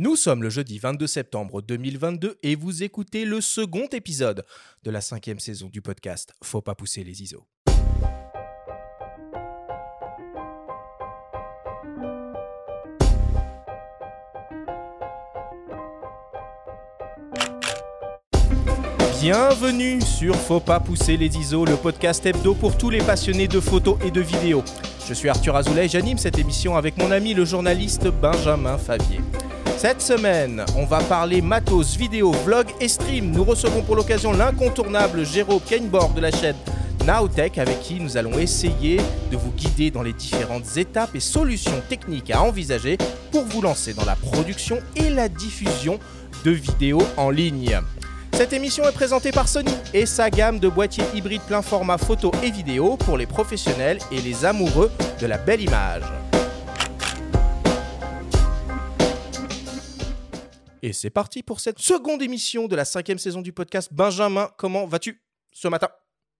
Nous sommes le jeudi 22 septembre 2022 et vous écoutez le second épisode de la cinquième saison du podcast Faut pas pousser les ISO. Bienvenue sur Faut pas pousser les ISO, le podcast hebdo pour tous les passionnés de photos et de vidéos. Je suis Arthur Azoulay et j'anime cette émission avec mon ami le journaliste Benjamin Favier. Cette semaine, on va parler matos, vidéo, vlog et stream. Nous recevons pour l'occasion l'incontournable Jérôme Kainborg de la chaîne Nowtech avec qui nous allons essayer de vous guider dans les différentes étapes et solutions techniques à envisager pour vous lancer dans la production et la diffusion de vidéos en ligne. Cette émission est présentée par Sony et sa gamme de boîtiers hybrides plein format photo et vidéo pour les professionnels et les amoureux de la belle image. Et c'est parti pour cette seconde émission de la cinquième saison du podcast. Benjamin, comment vas-tu ce matin?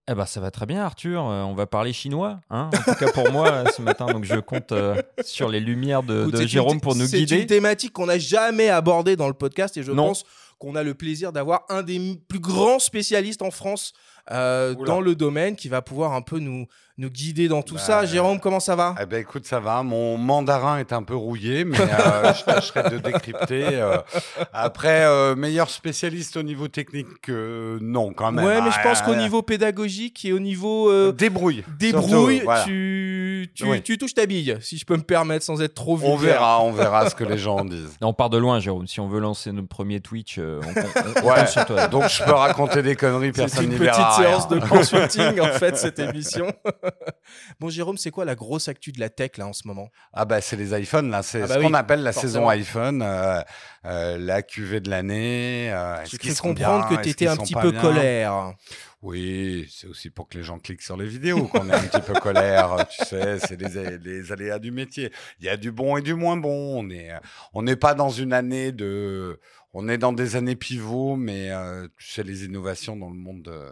Eh ben, ça va très bien, Arthur. Euh, on va parler chinois, hein en tout cas pour moi ce matin. Donc je compte euh, sur les lumières de, Écoute, de c'est Jérôme une- pour nous C'est guider. une thématique qu'on n'a jamais abordée dans le podcast et je Non. pense qu'on a le plaisir d'avoir un des plus grands spécialistes en France euh, dans le domaine qui va pouvoir un peu nous, nous guider dans tout Bah, ça. Jérôme, comment ça va? Eh ben écoute, ça va. Mon mandarin est un peu rouillé, mais euh, je tâcherai de décrypter. euh. Après, euh, meilleur spécialiste au niveau technique, non, quand même. Ouais, mais je pense Ah, qu'au ah, niveau pédagogique et au niveau débrouille. débrouille, surtout, voilà. Tu, tu, Oui. tu touches ta bille, si je peux me permettre sans être trop On vulgaire. verra, on verra ce que les gens disent. Non, on part de loin, Jérôme. Si on veut lancer notre premier Twitch, euh, on, on- on Ouais. compte sur toi. Donc je peux raconter des conneries, C'est personne une n'y petite verra. rien. séance de consulting en fait cette émission. bon Jérôme, c'est quoi la grosse actu de la tech là en ce moment? Ah bah c'est les iPhones là, c'est Ah bah ce oui, qu'on appelle la forcément. saison iPhone, euh, euh, la cuvée de l'année. euh, est-ce J'ai cru comprendre bien, que tu étais un petit peu colère. Oui, c'est aussi pour que les gens cliquent sur les vidéos qu'on est un petit peu colère. Tu sais, c'est les, les aléas du métier. Il y a du bon et du moins bon. On est, on n'est pas dans une année de, on est dans des années pivots, mais euh, tu sais, les innovations dans le monde de,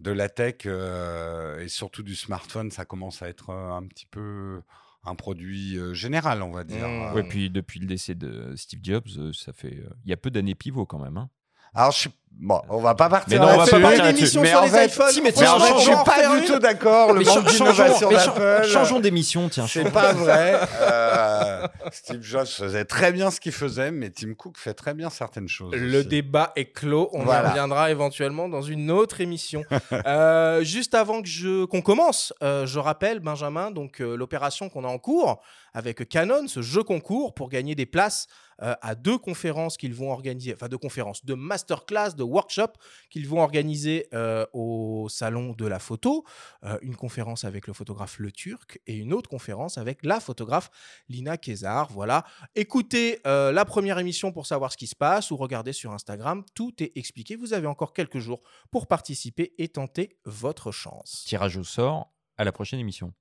de la tech euh, et surtout du smartphone, ça commence à être euh, un petit peu un produit euh, général, on va dire. Mmh. Ouais, puis depuis le décès de Steve Jobs, euh, ça fait. euh, Il y a peu d'années pivot quand même. hein. Alors, je suis... bon, on va pas partir Mais non, on va pas C'est pas partir une là-dessus. émission Mais sur en les fait- iPhones. si, mais Mais en Franchement, fait, je suis pas du une. tout d'accord. Le Mais manque d'innovation d'Apple. changeons d'émission, tiens. C'est pas vrai. Euh, Steve Jobs faisait très bien ce qu'il faisait, mais Tim Cook fait très bien certaines choses. Le aussi. débat est clos. On Voilà. y reviendra éventuellement dans une autre émission. Euh, juste avant que je qu'on commence, euh, je rappelle Benjamin donc euh, l'opération qu'on a en cours avec Canon, ce jeu concours pour gagner des places euh, à deux conférences qu'ils vont organiser, enfin deux conférences, de masterclass, de workshop qu'ils vont organiser euh, au salon de la photo. Euh, une conférence avec le photographe Le Turc et une autre conférence avec la photographe Lina Kézar. Voilà. Écoutez la première émission pour savoir ce qui se passe ou regardez sur Instagram. Tout est expliqué. Vous avez encore quelques jours pour participer et tenter votre chance. Tirage au sort à la prochaine émission.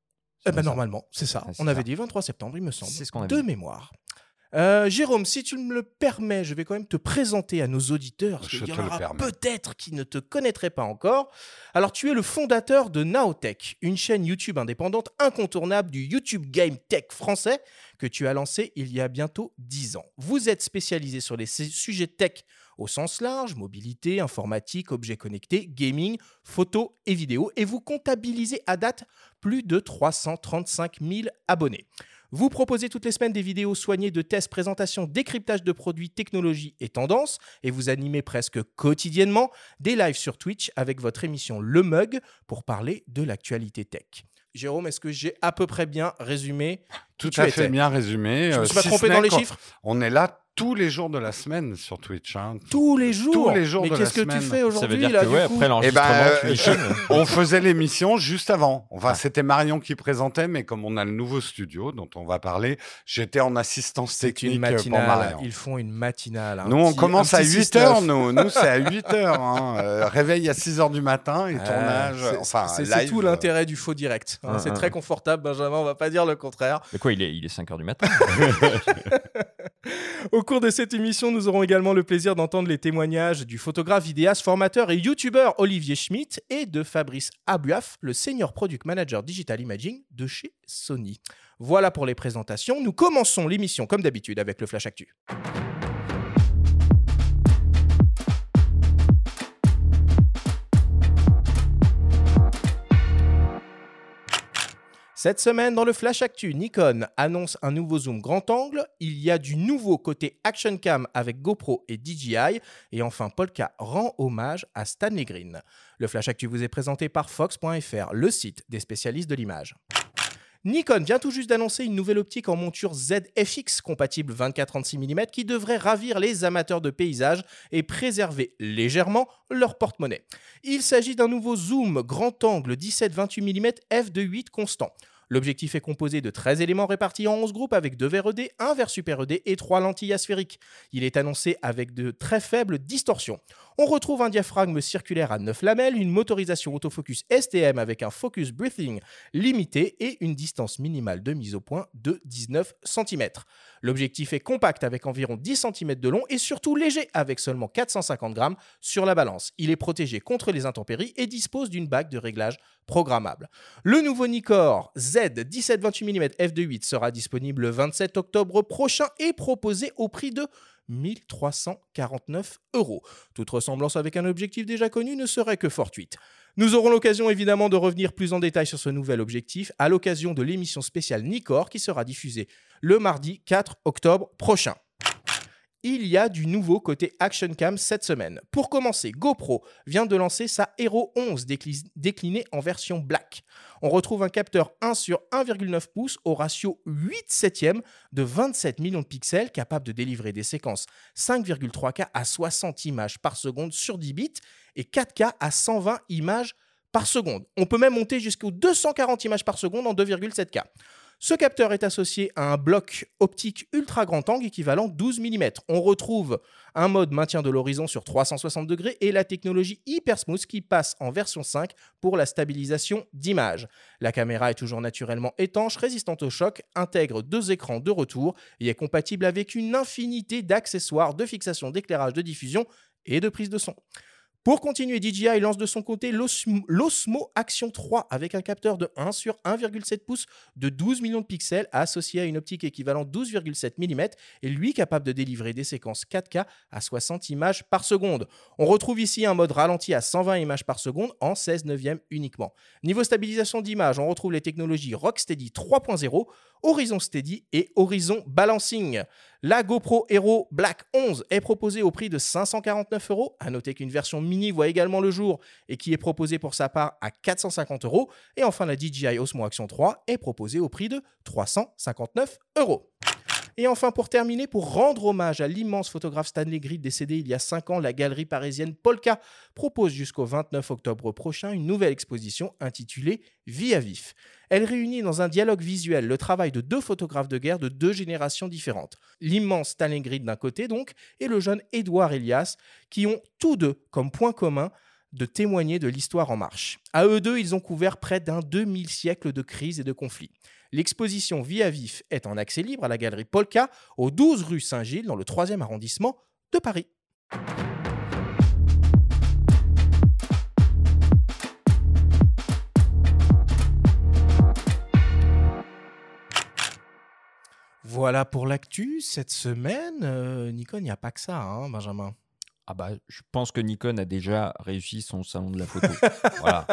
Eh ben, ça. normalement, c'est ça. Ah, On avait dit 23 septembre, il me semble. C'est ce qu'on de mémoire. Euh, Jérôme, si tu me le permets, je vais quand même te présenter à nos auditeurs. parce qu'il y en aura peut-être qui ne te connaîtraient pas encore. Alors, tu es le fondateur de Naotech, une chaîne YouTube indépendante incontournable du YouTube Game Tech français que tu as lancé il y a bientôt 10 ans. Vous êtes spécialisé sur les su- sujets tech au sens large, mobilité, informatique, objets connectés, gaming, photos et vidéos, et vous comptabilisez à date plus de 335 000 abonnés. Vous proposez toutes les semaines des vidéos soignées de tests, présentations, décryptage de produits, technologies et tendances, et vous animez presque quotidiennement des lives sur Twitch avec votre émission Le Mug pour parler de l'actualité tech. Jérôme, est-ce que j'ai à peu près bien résumé Tout à fait bien résumé. Je me Euh, suis pas si trompé dans les chiffres? On est là tous les jours de la semaine sur Twitch. hein. Tous les jours Tous les jours Mais de la qu'est-ce que tu fais Ça veut aujourd'hui dire là que du ouais, coup après Eh l'enregistrement, ben, euh, jeune. on faisait l'émission juste avant. Enfin, Ah. c'était Marion qui présentait, mais comme on a le nouveau studio dont on va parler, j'étais en assistance technique une euh, pour matinale. Marion. Ils font une matinale. un Nous, on petit- commence à petit 8 6-9. heures, nous. Nous, c'est à 8 heures. hein. Euh, réveil à 6 heures du matin et Ah, tournage. c'est- Enfin, tout euh, l'intérêt du faux direct. hein. Ah, c'est ah, très confortable, Benjamin. On va pas dire le contraire. Mais quoi, il est, il est 5 h du matin? Au cours de cette émission, nous aurons également le plaisir d'entendre les témoignages du photographe, vidéaste, formateur et youtubeur Olivier Schmitt et de Fabrice Abuaf, le senior product manager digital imaging de chez Sony. Voilà pour les présentations. Nous commençons l'émission comme d'habitude avec le Flash Actu. Cette semaine, dans le Flash Actu, Nikon annonce un nouveau zoom grand angle. Il y a du nouveau côté Action Cam avec GoPro et DJI. Et enfin, Polka rend hommage à Stanley Green. Le Flash Actu vous est présenté par Fox.fr, le site des spécialistes de l'image. Nikon vient tout juste d'annoncer une nouvelle optique en monture ZFX compatible 24-36 mm qui devrait ravir les amateurs de paysages et préserver légèrement leur porte-monnaie. Il s'agit d'un nouveau zoom grand angle 17-28 mm f2.8 constant. L'objectif est composé de 13 éléments répartis en 11 groupes avec 2 verres ED, 1 verre super ED et 3 lentilles asphériques. Il est annoncé avec de très faibles distorsions. On retrouve un diaphragme circulaire à 9 lamelles, une motorisation autofocus STM avec un focus breathing limité et une distance minimale de mise au point de 19 cm. L'objectif est compact avec environ 10 cm de long et surtout léger avec seulement 450 grammes sur la balance. Il est protégé contre les intempéries et dispose d'une bague de réglage programmable. Le nouveau Nikkor Z 17-28 mm f2.8 sera disponible le 27 octobre prochain et proposé au prix de 1349 euros. Toute ressemblance avec un objectif déjà connu ne serait que fortuite. Nous aurons l'occasion évidemment de revenir plus en détail sur ce nouvel objectif à l'occasion de l'émission spéciale Nikkor qui sera diffusée le mardi 4 octobre prochain il y a du nouveau côté Action Cam cette semaine. Pour commencer, GoPro vient de lancer sa Hero 11 déclinée en version black. On retrouve un capteur 1 sur 1,9 pouces au ratio 8 septième de 27 millions de pixels capable de délivrer des séquences 5,3K à 60 images par seconde sur 10 bits et 4K à 120 images par seconde. On peut même monter jusqu'aux 240 images par seconde en 2,7K. Ce capteur est associé à un bloc optique ultra grand angle équivalent 12 mm. On retrouve un mode maintien de l'horizon sur 360 degrés et la technologie Hyper Smooth qui passe en version 5 pour la stabilisation d'image. La caméra est toujours naturellement étanche, résistante au choc, intègre deux écrans de retour et est compatible avec une infinité d'accessoires de fixation d'éclairage de diffusion et de prise de son. Pour continuer, DJI lance de son côté l'Osmo Action 3 avec un capteur de 1 sur 1,7 pouces de 12 millions de pixels associé à une optique équivalente 12,7 mm et lui capable de délivrer des séquences 4K à 60 images par seconde. On retrouve ici un mode ralenti à 120 images par seconde en 16 neuvième uniquement. Niveau stabilisation d'image, on retrouve les technologies Rocksteady 3.0 Horizon Steady et Horizon Balancing. La GoPro Hero Black 11 est proposée au prix de 549 euros. À noter qu'une version mini voit également le jour et qui est proposée pour sa part à 450 euros. Et enfin, la DJI Osmo Action 3 est proposée au prix de 359 euros. Et enfin, pour terminer, pour rendre hommage à l'immense photographe Stanley Grid décédé il y a 5 ans, la galerie parisienne Polka propose jusqu'au 29 octobre prochain une nouvelle exposition intitulée Vie à vif. Elle réunit dans un dialogue visuel le travail de deux photographes de guerre de deux générations différentes. L'immense Stanley Grid d'un côté donc, et le jeune Édouard Elias, qui ont tous deux comme point commun de témoigner de l'histoire en marche. À eux deux, ils ont couvert près d'un demi-siècle de crises et de conflits. L'exposition Vie à vif est en accès libre à la galerie Polka, au 12 rue Saint-Gilles, dans le 3e arrondissement de Paris. Voilà pour l'actu cette semaine. Euh, Nikon, il n'y a pas que ça, hein, Benjamin? Ah bah, je pense que Nikon a déjà réussi son salon de la photo. voilà.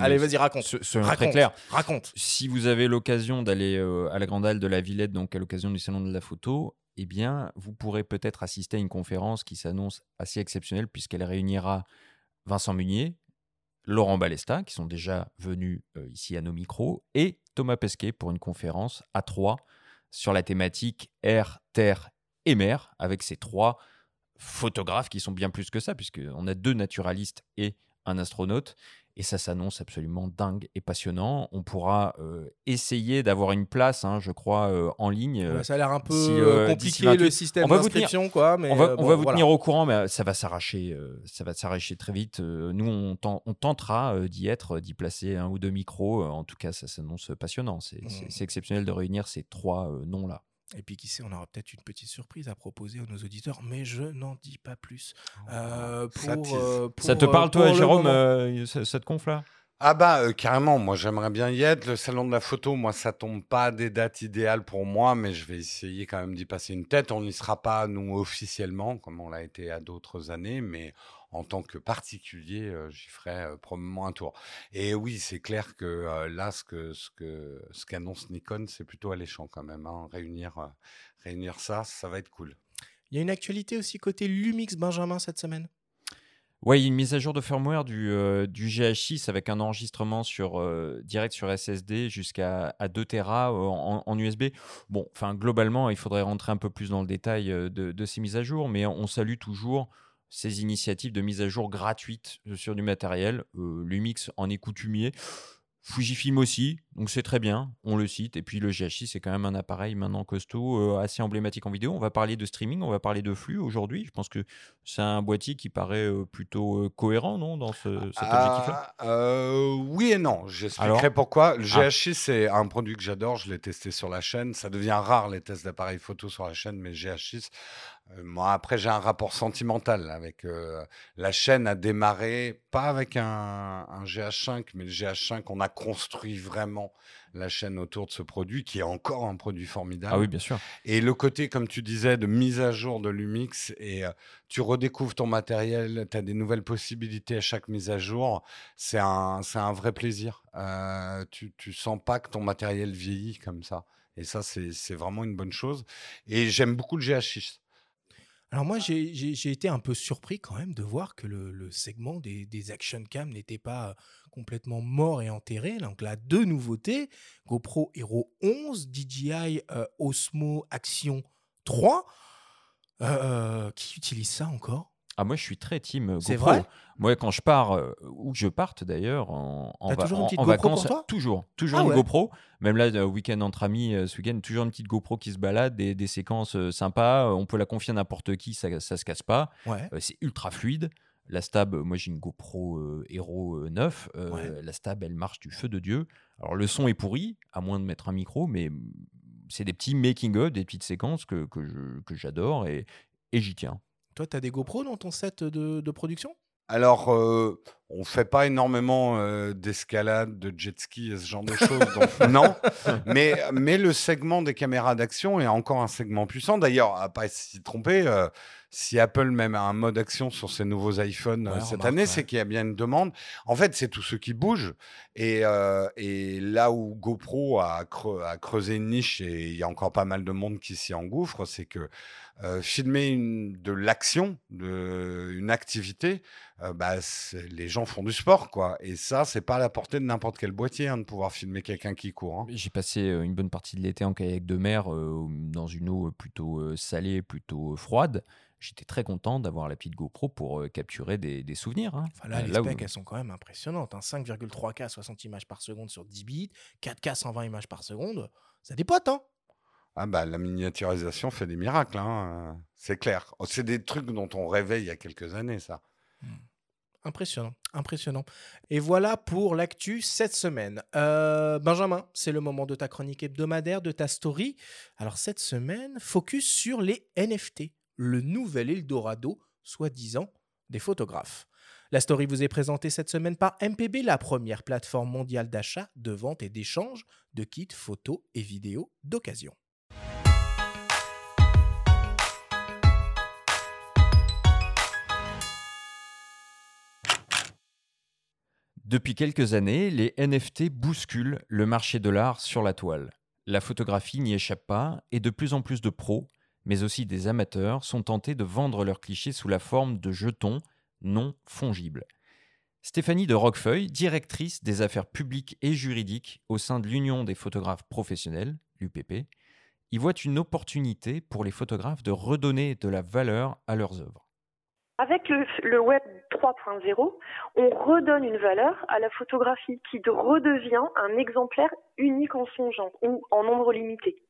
Allez, vas-y, raconte. raconte. très clair. Raconte. Si vous avez l'occasion d'aller euh, à la Grande Halle de la Villette, donc à l'occasion du salon de la photo, eh bien, vous pourrez peut-être assister à une conférence qui s'annonce assez exceptionnelle puisqu'elle réunira Vincent Munier, Laurent Balesta, qui sont déjà venus euh, ici à nos micros, et Thomas Pesquet pour une conférence à trois sur la thématique air, terre et mer, avec ces trois photographes qui sont bien plus que ça, puisqu'on a deux naturalistes et un astronaute. Et ça s'annonce absolument dingue et passionnant. On pourra euh, essayer d'avoir une place, hein, je crois, euh, en ligne. ça a l'air un peu euh, compliqué le système d'inscription, quoi. Mais on va, on va vous tenir au courant, mais ça va s'arracher, ça va s'arracher très vite. nous, on, on tentera d'y être, d'y placer un ou deux micros. en tout cas, ça s'annonce passionnant. C'est mmh. exceptionnel de réunir ces trois noms-là. Et puis qui sait, on aura peut-être une petite surprise à proposer à nos auditeurs, mais je n'en dis pas plus. Oh, euh, euh, ça, te parle toi, Jérôme euh, cette conf là ah bah carrément, moi j'aimerais bien y être. Le salon de la photo, moi ça tombe pas des dates idéales pour moi, mais je vais essayer quand même d'y passer une tête. On n'y sera pas nous officiellement, comme on l'a été à d'autres années, mais en tant que particulier, j'y ferai probablement un tour. Et oui, c'est clair que là, ce que ce que ce qu'annonce Nikon, c'est plutôt alléchant quand même. Hein. Réunir réunir ça, ça va être cool. Il y a une actualité aussi côté Lumix Benjamin cette semaine. Ouais, il y a une mise à jour de firmware du, euh, du GH6 avec un enregistrement sur, euh, direct sur SSD jusqu'à à 2 Tera euh, en, USB. Bon, enfin, globalement, il faudrait rentrer un peu plus dans le détail de, de, ces mises à jour, mais on salue toujours ces initiatives de mise à jour gratuites sur du matériel. Lumix en est coutumier. Fujifilm aussi, donc c'est très bien, on le cite. Et puis le GH6, c'est quand même un appareil maintenant costaud, euh, assez emblématique en vidéo. On va parler de streaming, on va parler de flux aujourd'hui. Je pense que c'est un boîtier qui paraît euh, plutôt euh, cohérent, non, dans ce, cet objectif-là? Ah, Oui et non. J'expliquerai pourquoi. Le ah. GH6, c'est un produit que j'adore. Je l'ai testé sur la chaîne. Ça devient rare les tests d'appareils photo sur la chaîne, mais GH6, moi, après, j'ai un rapport sentimental avec la chaîne a démarré, pas avec un, GH5, mais le GH5, on a construit vraiment la chaîne autour de ce produit, qui est encore un produit formidable. Ah oui, bien sûr. Et le côté, comme tu disais, de mise à jour de Lumix, et tu redécouvres ton matériel, tu as des nouvelles possibilités à chaque mise à jour, c'est un, un vrai plaisir. tu, tu sens pas que ton matériel vieillit comme ça. Et ça, c'est vraiment une bonne chose. Et j'aime beaucoup le GH6. Alors moi, j'ai été un peu surpris quand même de voir que le, segment des, action cam n'était pas complètement mort et enterré. Donc là, deux nouveautés, GoPro Hero 11, DJI euh, Osmo Action 3. Euh, euh, qui utilise ça encore? Ah, moi, je suis très team GoPro. C'est vrai? Moi, quand je pars, euh, où je parte d'ailleurs, en, en, vacances, toujours, toujours ah une GoPro. Même là, le week-end entre amis, euh, ce week-end, toujours une petite GoPro qui se balade, des, des séquences euh, sympas. On peut la confier à n'importe qui, ça, ça se casse pas. c'est ultra fluide. La stab, moi j'ai une GoPro Hero 9. La stab, elle marche du feu de Dieu. Alors le son est pourri, à moins de mettre un micro, mais c'est des petits making-of, des petites séquences que, que j'adore et, et j'y tiens. Toi, tu as des GoPro dans ton set de, production? Alors, euh, on fait pas énormément euh, d'escalade, de jet ski et ce genre de choses. donc non. Mais, mais le segment des caméras d'action est encore un segment puissant. D'ailleurs, à pas s'y tromper, euh, si Apple même a un mode action sur ses nouveaux iPhones euh, cette année, c'est qu'il y a bien une demande. En fait, c'est tous ceux qui bougent. Et, et là où GoPro a, creusé une niche et il y a encore pas mal de monde qui s'y engouffre, c'est que filmer une, de l'action, une activité, bah, les gens font du sport, quoi. Et ça, c'est pas à la portée de n'importe quel boîtier hein, de pouvoir filmer quelqu'un qui court. Hein. J'ai passé euh, une bonne partie de l'été en kayak de mer euh, dans une eau plutôt euh, salée, plutôt froide. J'étais très content d'avoir la petite GoPro pour capturer des, souvenirs. Hein. Enfin là, les specs, elles sont quand même impressionnantes. 5,3K à 60 images par seconde sur 10 bits, 4K 120 images par seconde. Ça dépote, hein ah bah, la miniaturisation fait des miracles, hein, c'est clair. Oh, c'est des trucs dont on rêvait il y a quelques années, ça. Mmh. Impressionnant, impressionnant. Et voilà pour l'actu cette semaine. Euh, Benjamin, c'est le moment de ta chronique hebdomadaire, de ta story. Alors cette semaine, focus sur les NFT, le nouvel Eldorado, soi-disant, des photographes. La story vous est présentée cette semaine par MPB, la première plateforme mondiale d'achat, de vente et d'échange de kits photos et vidéos d'occasion. Depuis quelques années, les NFT bousculent le marché de l'art sur la toile. La photographie n'y échappe pas et de plus en plus de pros, mais aussi des amateurs, sont tentés de vendre leurs clichés sous la forme de jetons non fongibles. Stéphanie de Roquefeuille, directrice des affaires publiques et juridiques au sein de l'Union des photographes professionnels, l'UPP, y voit une opportunité pour les photographes de redonner de la valeur à leurs œuvres. Avec le, web 3.0, on redonne une valeur à la photographie qui redevient un exemplaire unique en son genre ou en nombre limité.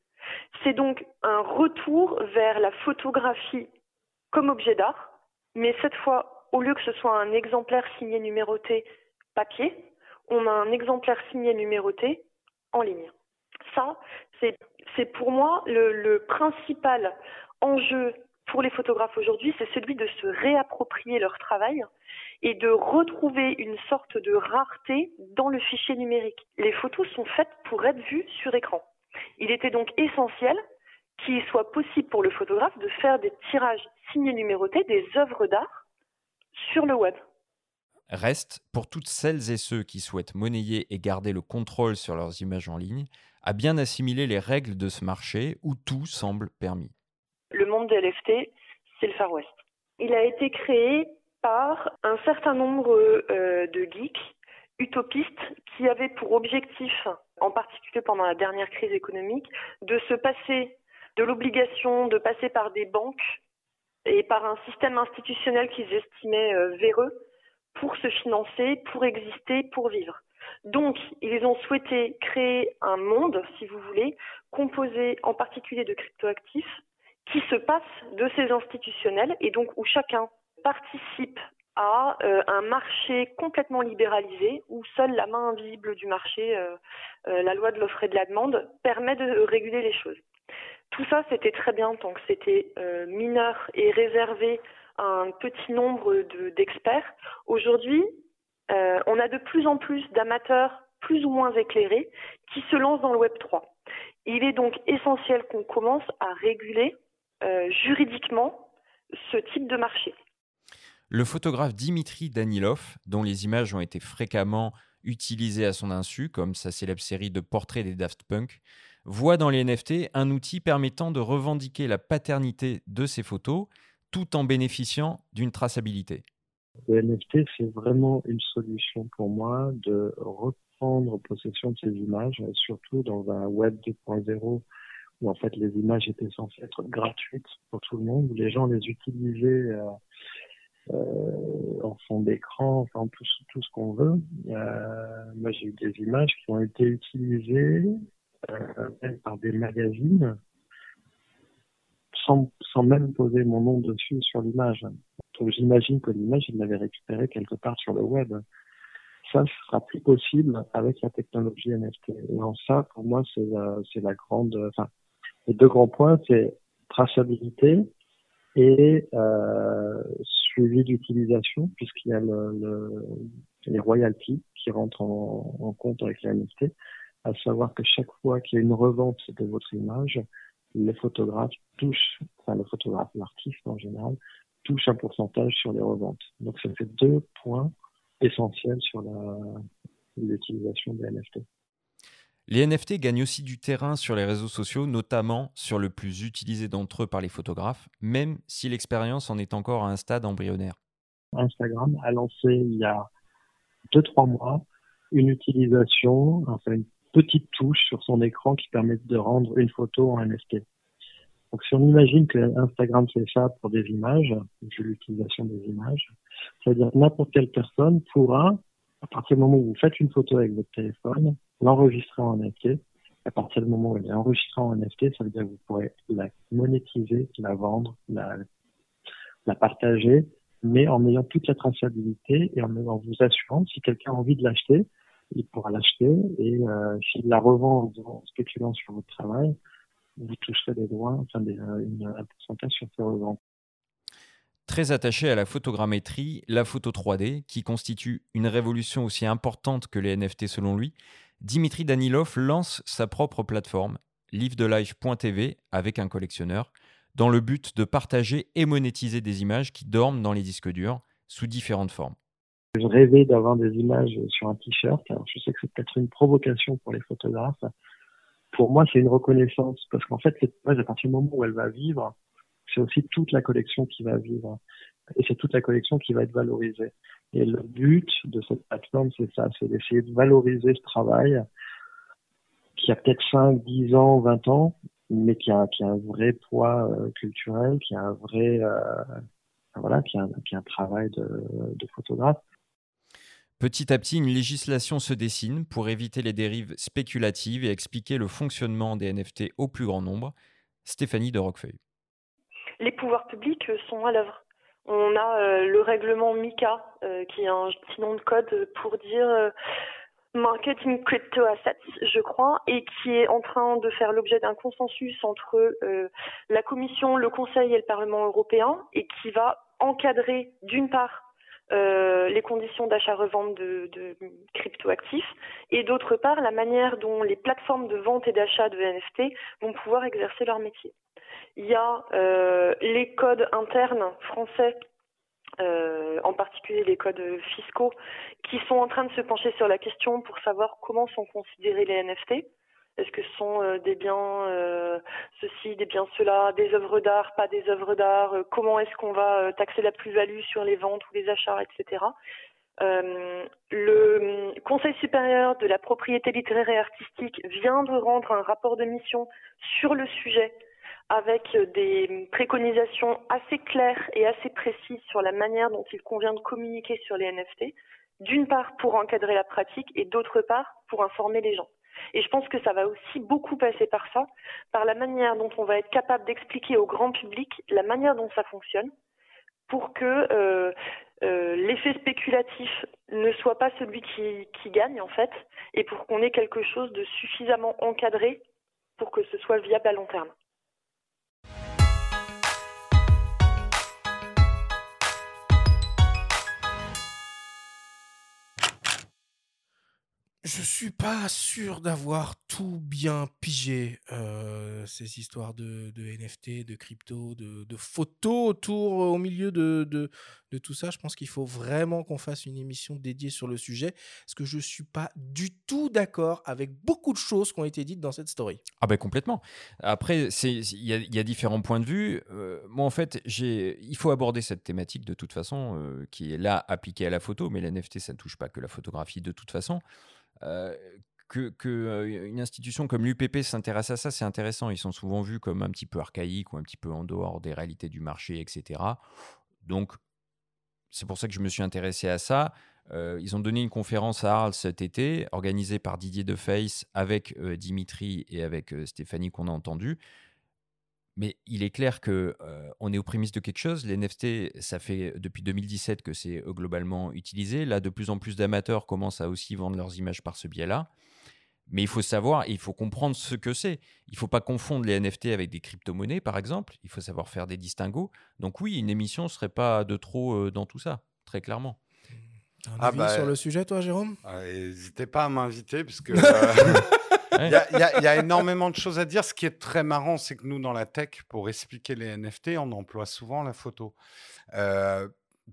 C'est donc un retour vers la photographie comme objet d'art, mais cette fois, au lieu que ce soit un exemplaire signé numéroté papier, on a un exemplaire signé numéroté en ligne. Ça, c'est pour moi le, principal enjeu pour les photographes aujourd'hui, c'est celui de se réapproprier leur travail et de retrouver une sorte de rareté dans le fichier numérique. Les photos sont faites pour être vues sur écran. Il était donc essentiel qu'il soit possible pour le photographe de faire des tirages signés numérotés des œuvres d'art sur le web. Reste, pour toutes celles et ceux qui souhaitent monnayer et garder le contrôle sur leurs images en ligne, à bien assimiler les règles de ce marché où tout semble permis. Le monde des LFT, c'est le Far West. Il a été créé par un certain nombre euh, de geeks utopistes qui avaient pour objectif, en particulier pendant la dernière crise économique, de se passer de l'obligation de passer par des banques et par un système institutionnel qu'ils estimaient euh, véreux pour se financer, pour exister, pour vivre. Donc, ils ont souhaité créer un monde, si vous voulez, composé en particulier de cryptoactifs, qui se passe de ces institutionnels et donc où chacun participe à euh, un marché complètement libéralisé où seule la main invisible du marché, euh, euh, la loi de l'offre et de la demande, permet de réguler les choses. Tout ça, c'était très bien tant que c'était mineur et réservé à un petit nombre d'experts. Aujourd'hui, on a de plus en plus d'amateurs plus ou moins éclairés qui se lancent dans le Web 3. Il est donc essentiel qu'on commence à réguler juridiquement ce type de marché. Le photographe Dimitri Danilov, dont les images ont été fréquemment utilisées à son insu, comme sa célèbre série de portraits des Daft Punk, voit dans les NFT un outil permettant de revendiquer la paternité de ses photos tout en bénéficiant d'une traçabilité. Les NFT, c'est vraiment une solution pour moi de reprendre possession de ces images, surtout dans un web 2.0 où en fait les images étaient censées être gratuites pour tout le monde, où les gens les utilisaient euh, euh, en fond d'écran, enfin tout, tout ce qu'on veut. Euh, moi, j'ai eu des images qui ont été utilisées par des magazines sans, sans même poser mon nom dessus sur l'image. Donc j'imagine que l'image, ils l'avaient récupérée quelque part sur le web. Ça, sera plus possible avec la technologie NFT. Et en ça, pour moi, c'est la, c'est la grande, les deux grands points, c'est traçabilité et euh, suivi d'utilisation puisqu'il y a le, le, les royalties qui rentrent en, compte avec la NFT, à savoir que chaque fois qu'il y a une revente de votre image, les photographes touchent, enfin le photographe, l'artiste en général, touche un pourcentage sur les reventes. Donc ça fait deux points essentiels sur l'utilisation des NFT. Les NFT gagnent aussi du terrain sur les réseaux sociaux, notamment sur le plus utilisé d'entre eux par les photographes, même si l'expérience en est encore à un stade embryonnaire. Instagram a lancé il y a 2-3 mois une utilisation, enfin une petite touche sur son écran qui permet de rendre une photo en NFT. Donc si on imagine que Instagram fait ça pour des images, l'utilisation des images, c'est-à-dire n'importe quelle personne pourra, à partir du moment où vous faites une photo avec votre téléphone, l'enregistrer en NFT. À partir du moment où elle est enregistrée en NFT, ça veut dire que vous pourrez la monétiser, la vendre, la, la partager, mais en ayant toute la traçabilité et en, vous assurant si quelqu'un a envie de l'acheter, il pourra l'acheter et euh, s'il la revend en spéculant sur votre travail, vous toucherez des droits, enfin des, une, un pourcentage sur ces reventes. Très attaché à la photogrammétrie, la photo 3D, qui constitue une révolution aussi importante que les NFT selon lui, Dimitri Danilov lance sa propre plateforme, live-de-life.tv, avec un collectionneur, dans le but de partager et monétiser des images qui dorment dans les disques durs sous différentes formes. Je rêvais d'avoir des images sur un t-shirt. Je sais que c'est peut-être une provocation pour les photographes. Pour moi, c'est une reconnaissance parce qu'en fait, cette image, à partir du moment où elle va vivre, c'est aussi toute la collection qui va vivre et c'est toute la collection qui va être valorisée. Et le but de cette plateforme, c'est ça, c'est d'essayer de valoriser ce travail qui a peut-être 5, 10 ans, 20 ans, mais qui a, un vrai poids euh, culturel, qui a un vrai, euh, voilà, qui a, un travail de, de photographe. Petit à petit, une législation se dessine pour éviter les dérives spéculatives et expliquer le fonctionnement des NFT au plus grand nombre. Stéphanie de Roquefeuille. Les pouvoirs publics sont à l'œuvre. On a euh, le règlement MICA, euh, qui est un petit nom de code pour dire euh, Marketing Crypto Assets, je crois, et qui est en train de faire l'objet d'un consensus entre la Commission, le Conseil et le Parlement européen, et qui va encadrer d'une part les conditions d'achat-revente de, de cryptoactifs et d'autre part la manière dont les plateformes de vente et d'achat de NFT vont pouvoir exercer leur métier. Il y a euh, les codes internes français en particulier les codes fiscaux, qui sont en train de se pencher sur la question pour savoir comment sont considérés les NFT. Est-ce que ce sont des biens ceci, des biens cela, des œuvres d'art, pas des œuvres d'art Comment est-ce qu'on va taxer la plus-value sur les ventes ou les achats, etc. Euh, le Conseil supérieur de la propriété littéraire et artistique vient de rendre un rapport de mission sur le sujet avec des préconisations assez claires et assez précises sur la manière dont il convient de communiquer sur les NFT, d'une part pour encadrer la pratique et d'autre part pour informer les gens. Et je pense que ça va aussi beaucoup passer par ça, par la manière dont on va être capable d'expliquer au grand public la manière dont ça fonctionne, pour que euh, euh, l'effet spéculatif ne soit pas celui qui, qui gagne en fait, et pour qu'on ait quelque chose de suffisamment encadré pour que ce soit viable à long terme. Je suis pas sûr d'avoir tout bien pigé euh, ces histoires de, NFT, de crypto, de, photos autour, au milieu de, tout ça. Je pense qu'il faut vraiment qu'on fasse une émission dédiée sur le sujet, parce que je suis pas du tout d'accord avec beaucoup de choses qui ont été dites dans cette story. Ah ben complètement. Après, il y, a différents points de vue. Euh, moi, en fait, il faut aborder cette thématique de toute façon, euh, qui est là appliquée à la photo, mais l'NFT, ça ne touche pas que la photographie de toute façon. Euh, que, euh, une institution comme l'UPP s'intéresse à ça, c'est intéressant. Ils sont souvent vus comme un petit peu archaïques ou un petit peu en dehors des réalités du marché, etc. Donc, c'est pour ça que je me suis intéressé à ça. Euh, ils ont donné une conférence à Arles cet été, organisée par Didier Deface avec Dimitri et avec Stéphanie qu'on a entendu. Mais il est clair que on est aux prémices de quelque chose. Les NFT, ça fait depuis 2017 que c'est globalement utilisé. Là, de plus en plus d'amateurs commencent à aussi vendre leurs images par ce biais-là. Mais il faut savoir, il faut comprendre ce que c'est. Il ne faut pas confondre les NFT avec des crypto-monnaies, par exemple. Il faut savoir faire des distinguos. Donc oui, une émission ne serait pas de trop dans tout ça, très clairement. Un ah avis bah, sur le sujet, toi, Jérôme? ah, N'hésitez pas à m'inviter, parce que Il y, a énormément de choses à dire. Ce qui est très marrant, c'est que nous, dans la tech, pour expliquer les NFT, on emploie souvent la photo. Euh,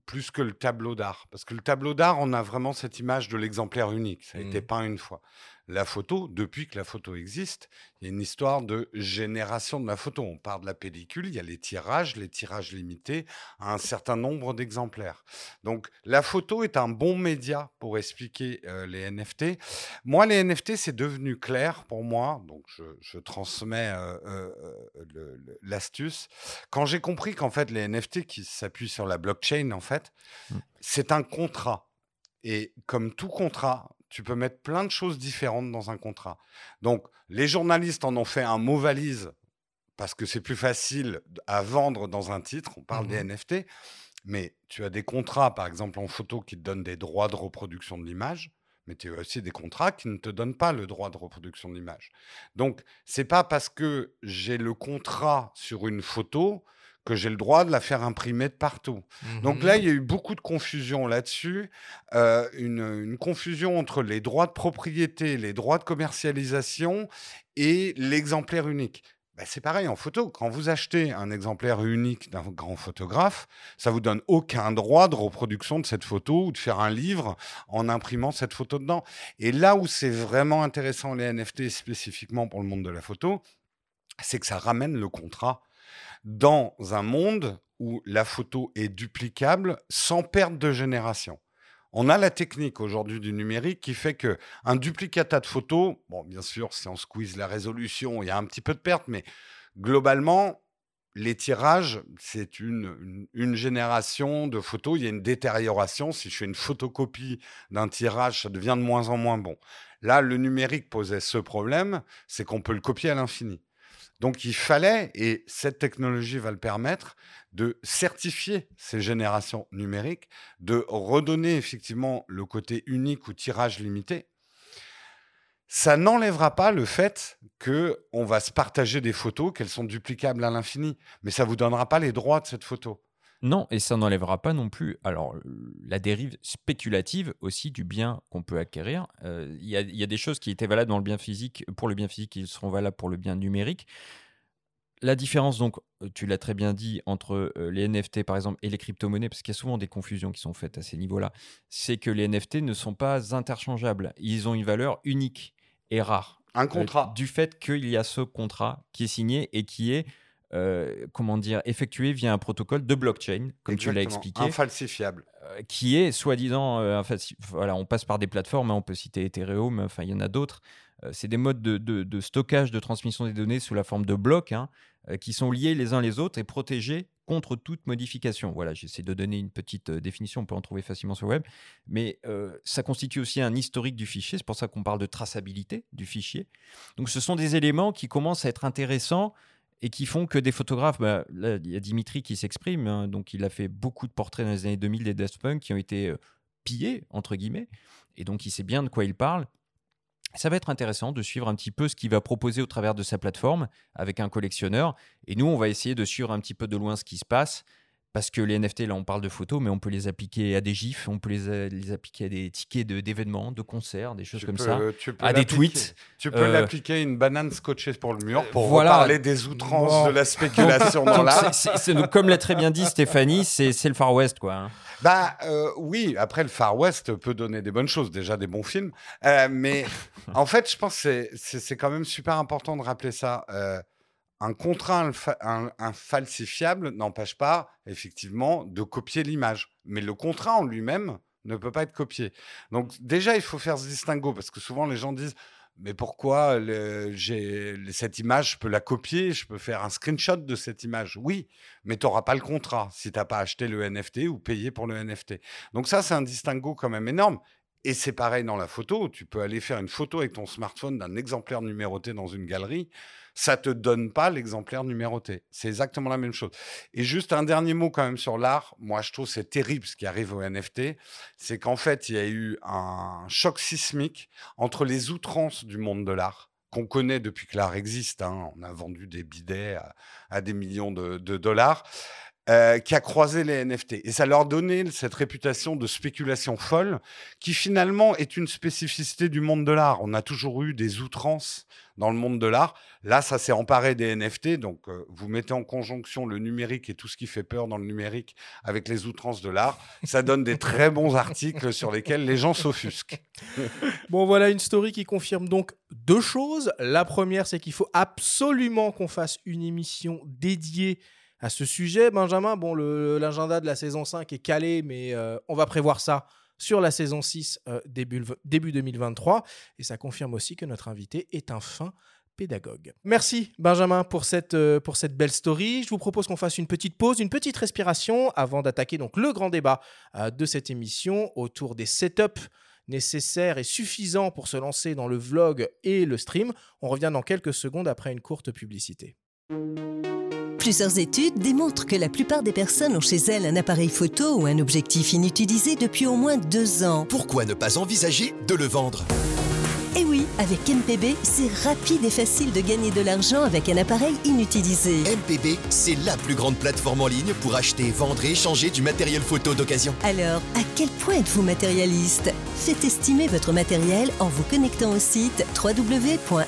plus que le tableau d'art. Parce que le tableau d'art, on a vraiment cette image de l'exemplaire unique. Ça a été mmh. peint une fois la photo, depuis que la photo existe, il y a une histoire de génération de la photo. On part de la pellicule, il y a les tirages, les tirages limités à un certain nombre d'exemplaires. Donc la photo est un bon média pour expliquer euh, les NFT. Moi, les NFT, c'est devenu clair pour moi, donc je, transmets euh, euh, l'astuce. Quand j'ai compris qu'en fait, les NFT qui s'appuient sur la blockchain, en fait, mmh. c'est un contrat. Et comme tout contrat, tu peux mettre plein de choses différentes dans un contrat. Donc, les journalistes en ont fait un mot valise parce que c'est plus facile à vendre dans un titre. On parle des mmh NFT. Mais tu as des contrats, par exemple en photo, qui te donnent des droits de reproduction de l'image. Mais tu as aussi des contrats qui ne te donnent pas le droit de reproduction de l'image. Donc, c'est pas parce que j'ai le contrat sur une photo que j'ai le droit de la faire imprimer de partout. Donc là, il y a eu beaucoup de confusion là-dessus, euh, une, confusion entre les droits de propriété, les droits de commercialisation et l'exemplaire unique. Ben, c'est pareil en photo. Quand vous achetez un exemplaire unique d'un grand photographe, ça vous donne aucun droit de reproduction de cette photo ou de faire un livre en imprimant cette photo dedans. Et là où c'est vraiment intéressant les NFT spécifiquement pour le monde de la photo, c'est que ça ramène le contrat dans un monde où la photo est duplicable sans perte de génération. On a la technique aujourd'hui du numérique qui fait que un duplicata de photos, bon, bien sûr, si on squeeze la résolution, il y a un petit peu de perte, mais globalement, les tirages, c'est une, une, génération de photos. Il y a une détérioration. Si je fais une photocopie d'un tirage, ça devient de moins en moins bon. Là, le numérique posait ce problème, c'est qu'on peut le copier à l'infini. Donc il fallait, et cette technologie va le permettre, de certifier ces générations numériques, de redonner effectivement le côté unique ou tirage limité. Ça n'enlèvera pas le fait que on va se partager des photos, qu'elles sont duplicables à l'infini, mais ça vous donnera pas les droits de cette photo. Non, et ça n'enlèvera pas non plus alors la dérive spéculative aussi du bien qu'on peut acquérir. Euh, il y, a des choses qui étaient valables dans le bien physique pour le bien physique qui seront valables pour le bien numérique. la différence, donc, euh, tu l'as très bien dit, entre euh, les NFT, par exemple, et les crypto-monnaies, parce qu'il y a souvent des confusions qui sont faites à ces niveaux-là, c'est que les NFT ne sont pas interchangeables. Ils ont une valeur unique et rare. Un Euh, contrat. du fait qu'il y a ce contrat qui est signé et qui est, euh, comment dire, effectué via un protocole de blockchain, comme tu l'as expliqué, Infalsifiable. euh, qui est soi-disant, euh, voilà, on passe par des plateformes, hein, on peut citer Ethereum, enfin, il y en a d'autres. Euh, c'est des modes de, de- de stockage, de transmission des données sous la forme de blocs, hein, euh, qui sont liés les uns les autres et protégés contre toute modification. Voilà, j'essaie de donner une petite définition, on peut en trouver facilement sur le web, mais euh, ça constitue aussi un historique du fichier, c'est pour ça qu'on parle de traçabilité du fichier. Donc ce sont des éléments qui commencent à être intéressants et qui font que des photographes, bah, il y a Dimitri qui s'exprime, hein, donc il a fait beaucoup de portraits dans les années 2000 des Daft Punk qui ont été euh, pillés, entre guillemets, et donc il sait bien de quoi il parle. Ça va être intéressant de suivre un petit peu ce qu'il va proposer au travers de sa plateforme avec un collectionneur. Et nous, on va essayer de suivre un petit peu de loin ce qui se passe. Parce que les NFT, là, on parle de photos, mais on peut les appliquer à des gifs, on peut les, les appliquer à des tickets de- d'événements, de, concerts, des choses Tu comme peux- ça. tu peux à des tweets. Tu peux Euh, l'appliquer à une banane scotchée pour le mur pour voilà. parler des outrances de la spéculation dans l'art. comme l'a très bien dit Stéphanie, c'est le Far West, quoi. hein. Bah euh, oui, après le Far West peut donner des bonnes choses, déjà des bons films. Euh, mais en fait, je pense que c'est quand même super important de rappeler ça. Un contrat infalsifiable n'empêche pas, effectivement, de copier l'image. Mais le contrat en lui-même ne peut pas être copié. Donc déjà, il faut faire ce distinguo, parce que souvent les gens disent, mais pourquoi cette image, je peux la copier, je peux faire un screenshot de cette image? Oui, mais tu n'auras pas le contrat si tu n'as pas acheté le NFT ou payé pour le NFT. Donc ça, c'est un distinguo quand même énorme. Et c'est pareil dans la photo. Tu peux aller faire une photo avec ton smartphone d'un exemplaire numéroté dans une galerie. Ça te donne pas l'exemplaire numéroté. C'est exactement la même chose. Et juste un dernier mot quand même sur l'art. Moi, je trouve c'est terrible ce qui arrive au NFT. C'est qu'en fait, il y a eu un choc sismique entre les outrances du monde de l'art qu'on connaît depuis que l'art existe. hein. On a vendu des bidets à, des millions de dollars. Euh, qui a croisé les NFT. Et ça leur donnait cette réputation de spéculation folle, qui finalement est une spécificité du monde de l'art. On a toujours eu des outrances dans le monde de l'art. Là, ça s'est emparé des NFT. Donc, euh, vous mettez en conjonction le numérique et tout ce qui fait peur dans le numérique avec les outrances de l'art. Ça donne des très bons articles sur lesquels les gens s'offusquent. Bon, voilà une story qui confirme donc deux choses. La première, c'est qu'il faut absolument qu'on fasse une émission dédiée à ce sujet. Benjamin, bon, l'agenda de la saison 5 est calé, mais euh, on va prévoir ça sur la saison 6 euh, début, début 2023. Et ça confirme aussi que notre invité est un fin pédagogue. Merci Benjamin pour cette, euh, pour cette belle story. Je vous propose qu'on fasse une petite pause, une petite respiration avant d'attaquer donc le grand débat de cette émission autour des setups nécessaires et suffisants pour se lancer dans le vlog et le stream. On revient dans quelques secondes après une courte publicité. Plusieurs études démontrent que la plupart des personnes ont chez elles un appareil photo ou un objectif inutilisé depuis au moins deux ans. Pourquoi ne pas envisager de le vendre? Et oui, avec MPB, c'est rapide et facile de gagner de l'argent avec un appareil inutilisé. MPB, c'est la plus grande plateforme en ligne pour acheter, vendre et échanger du matériel photo d'occasion. Alors, à quel point êtes-vous matérialiste? Faites estimer votre matériel en vous connectant au site www.mpb.com.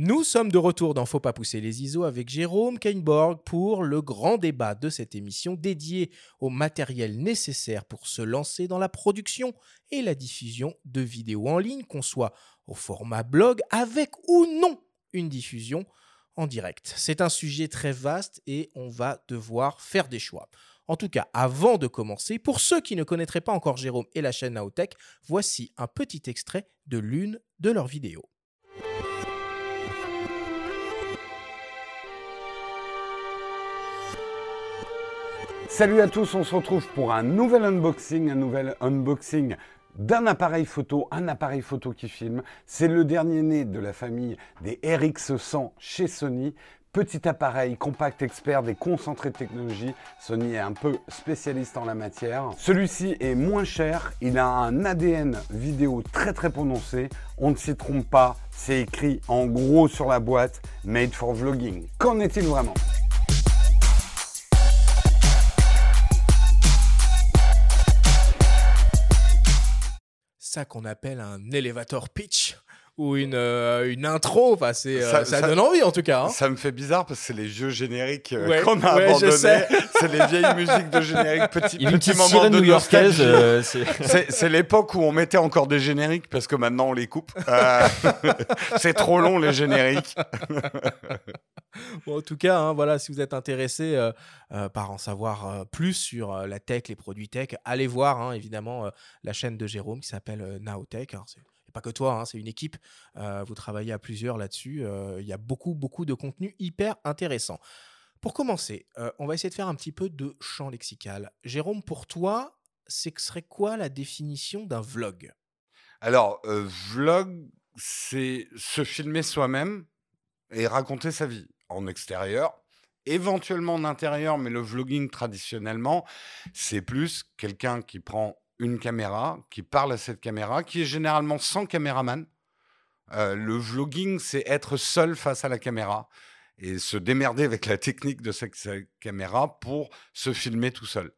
Nous sommes de retour dans Faut pas pousser les ISO avec Jérôme Kainborg pour le grand débat de cette émission dédiée au matériel nécessaire pour se lancer dans la production et la diffusion de vidéos en ligne, qu'on soit au format blog avec ou non une diffusion en direct. C'est un sujet très vaste et on va devoir faire des choix. En tout cas, avant de commencer, pour ceux qui ne connaîtraient pas encore Jérôme et la chaîne Naotech, voici un petit extrait de l'une de leurs vidéos. Salut à tous, on se retrouve pour un nouvel unboxing, un nouvel unboxing d'un appareil photo, un appareil photo qui filme. C'est le dernier né de la famille des RX100 chez Sony. Petit appareil compact expert des concentrés de technologie. Sony est un peu spécialiste en la matière. Celui-ci est moins cher, il a un ADN vidéo très très prononcé. On ne s'y trompe pas, c'est écrit en gros sur la boîte, made for vlogging. Qu'en est-il vraiment? Qu'on appelle un elevator pitch ou une, euh, une intro. Enfin, c'est, euh, Ça- ça, ça- donne envie en tout cas. hein. Ça me fait bizarre parce que c'est les vieux génériques euh, Ouais, qu'on a ouais, abandonnés. C'est les vieilles musiques de générique. Petit, petit moment de new-yorkaise. euh, c'est- C'est c'est l'époque où on mettait encore des génériques parce que maintenant on les coupe. Euh, c'est trop long les génériques. Bon, en tout cas, hein, voilà, si vous êtes intéressé euh, euh, par en savoir euh, plus sur euh, la tech, les produits tech, allez voir hein, évidemment euh, la chaîne de Jérôme qui s'appelle euh, Naotech. Alors, c'est et pas que toi, hein, c'est une équipe. euh, vous travaillez à plusieurs là-dessus. euh, Il y a beaucoup, beaucoup de contenu hyper intéressant. Pour commencer, euh, on va essayer de faire un petit peu de champ lexical. Jérôme, pour toi, que serait quoi la définition d'un vlog? Alors, vlog, c'est se filmer soi-même et raconter sa vie en extérieur, éventuellement en intérieur, mais le vlogging traditionnellement, c'est plus quelqu'un qui prend une caméra, qui parle à cette caméra, qui est généralement sans caméraman. Euh, le vlogging, c'est être seul face à la caméra et se démerder avec la technique de sa caméra pour se filmer tout seul.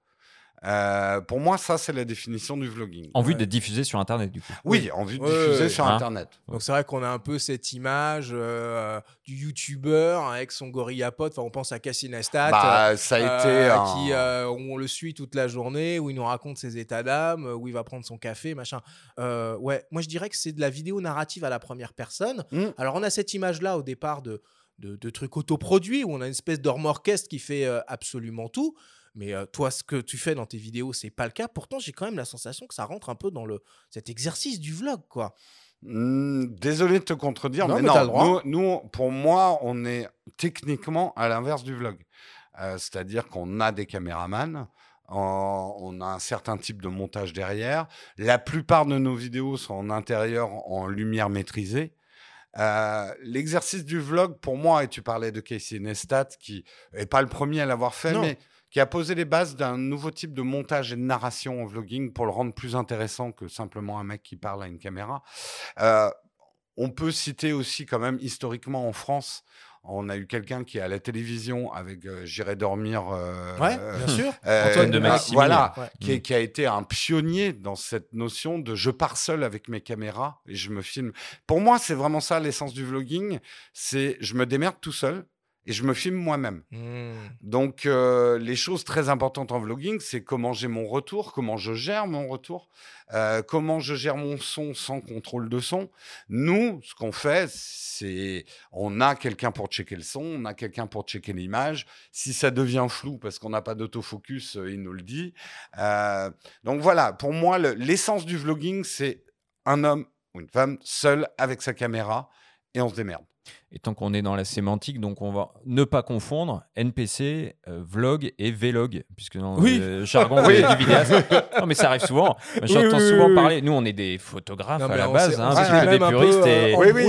Euh, pour moi, ça, c'est la définition du vlogging. En vue Ouais. d'être diffusé sur Internet, du coup. Oui, en vue de Ouais, diffuser ouais, sur hein. Internet. Donc c'est vrai qu'on a un peu cette image euh, du youtubeur avec son gorilla pote. Enfin, on pense à Cassie Neistat. Bah, ça a été euh, un- qui, euh, où on le suit toute la journée, où il nous raconte ses états d'âme, euh, où il va prendre son café, machin. Euh, ouais, moi je dirais que c'est de la vidéo narrative à la première personne. Mm. Alors on a cette image-là au départ de, de, de trucs autoproduits, où on a une espèce d'homme orchestre qui fait euh, absolument tout. Mais euh, toi, ce que tu fais dans tes vidéos, c'est pas le cas. Pourtant, j'ai quand même la sensation que ça rentre un peu dans le cet exercice du vlog, quoi. Hmm, désolé de te contredire, Non, mais, mais non. droit. Nous, nous, pour moi, on est techniquement à l'inverse du vlog. Euh, C'est-à-dire qu'on a des caméramans, on a un certain type de montage derrière. La plupart de nos vidéos sont en intérieur, en lumière maîtrisée. Euh, L'exercice du vlog, pour moi, et tu parlais de Casey Neistat, qui est pas le premier à l'avoir fait, Non. mais qui a posé les bases d'un nouveau type de montage et de narration en vlogging pour le rendre plus intéressant que simplement un mec qui parle à une caméra. Euh, on peut citer aussi quand même historiquement en France, on a eu quelqu'un qui est à la télévision avec euh, J'irai dormir. euh, Ouais, euh, bien sûr. euh, Antoine de euh, Maximilien. Voilà, Ouais. qui, est- qui a été un pionnier dans cette notion de je pars seul avec mes caméras et je me filme. Pour moi, c'est vraiment ça l'essence du vlogging, c'est je me démerde tout seul et je me filme moi-même. Hmm. Donc, euh, les choses très importantes en vlogging, c'est comment j'ai mon retour, comment je gère mon retour, euh, comment je gère mon son sans contrôle de son. Nous, ce qu'on fait, c'est on a quelqu'un pour checker le son, on a quelqu'un pour checker l'image. Si ça devient flou parce qu'on n'a pas d'autofocus, euh, il nous le dit. Euh, donc voilà, pour moi, le- l'essence du vlogging, c'est un homme ou une femme seul avec sa caméra et on se démerde. Et tant qu'on est dans la sémantique, donc on va ne pas confondre NPC, euh, vlog et vlog, puisque dans Oui. le jargon Oui. du du vidéaste. Non, mais ça arrive souvent. J'entends oui, souvent parler. Nous, on est des photographes Non, à la on base, hein, on parce que des un peu, puristes. euh,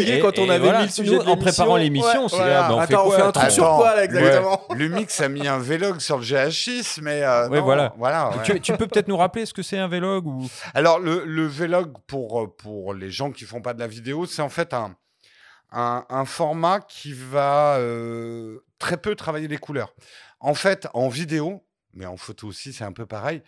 et, et- quand on et avait voilà. mis le sujet Nous, En préparant l'émission. l'émission, Ouais, c'est voilà. là, bah, on fait Attends, on quoi fait un truc sur quoi, là, exactement Le Lumix a mis un vlog sur le GH6, mais euh, Ouais, non, voilà. voilà ouais. Tu, tu peux peut-être nous rappeler ce que c'est un vlog ou Alors, le, le vlog, pour, euh, pour les gens qui font pas de la vidéo, c'est en fait un, un, un format qui va euh, très peu travailler les couleurs. En fait, en vidéo, mais en photo aussi, c'est un peu pareil.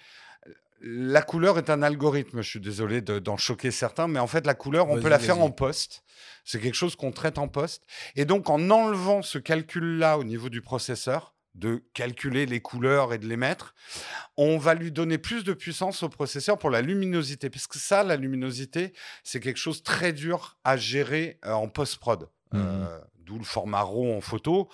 La couleur est un algorithme. Je suis désolé de- d'en choquer certains, mais en fait, la couleur, on peut la faire en post. C'est quelque chose qu'on traite en post. Et donc, en enlevant ce calcul-là au niveau du processeur, de calculer les couleurs et de les mettre, on va lui donner plus de puissance au processeur pour la luminosité. Parce que ça, la luminosité, c'est quelque chose très dur à gérer euh, en post-prod. Euh, D'où le format RAW en photo.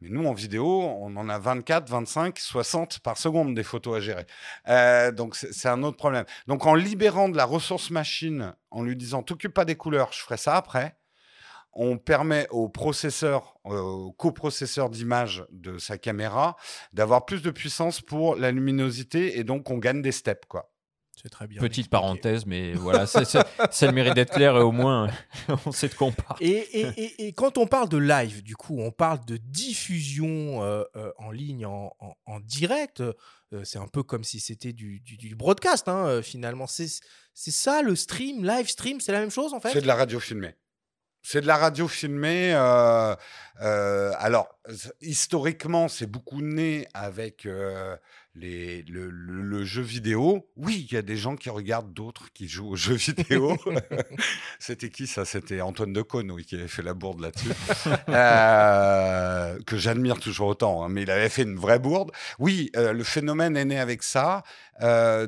Mais nous, en vidéo, on en a 24, 25, 60 par seconde des photos à gérer. Euh, donc, c'est c'est un autre problème. Donc, en libérant de la ressource machine, en lui disant, t'occupe pas des couleurs, je ferai ça après, on permet au processeur, euh, au coprocesseur d'image de sa caméra, d'avoir plus de puissance pour la luminosité et donc on gagne des steps, quoi. C'est très bien. petite expliqué. parenthèse, mais voilà, c'est le mérite d'être clair et au moins on sait de quoi on parle. Et, et- et- et quand on parle de live, du coup, on parle de diffusion euh, euh, en ligne, en, en- en direct. euh, c'est un peu comme si c'était du, du- du broadcast, hein, euh, finalement. C'est ça le stream, live stream, c'est la même chose en fait? C'est de la radio filmée. C'est de la radio filmée. euh, euh, alors, historiquement, c'est beaucoup né avec euh, les, le, le- le jeu vidéo. Oui, il y a des gens qui regardent d'autres qui jouent aux jeux vidéo. C'était qui ça? C'était Antoine Decaune, oui, qui avait fait la bourde là-dessus. Que j'admire toujours autant, hein, mais il avait fait une vraie bourde. Oui, le phénomène est né avec ça. de,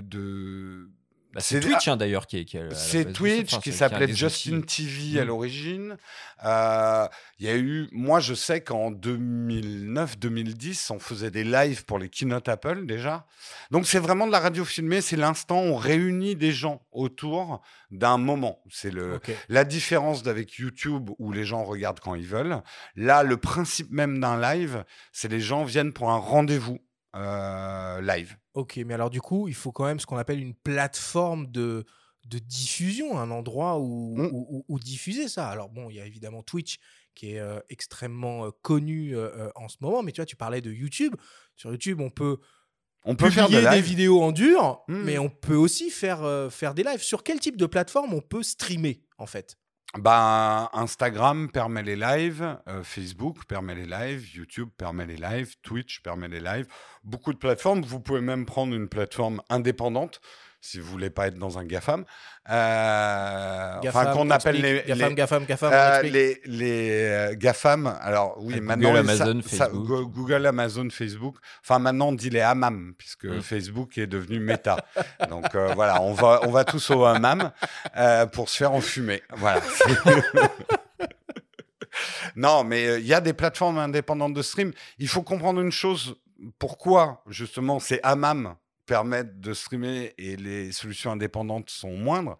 de... Bah, c'est Twitch hein, d'ailleurs qui C'est. Twitch Enfin, qui s'appelait Justin. TV à Mm. l'origine. Euh, Il y a eu, moi je sais qu'en 2009-2010, on faisait des lives pour les keynote Apple déjà. Donc c'est vraiment de la radio filmée, c'est l'instant où on réunit des gens autour d'un moment. C'est le, la différence d'avec YouTube où les gens regardent quand ils veulent. Là, le principe même d'un live, c'est les gens viennent pour un rendez-vous euh, live. Ok, mais alors du coup, il faut quand même ce qu'on appelle une plateforme de, de diffusion, un endroit où, Mm. où, où- où diffuser ça. Alors bon, il y a évidemment Twitch qui est euh, extrêmement euh, connu euh, en ce moment, mais tu vois, tu parlais de YouTube. Sur YouTube, on peut On peut faire des vidéos en dur, Mm. mais on peut aussi faire, faire des lives. Sur quel type de plateforme on peut streamer, en fait? Ben, Instagram permet les lives, euh, Facebook permet les lives, YouTube permet les lives, Twitch permet les lives. Beaucoup de plateformes. Vous pouvez même prendre une plateforme indépendante si vous voulez pas être dans un GAFAM. Euh, enfin, qu'on appelle les, GAFAM, les- GAFAM, GAFAM, euh, les, les euh, GAFAM, alors oui, Google, maintenant, Amazon, ça- Facebook. Go- Google, Amazon, Facebook. Enfin, maintenant, on dit les hammams, puisque Mm. Facebook est devenu Meta. Donc euh, voilà, on va, on va tous au hammam euh, pour se faire enfumer. Voilà. non, mais il y a des plateformes indépendantes de stream. Il faut comprendre une chose. Pourquoi, justement, ces hammams permettent de streamer et les solutions indépendantes sont moindres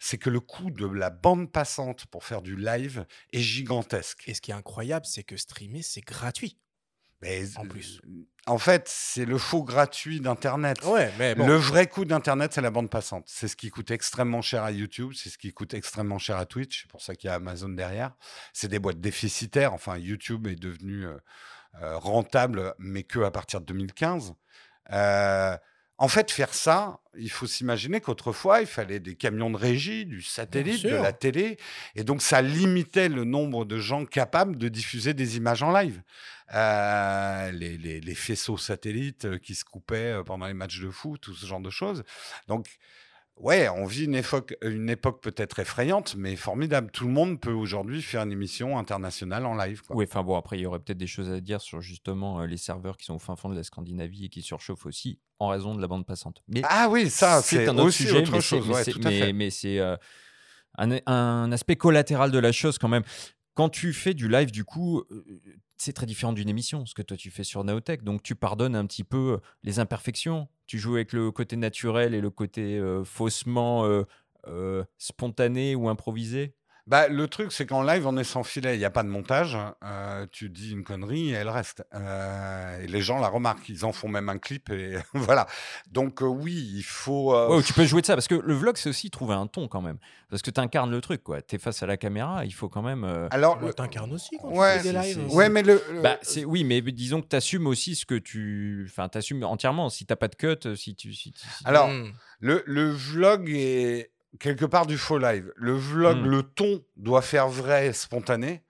c'est que le coût de la bande passante pour faire du live est gigantesque. Et ce qui est incroyable, c'est que streamer, c'est gratuit. Mais, En plus. euh, En fait, c'est le faux gratuit d'Internet. Ouais, mais bon. Le vrai coût d'Internet, c'est la bande passante. C'est ce qui coûte extrêmement cher à YouTube, c'est ce qui coûte extrêmement cher à Twitch. C'est pour ça qu'il y a Amazon derrière. C'est des boîtes déficitaires. Enfin, YouTube est devenu euh, euh, rentable, mais que à partir de 2015. Euh, en fait, faire ça, il faut s'imaginer qu'autrefois, il fallait des camions de régie, du satellite, de la télé. Et donc, ça limitait le nombre de gens capables de diffuser des images en live. Euh, les, les- les faisceaux satellites euh, qui se coupaient euh, pendant les matchs de foot, tout ce genre de choses. Donc, ouais, on vit une époque, une époque peut-être effrayante, mais formidable. Tout le monde peut aujourd'hui faire une émission internationale en live. quoi. Oui, enfin bon, après, il y aurait peut-être des choses à dire sur justement euh, les serveurs qui sont au fin fond de la Scandinavie et qui surchauffent aussi en raison de la bande passante. Mais Ah oui, ça, c'est un autre aussi sujet, autre mais c'est- chose. mais c'est- euh, un, un aspect collatéral de la chose quand même. Quand tu fais du live, du coup, euh, c'est très différent d'une émission, ce que toi tu fais sur Naotech. Donc tu pardonnes un petit peu les imperfections. Tu joues avec le côté naturel et le côté euh, faussement euh, euh, spontané ou improvisé. Bah, le truc, c'est qu'en live, on est sans filet. Il n'y a pas de montage. Euh, tu dis une connerie et elle reste. Euh, et les gens la remarquent. Ils en font même un clip. Et voilà. Donc, euh, oui, il faut. euh, Ouais, tu peux jouer de ça parce que le vlog, c'est aussi trouver un ton quand même. Parce que tu incarnes le truc, quoi. Tu es face à la caméra, il faut quand même. euh, Alors, Bah, le- T'incarnes aussi quand Ouais, tu fais des lives. ouais, mais le. le- Bah, c'est oui, mais disons que tu assumes aussi ce que tu. Enfin, tu assumes entièrement. Si t'as pas de cut, si tu. Si, tu- si- Alors, Hmm. Le, le vlog est quelque part du faux live. Le vlog, Mm. le ton doit faire vrai, spontané,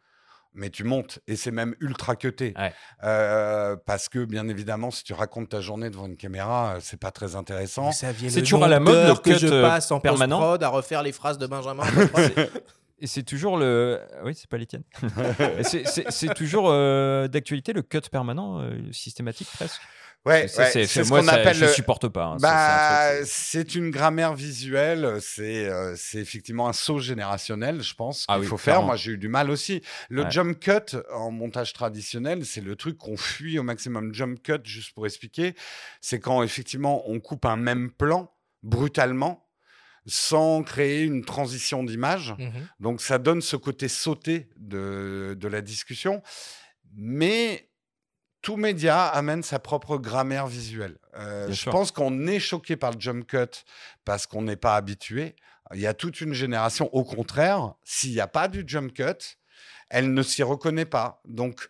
mais tu montes et c'est même ultra cuté. Ouais. Euh, parce que, bien évidemment, si tu racontes ta journée devant une caméra, euh, c'est pas très intéressant. C'est toujours à la mode, le que cut, je euh, passe en permanent. à refaire les phrases de Benjamin. Et c'est toujours le. Oui, c'est pas les tiennes. Et c'est- toujours euh, d'actualité le cut permanent, euh, systématique presque. Ouais, Ça, ouais, c'est- c'est ce moi, qu'on appelle je le- supporte pas. hein. Bah, c'est- une grammaire visuelle, c'est euh, c'est effectivement un saut générationnel, je pense, Ah qu'il oui, faut faire. clairement. Moi, j'ai eu du mal aussi. Le Ouais. jump cut en montage traditionnel, c'est le truc qu'on fuit au maximum. Jump cut, juste pour expliquer, c'est quand effectivement on coupe un même plan brutalement sans créer une transition d'image. Mhm. Donc ça donne ce côté sauté de, de la discussion. Mais tout média amène sa propre grammaire visuelle. Euh, je sûr. pense qu'on est choqué par le jump cut parce qu'on n'est pas habitué. Il y a toute une génération, au contraire, s'il n'y a pas du jump cut, elle ne s'y reconnaît pas. Donc,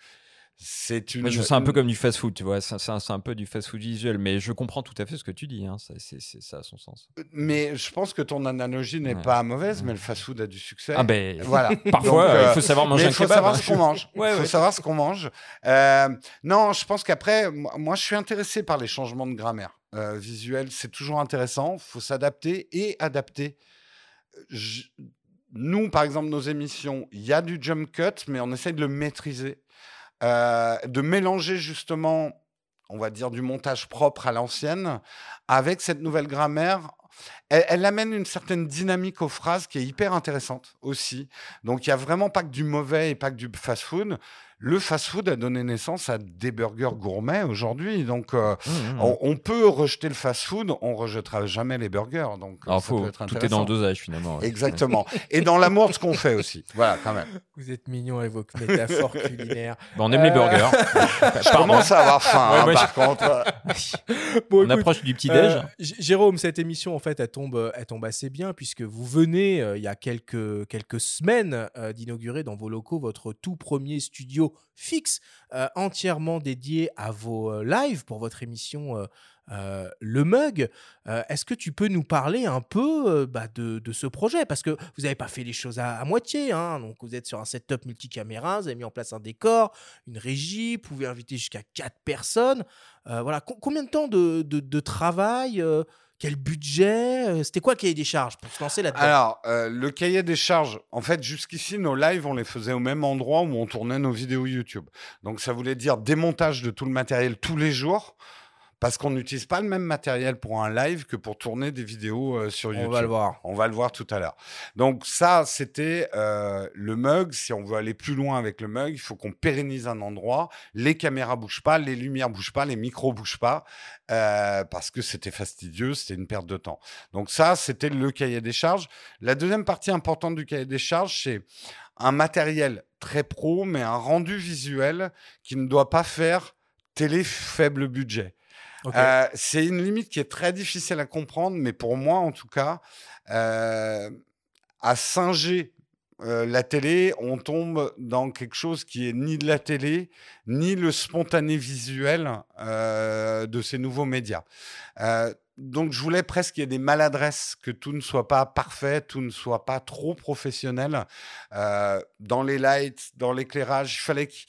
c'est une. Je c'est un peu comme du fast-food, tu vois. C'est un, un peu du fast-food visuel, mais je comprends tout à fait ce que tu dis. Hein. Ça, c'est- c'est- ça a son sens. Mais je pense que ton analogie n'est Ouais. pas mauvaise, mais le fast-food a du succès. Ah ben, Voilà. parfois, Donc, euh, euh, il faut savoir manger il faut kebab. savoir hein. ce qu'on mange. Il Ouais, faut ouais. savoir ce qu'on mange. Euh, non, je pense qu'après, moi, je suis intéressé par les changements de grammaire euh, visuelle. C'est toujours intéressant. Il faut s'adapter et adapter. Je- Nous, par exemple, nos émissions, il y a du jump cut, mais on essaye de le maîtriser. Euh, de mélanger justement, on va dire, du montage propre à l'ancienne avec cette nouvelle grammaire. Elle, elle amène une certaine dynamique aux phrases qui est hyper intéressante aussi. Donc, il n'y a vraiment pas que du mauvais et pas que du fast-food. Le fast-food a donné naissance à des burgers gourmets aujourd'hui. Donc, euh, Mmh, mmh. on, on peut rejeter le fast-food, on rejettera jamais les burgers. Donc, Alors, ça faut, peut être tout est dans le dosage finalement. ouais. Exactement. Et dans l'amour de ce qu'on fait aussi. Voilà, quand même. Vous êtes mignon avec vos métaphores culinaires. Bon, on aime les Euh, burgers. Je commence à avoir faim, Ouais, hein, moi, par contre. Bon, on écoute, approche du petit-déj. Euh, J- Jérôme, cette émission, en fait, elle tombe, euh, elle tombe assez bien puisque vous venez, euh, il y a quelques, quelques semaines, euh, d'inaugurer dans vos locaux votre tout premier studio fixe, euh, entièrement dédié à vos euh, lives pour votre émission euh, Le Mug. Est-ce que tu peux nous parler un peu bah, de, ce projet? Parce que vous n'avez pas fait les choses à, moitié. hein. Donc, vous êtes sur un setup multicaméra, vous avez mis en place un décor, une régie, vous pouvez inviter jusqu'à 4 personnes. Voilà, Co- combien de temps de, travail Quel budget euh, C'était quoi le cahier des charges pour se lancer là-dedans? Alors, euh, le cahier des charges, en fait, jusqu'ici, nos lives, on les faisait au même endroit où on tournait nos vidéos YouTube. Donc, ça voulait dire démontage de tout le matériel tous les jours, parce qu'on n'utilise pas le même matériel pour un live que pour tourner des vidéos euh, sur YouTube. On va le voir. On va le voir tout à l'heure. Donc ça, c'était euh, le mug. Si on veut aller plus loin avec le mug, il faut qu'on pérennise un endroit. Les caméras bougent pas, les lumières bougent pas, les micros bougent pas, euh, parce que c'était fastidieux, c'était une perte de temps. Donc ça, c'était le cahier des charges. La deuxième partie importante du cahier des charges, c'est un matériel très pro, mais un rendu visuel qui ne doit pas faire télé faible budget. Euh, c'est une limite qui est très difficile à comprendre, mais pour moi, en tout cas, euh, à singer euh, la télé, on tombe dans quelque chose qui est ni de la télé, ni le spontané visuel de ces nouveaux médias. Donc, je voulais presque qu'il y ait des maladresses, que tout ne soit pas parfait, tout ne soit pas trop professionnel. Dans les lights, dans l'éclairage, il fallait qu'il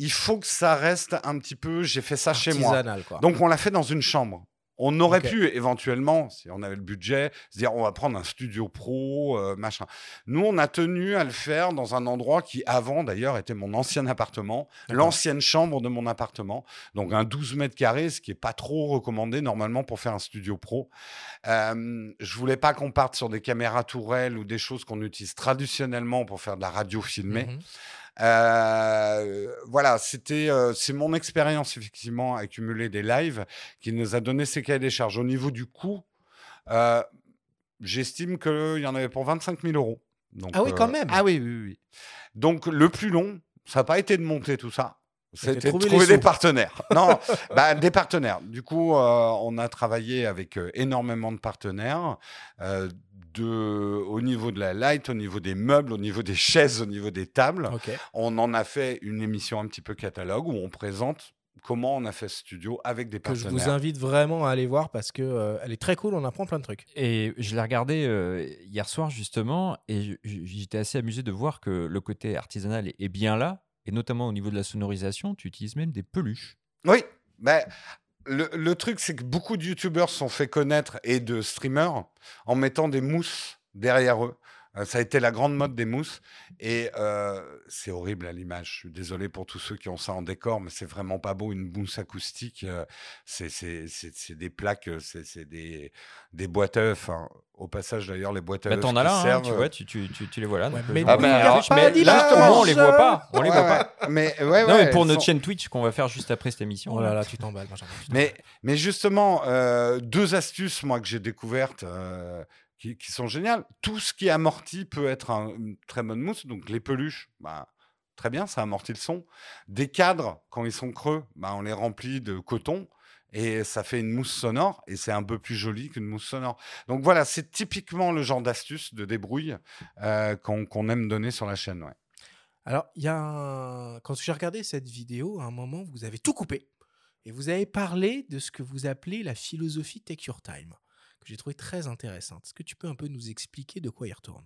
il faut que ça reste un petit peu. J'ai fait ça chez moi. Quoi. Donc on l'a fait dans une chambre. On aurait pu éventuellement, si on avait le budget, se dire on va prendre un studio pro, euh, machin. Nous, on a tenu à le faire dans un endroit qui, avant d'ailleurs, était mon ancien appartement, l'ancienne chambre de mon appartement. Donc un 12 mètres carrés, ce qui est pas trop recommandé normalement pour faire un studio pro. Euh, je voulais pas qu'on parte sur des caméras tourelles ou des choses qu'on utilise traditionnellement pour faire de la radio filmée. Mhm. Euh, voilà, c'était euh, c'est mon expérience effectivement accumulée des lives qui nous a donné ces cahiers des charges. Au niveau du coût, euh, j'estime qu'il y en avait pour 25 000 euros. Donc, Ah oui, quand même. Ah oui, oui, oui. Donc le plus long, ça n'a pas été de monter tout ça. C'était trouver trouver des partenaires. Non, bah, des partenaires. Du coup, euh, on a travaillé avec euh, énormément de partenaires, euh, de, au niveau de la light, au niveau des meubles, au niveau des chaises, au niveau des tables. On en a fait une émission un petit peu catalogue où on présente comment on a fait ce studio avec des Que je partenaires. vous invite vraiment à aller voir parce que euh, elle est très cool. On apprend plein de trucs. Et je l'ai regardé euh, hier soir justement, et j'étais assez amusé de voir que le côté artisanal est- est bien là, et notamment au niveau de la sonorisation, tu utilises même des peluches. Oui, ben, le, truc, c'est que beaucoup de youtubeurs sont fait connaître et de streamers en mettant des mousses derrière eux. Euh, ça a été la grande mode des mousses. Et euh, c'est horrible à l'image. Je suis désolé pour tous ceux qui ont ça en décor, mais c'est vraiment pas beau. Une mousse acoustique, euh, c'est c'est- c'est- c'est des plaques, euh, c'est c'est des, des boîtes à œufs. hein. Au passage, d'ailleurs, les boîtes à Bah, œufs. t'en as qui là, hein, servent, tu vois, tu, tu, tu, tu les vois là. Ouais, mais Ah, alors, mais là, moins, on les voit pas. On les ouais, voit pas. ouais. Mais, ouais, non, mais pour notre sont- chaîne Twitch qu'on va faire juste après cette émission. Oh là. là là, tu t'emballes, Mais, mais justement, euh, deux astuces, moi, que j'ai découvertes euh, qui, sont géniales. Tout ce qui est amorti peut être un- une très bonne mousse. Donc, les peluches, bah, très bien, ça amortit le son. Des cadres, quand ils sont creux, bah, on les remplit de coton et ça fait une mousse sonore et c'est un peu plus joli qu'une mousse sonore. Donc, voilà, c'est typiquement le genre d'astuce de débrouille euh, qu'on aime donner sur la chaîne. Alors, y a quand j'ai regardé cette vidéo, à un moment, vous avez tout coupé et vous avez parlé de ce que vous appelez la philosophie Take Your Time, que j'ai trouvé très intéressante. Est-ce que tu peux un peu nous expliquer de quoi il retourne?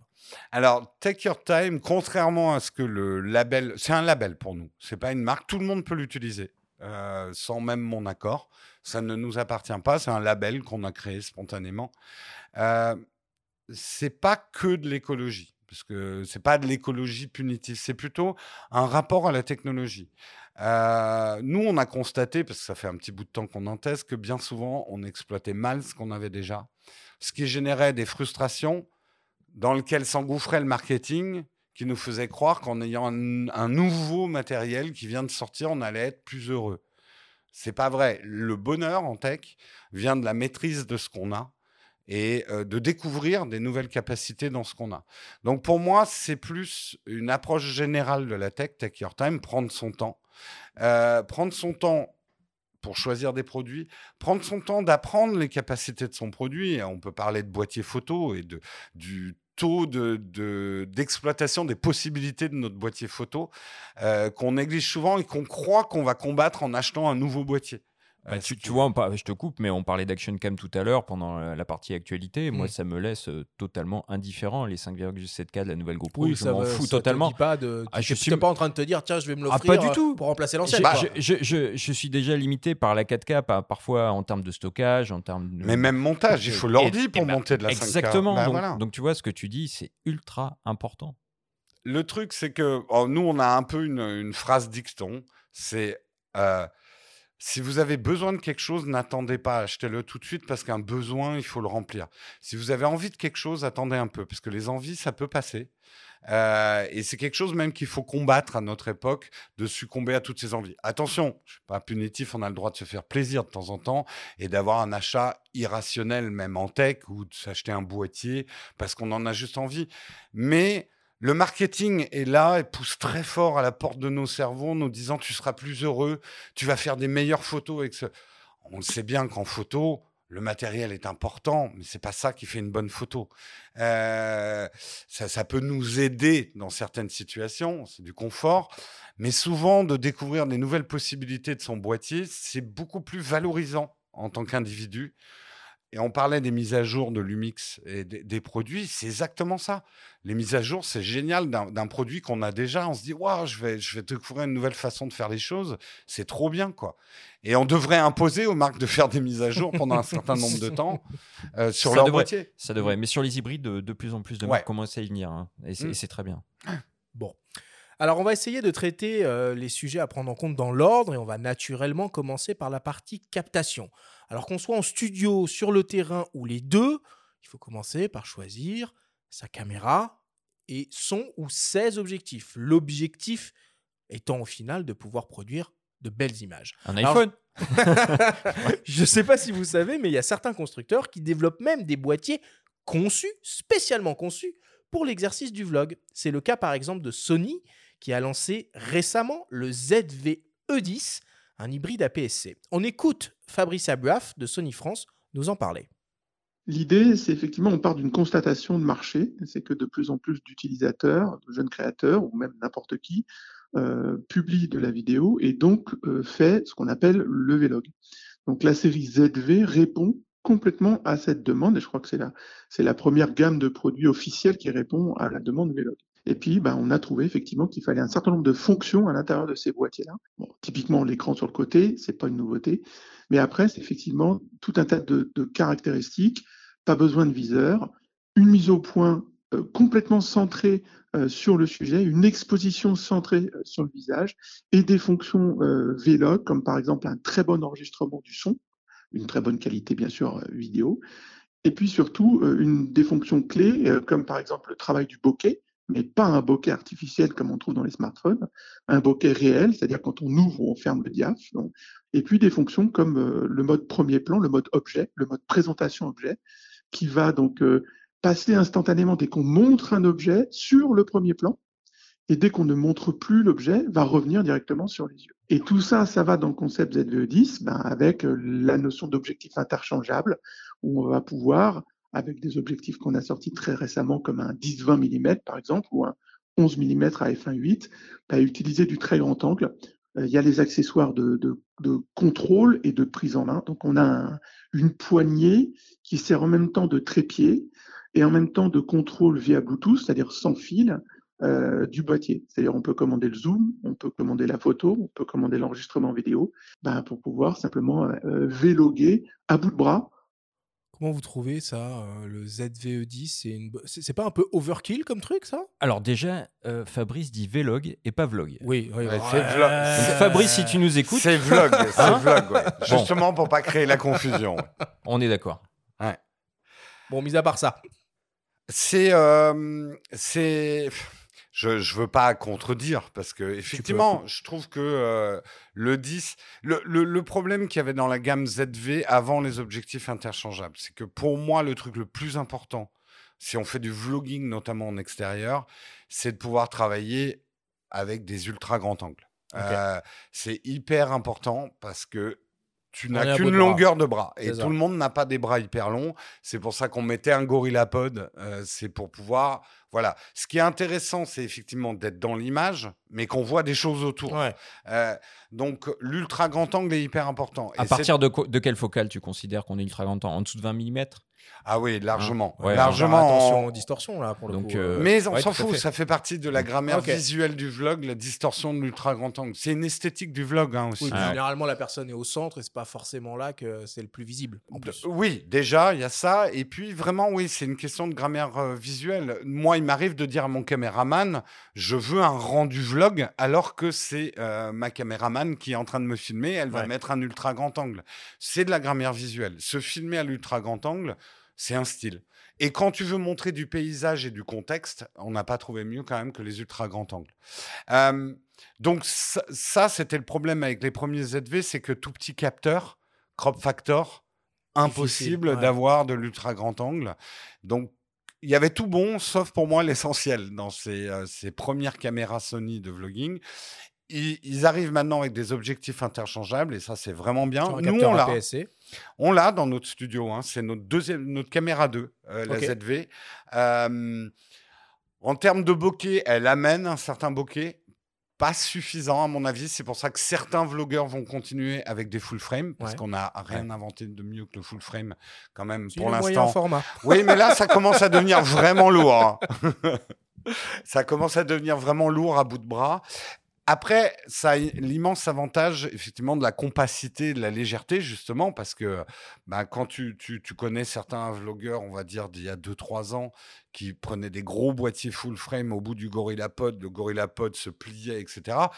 Alors, Take Your Time, contrairement à ce que le label, c'est un label pour nous, c'est pas une marque, tout le monde peut l'utiliser. euh, sans même mon accord. Ça ne nous appartient pas, c'est un label qu'on a créé spontanément. Euh, c'est pas que de l'écologie, parce que c'est pas de l'écologie punitive, c'est plutôt un rapport à la technologie. Euh, nous, on a constaté, parce que ça fait un petit bout de temps qu'on en teste, que bien souvent, on exploitait mal ce qu'on avait déjà, ce qui générait des frustrations dans lesquelles s'engouffrait le marketing, qui nous faisait croire qu'en ayant un, nouveau matériel qui vient de sortir, on allait être plus heureux. C'est pas vrai. Le bonheur en tech vient de la maîtrise de ce qu'on a et euh, de découvrir des nouvelles capacités dans ce qu'on a. Donc pour moi, c'est plus une approche générale de la tech, Take Your Time, prendre son temps. Euh, prendre son temps pour choisir des produits, prendre son temps d'apprendre les capacités de son produit. On peut parler de boîtier photo et du taux de- de- d'exploitation des possibilités de notre boîtier photo euh, qu'on néglige souvent et qu'on croit qu'on va combattre en achetant un nouveau boîtier. Bah, Euh, tu, vois, on par- je te coupe, mais on parlait d'Action Cam tout à l'heure pendant euh, la partie actualité. Moi, Mm. ça me laisse euh, totalement indifférent. Les 5,7K de la nouvelle GoPro, je ça m'en va- fous totalement. pas de. Ah, je suis- pas en train de te dire, tiens, je vais me Ah, l'offrir pas du euh, tout. pour remplacer Je, l'ancien. Bah, je- je- je- je suis déjà limité par la 4K, par- parfois en termes de stockage, en termes de... Mais même montage, il faut l'ordi pour ben, monter de la 5K. Exactement. Bah, donc, voilà. donc, tu vois, ce que tu dis, c'est ultra important. Le truc, c'est que oh, nous, on a un peu une, une phrase dicton. C'est euh, si vous avez besoin de quelque chose, n'attendez pas, achetez-le tout de suite parce qu'un besoin, il faut le remplir. Si vous avez envie de quelque chose, attendez un peu parce que les envies, ça peut passer. Euh, et c'est quelque chose même qu'il faut combattre à notre époque, de succomber à toutes ces envies. Attention, je suis pas punitif, on a le droit de se faire plaisir de temps en temps et d'avoir un achat irrationnel même en tech ou de s'acheter un boîtier parce qu'on en a juste envie. Mais le marketing est là et pousse très fort à la porte de nos cerveaux, nous disant tu seras plus heureux, tu vas faire des meilleures photos avec. On le sait bien qu'en photo, le matériel est important, mais c'est pas ça qui fait une bonne photo. Euh, ça, ça peut nous aider dans certaines situations, c'est du confort, mais souvent de découvrir des nouvelles possibilités de son boîtier, c'est beaucoup plus valorisant en tant qu'individu. Et on parlait des mises à jour de Lumix et des, des produits, c'est exactement ça. Les mises à jour, c'est génial d'un produit qu'on a déjà. On se dit, waouh, je vais, je vais découvrir une nouvelle façon de faire les choses. C'est trop bien, quoi. Et on devrait imposer aux marques de faire des mises à jour pendant un certain nombre de temps euh, sur Ça leur devrait- boîtier. Ça devrait. Mais sur les hybrides, de, de plus en plus de Ouais. marques commencent à y venir. hein. Et c'est Mm. et c'est très bien. Bon. Alors, on va essayer de traiter euh, les sujets à prendre en compte dans l'ordre et on va naturellement commencer par la partie captation. Alors qu'on soit en studio, sur le terrain ou les deux, il faut commencer par choisir sa caméra et son ou ses objectifs. L'objectif étant au final de pouvoir produire de belles images. Un Alors, iPhone Je ne sais pas si vous savez, mais il y a certains constructeurs qui développent même des boîtiers conçus, spécialement conçus, pour l'exercice du vlog. C'est le cas par exemple de Sony, qui a lancé récemment le ZV-E10, un hybride APS-C. On écoute Fabrice Abuaf de Sony France nous en parler. L'idée, c'est effectivement, on part d'une constatation de marché, c'est que de plus en plus d'utilisateurs, de jeunes créateurs ou même n'importe qui, euh, publie de la vidéo et donc euh, fait ce qu'on appelle le vlog. Donc la série ZV répond complètement à cette demande et je crois que c'est la, c'est la première gamme de produits officiels qui répond à la demande vlog. Et puis, ben, on a trouvé effectivement qu'il fallait un certain nombre de fonctions à l'intérieur de ces boîtiers-là. Typiquement, l'écran sur le côté, c'est pas une nouveauté. Mais après, c'est effectivement tout un tas de, caractéristiques. Pas besoin de viseur, une mise au point euh, complètement centrée euh, sur le sujet, une exposition centrée euh, sur le visage et des fonctions vlog, comme par exemple un très bon enregistrement du son, une très bonne qualité bien sûr vidéo, et puis surtout une des fonctions clés, comme par exemple le travail du bokeh, mais pas un bokeh artificiel comme on trouve dans les smartphones, un bokeh réel, c'est-à-dire quand on ouvre ou on ferme le diaph. et puis des fonctions comme euh, le mode premier plan, le mode objet, le mode présentation objet, qui va donc euh, passer instantanément dès qu'on montre un objet sur le premier plan, et dès qu'on ne montre plus l'objet, va revenir directement sur les yeux. Et tout ça, ça va dans le concept ZVE10, ben, avec euh, la notion d'objectif interchangeable, où on va pouvoir, avec des objectifs qu'on a sortis très récemment, comme un 10-20 mm par exemple, ou un, 11 mm à f1.8, à utiliser du très grand angle. Euh, il y a les accessoires de, contrôle et de prise en main. Donc on a un, une poignée qui sert en même temps de trépied et en même temps de contrôle via Bluetooth, c'est-à-dire sans fil, euh, du boîtier. C'est-à-dire on peut commander le zoom, on peut commander la photo, on peut commander l'enregistrement vidéo, ben, pour pouvoir simplement euh, véloguer à bout de bras Comment vous trouvez ça, euh, le ZVE10 C'est une... c'est pas un peu overkill comme truc, ça? Alors déjà, euh, Fabrice dit vlog et pas vlog. Oui, oui, Ouais, ouais. c'est vlog. Donc, Fabrice, si tu nous écoutes, C'est vlog, c'est Hein vlog, ouais. Justement pour pas créer la confusion. ouais. on est d'accord. Bon, mis à part ça. C'est, euh, c'est, je, je veux pas contredire parce que effectivement, je trouve que euh, le 10, le, le, le problème qu'il y avait dans la gamme ZV avant les objectifs interchangeables, c'est que pour moi, le truc le plus important, si on fait du vlogging notamment en extérieur, c'est de pouvoir travailler avec des ultra grands angles. Euh, c'est hyper important parce que tu n'as qu'une longueur de bras et ça. tout le monde n'a pas des bras hyper longs. C'est pour ça qu'on mettait un gorillapod. euh, c'est pour pouvoir, voilà. Ce qui est intéressant, c'est effectivement d'être dans l'image, mais qu'on voit des choses autour. Ouais. Euh, donc l'ultra grand angle est hyper important. À Et partir de, de quelle focale tu considères qu'on est ultra grand temps En dessous de 20 mm ah oui, largement, Ouais, largement. Alors, attention en- aux distorsions, là, pour le Donc, coup. euh, Mais on s'en fout, fait. ça fait partie de la grammaire Ok. visuelle du vlog, la distorsion de l'ultra grand angle. C'est une esthétique du vlog hein, aussi. Oui, généralement, la personne est au centre et c'est pas forcément là que c'est le plus visible. En De- plus. Oui, déjà, il y a ça. Et puis, vraiment, oui, c'est une question de grammaire euh, visuelle. Moi, il m'arrive de dire à mon caméraman, je veux un rendu vlog, alors que c'est euh, ma caméraman qui est en train de me filmer. Elle va Ouais. mettre un ultra grand angle. C'est de la grammaire visuelle. Se filmer à l'ultra grand angle, c'est un style. Et quand tu veux montrer du paysage et du contexte, on n'a pas trouvé mieux quand même que les ultra grands angles. Euh, donc ça, ça, c'était le problème avec les premiers ZV, c'est que tout petit capteur, crop factor, impossible ouais. d'avoir de l'ultra grand angle. Donc il y avait tout bon, sauf pour moi l'essentiel dans ces, euh, ces premières caméras Sony de vlogging. Ils, ils arrivent maintenant avec des objectifs interchangeables et ça c'est vraiment bien. Un Nous on l'a. On l'a dans notre studio, hein. c'est notre deuxième, notre caméra 2, euh, la. ZV. Euh, en termes de bokeh, elle amène un certain bokeh, pas suffisant à mon avis. C'est pour ça que certains vlogueurs vont continuer avec des full frame, parce Ouais. qu'on n'a rien inventé de mieux que le full frame quand même pour l'instant. format. Oui, mais là, ça commence à devenir vraiment lourd. hein. ça commence à devenir vraiment lourd à bout de bras. Après, ça a l'immense avantage, effectivement, de la compacité, de la légèreté, justement, parce que bah, quand tu, tu- tu connais certains vlogueurs, on va dire, d'il y a 2-3 ans, qui prenaient des gros boîtiers full frame au bout du GorillaPod, le GorillaPod se pliait, etc.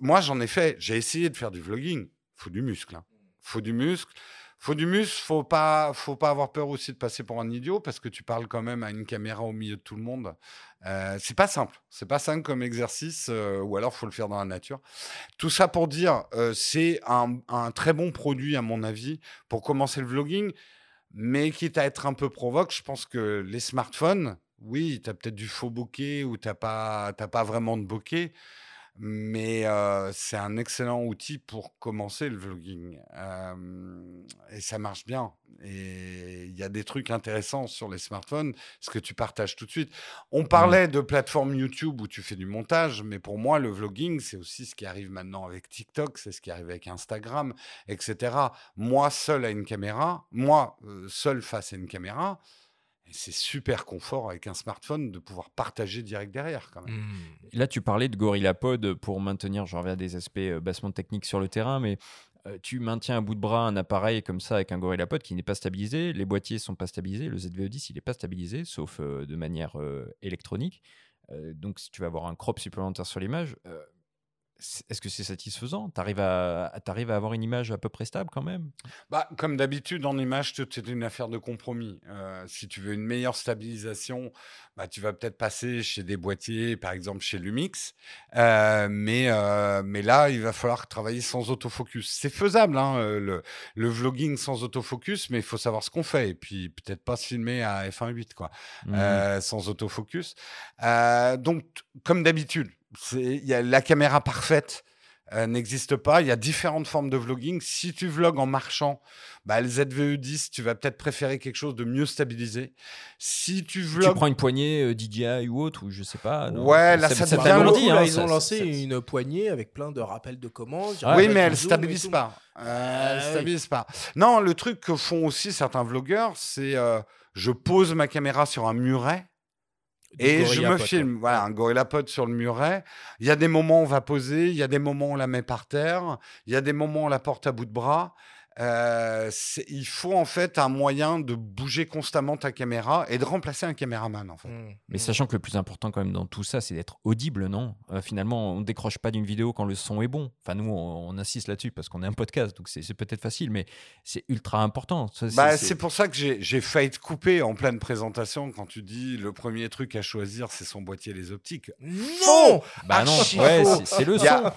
Moi, j'en ai fait, j'ai essayé de faire du vlogging. Faut du muscle. hein. Faut du muscle. Faut du muscle, faut pas, faut pas avoir peur aussi de passer pour un idiot parce que tu parles quand même à une caméra au milieu de tout le monde. Euh, c'est pas simple, c'est pas simple comme exercice, euh, ou alors faut le faire dans la nature. Tout ça pour dire, euh, c'est un, très bon produit à mon avis pour commencer le vlogging, mais quitte à être un peu provoque, je pense que les smartphones, oui, tu as peut-être du faux bokeh ou t'as pas, pas vraiment de bokeh, mais euh, c'est un excellent outil pour commencer le vlogging. Euh, et ça marche bien. Et il y a des trucs intéressants sur les smartphones, ce que tu partages tout de suite. On parlait de plateforme YouTube où tu fais du montage, mais pour moi, le vlogging, c'est aussi ce qui arrive maintenant avec TikTok, c'est ce qui arrive avec Instagram, etc. Moi, seul à une caméra, moi, euh, seul face à une caméra, c'est super confort avec un smartphone de pouvoir partager direct derrière quand même. Hmm. Là, tu parlais de GorillaPod pour maintenir, je reviens des aspects euh, bassement techniques sur le terrain, mais euh, tu maintiens à bout de bras un appareil comme ça avec un GorillaPod qui n'est pas stabilisé, les boîtiers sont pas stabilisés, le ZVE10 il n'est pas stabilisé, sauf euh, de manière euh, électronique. Euh, donc, si tu vas avoir un crop supplémentaire sur l'image, euh, est-ce que c'est satisfaisant? Tu arrives à, avoir une image à peu près stable quand même? Bah, comme d'habitude, en image, tout est une affaire de compromis. Euh, si tu veux une meilleure stabilisation, bah, tu vas peut-être passer chez des boîtiers, par exemple chez Lumix. Euh, mais, euh, mais là, il va falloir travailler sans autofocus. C'est faisable, hein, le, le vlogging sans autofocus, mais il faut savoir ce qu'on fait. Et puis, peut-être pas se filmer à f1.8, quoi, euh, sans autofocus. Donc, comme d'habitude, c'est- y a la caméra parfaite. euh, n'existe pas. Il y a différentes formes de vlogging. Si tu vlogs en marchant, bah, le ZVE10, tu vas peut-être préférer quelque chose de mieux stabilisé. Si tu Tu vlogs. prends une poignée euh, DJI ou autre, ou je sais pas. non Ouais, là, ça ça Là, hein, ils ça- ont lancé ça- une poignée avec plein de rappels de commandes. Oui, mais elle stabilise pas. Euh, Ah, elle oui. stabilise pas. Non, le truc que font aussi certains vlogueurs, c'est euh, je pose ma caméra sur un muret et je Gorilla me Pod, filme. Voilà, un gorillapod sur le muret. Il y a des moments où on va poser, il y a des moments où on la met par terre, il y a des moments où on la porte à bout de bras. Euh, il faut en fait un moyen de bouger constamment ta caméra et de remplacer un caméraman en fait. Mm, Mais sachant que le plus important quand même dans tout ça, c'est d'être audible, non? Euh, Finalement, on ne décroche pas d'une vidéo quand le son est bon. Enfin, nous, on, on insiste là-dessus parce qu'on est un podcast, donc c'est peut-être facile, mais c'est ultra important. Bah, c'est pour ça que j'ai failli te couper en pleine présentation quand tu dis le premier truc à choisir, c'est son boîtier les optiques. Non Bah non, ouais, c'est- le son. a-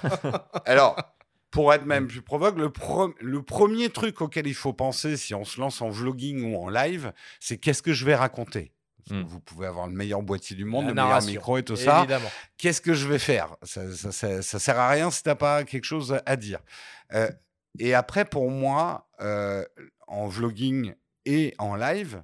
Alors, pour être même plus provoque, le, pro- le premier truc auquel il faut penser si on se lance en vlogging ou en live, c'est qu'est-ce que je vais raconter? Parce que Mm. Vous pouvez avoir le meilleur boîtier du monde, La le meilleur micro et tout ça. Qu'est-ce que je vais faire? Ça, ça, ça- ça sert à rien si t'as pas quelque chose à dire. Euh, et après, pour moi, euh, en vlogging et en live,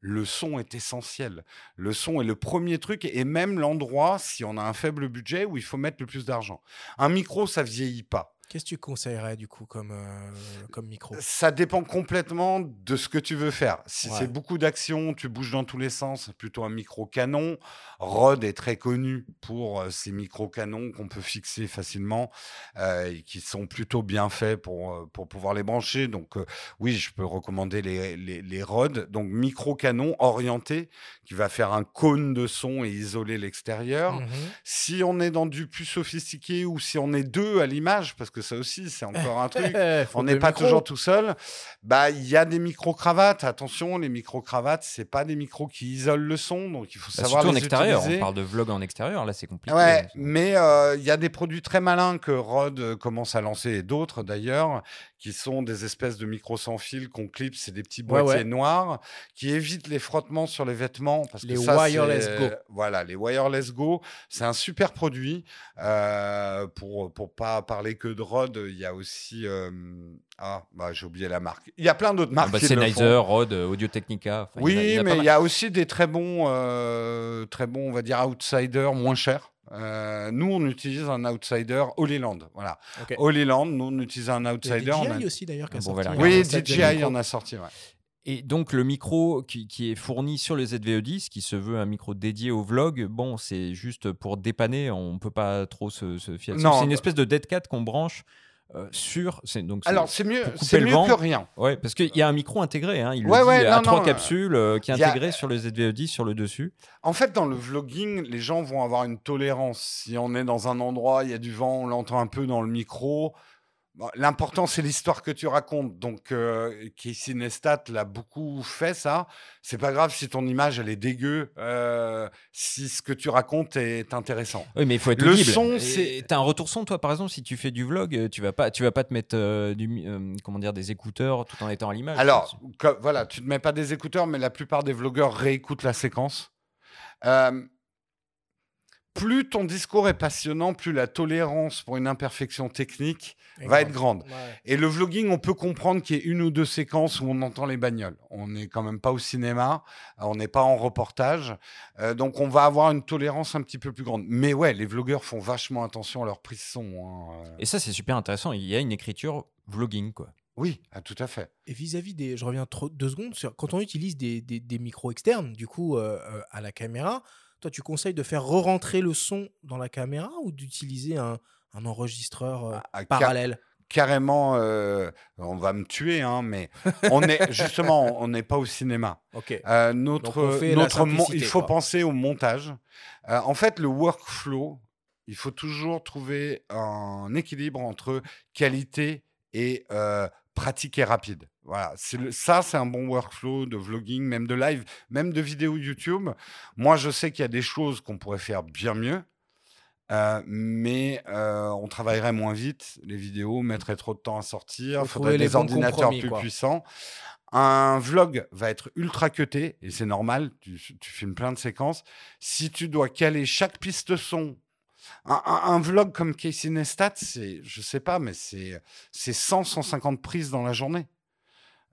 le son est essentiel. Le son est le premier truc et même l'endroit, si on a un faible budget, où il faut mettre le plus d'argent. Un micro, ça vieillit pas. Qu'est-ce que tu conseillerais du coup comme, euh, comme micro? Ça dépend complètement de ce que tu veux faire. Si Ouais. c'est beaucoup d'action, tu bouges dans tous les sens, plutôt un micro canon. Rode est très connu pour euh, ces micro canons qu'on peut fixer facilement euh, et qui sont plutôt bien faits pour, euh, pour pouvoir les brancher. Donc euh, oui, je peux recommander les, les, les Rode. Donc micro canon orienté qui va faire un cône de son et isoler l'extérieur. Mhm. Si on est dans du plus sophistiqué ou si on est deux à l'image, parce que ça aussi c'est encore un truc. On n'est pas micros. toujours tout seul. Bah, il y a des micro-cravates. Attention, les micro-cravates, c'est pas des micros qui isolent le son, donc il faut Bah, savoir surtout en les extérieur. utiliser. On parle de vlog en extérieur, là, c'est compliqué. Ouais, mais euh, il y a des produits très malins que Rode euh, commence à lancer et d'autres d'ailleurs, qui sont des espèces de micros sans fil qu'on clip, c'est des petits boîtiers ouais. noirs qui évitent les frottements sur les vêtements. Parce Les que ça, wireless go. Voilà, les wireless go, c'est un super produit. Euh, pour pour pas parler que de Rode, il y a aussi euh, ah bah j'ai oublié la marque. Il y a plein d'autres Ah marques. bah, le font. Sennheiser, Rode, Audio Technica. enfin, il y en a- il Oui, y a mais il y a aussi des très bons, euh, très bons, on va dire, outsiders moins chers. Euh, nous, on utilise un outsider Holyland. Voilà. Ok. Holyland, nous, on utilise un Il y a outsider. on a- DJI aussi d'ailleurs qui a Bon, sorti voilà. Oui, DJI en a sorti. ouais. Et donc le micro qui, qui est fourni sur le ZVE10, qui se veut un micro dédié au vlog, bon, c'est juste pour dépanner, on peut pas trop se, se fier. C'est une bah- espèce de dead cat qu'on branche euh, sur. c'est- Donc Alors, c'est mieux, c'est le mieux vent. que rien. Ouais, parce qu'il y a un micro intégré, hein, il le Ouais, dit, ouais, à non, trois non, capsules euh, qui est a- intégré sur le ZVE10 sur le dessus. En fait, dans le vlogging, les gens vont avoir une tolérance. Si on est dans un endroit, il y a du vent, on l'entend un peu dans le micro. L'important, c'est l'histoire que tu racontes. Donc, euh, l'a beaucoup fait, ça. C'est pas grave si ton image, elle est dégueu, euh, si ce que tu racontes est intéressant. Oui, mais il faut être Le audible. son, c'est- T'as un retour son, toi, par exemple, si tu fais du vlog, euh, tu vas pas, tu vas pas te mettre euh, du, mi- comment dire, des écouteurs tout en étant à l'image. Alors, voilà, tu ne mets pas des écouteurs, mais la plupart des vlogueurs réécoutent la séquence. Euh, plus ton discours est passionnant, plus la tolérance pour une imperfection technique va être grande. Ouais. Et le vlogging, on peut comprendre qu'il y ait une ou deux séquences où on entend les bagnoles. On n'est quand même pas au cinéma, on n'est pas en reportage, euh, donc on va avoir une tolérance un petit peu plus grande. Mais ouais, les vlogueurs font vachement attention à leur prise son. hein, euh. Et ça, c'est super intéressant. Il y a une écriture vlogging, quoi. Oui, ah, tout à fait. Et vis-à-vis des. Je reviens trop, deux secondes. Sur, quand on utilise des, des- des micros externes, du coup, euh, euh, à la caméra, toi, tu conseilles de faire re-rentrer le son dans la caméra ou d'utiliser un, un enregistreur euh, À- à car- parallèle? carrément, euh, on va me tuer, hein, mais on est justement, on n'est pas au cinéma. Euh, notre, notre il faut quoi. penser au montage. Euh, en fait, le workflow, il faut toujours trouver un équilibre entre qualité et pratique et rapide. Voilà, le- ça, c'est un bon workflow de vlogging, même de live, même de vidéo YouTube. Moi, je sais qu'il y a des choses qu'on pourrait faire bien mieux. euh, mais euh, on travaillerait moins vite, les vidéos mettraient trop de temps à sortir, il faudrait des ordinateurs plus quoi. puissants. Un vlog va être ultra cuté, et c'est normal, tu, tu filmes plein de séquences. Si tu dois caler chaque piste son Un, un- un vlog comme Casey Neistat, c'est, je sais pas, mais c'est, c'est 100, 150 prises dans la journée.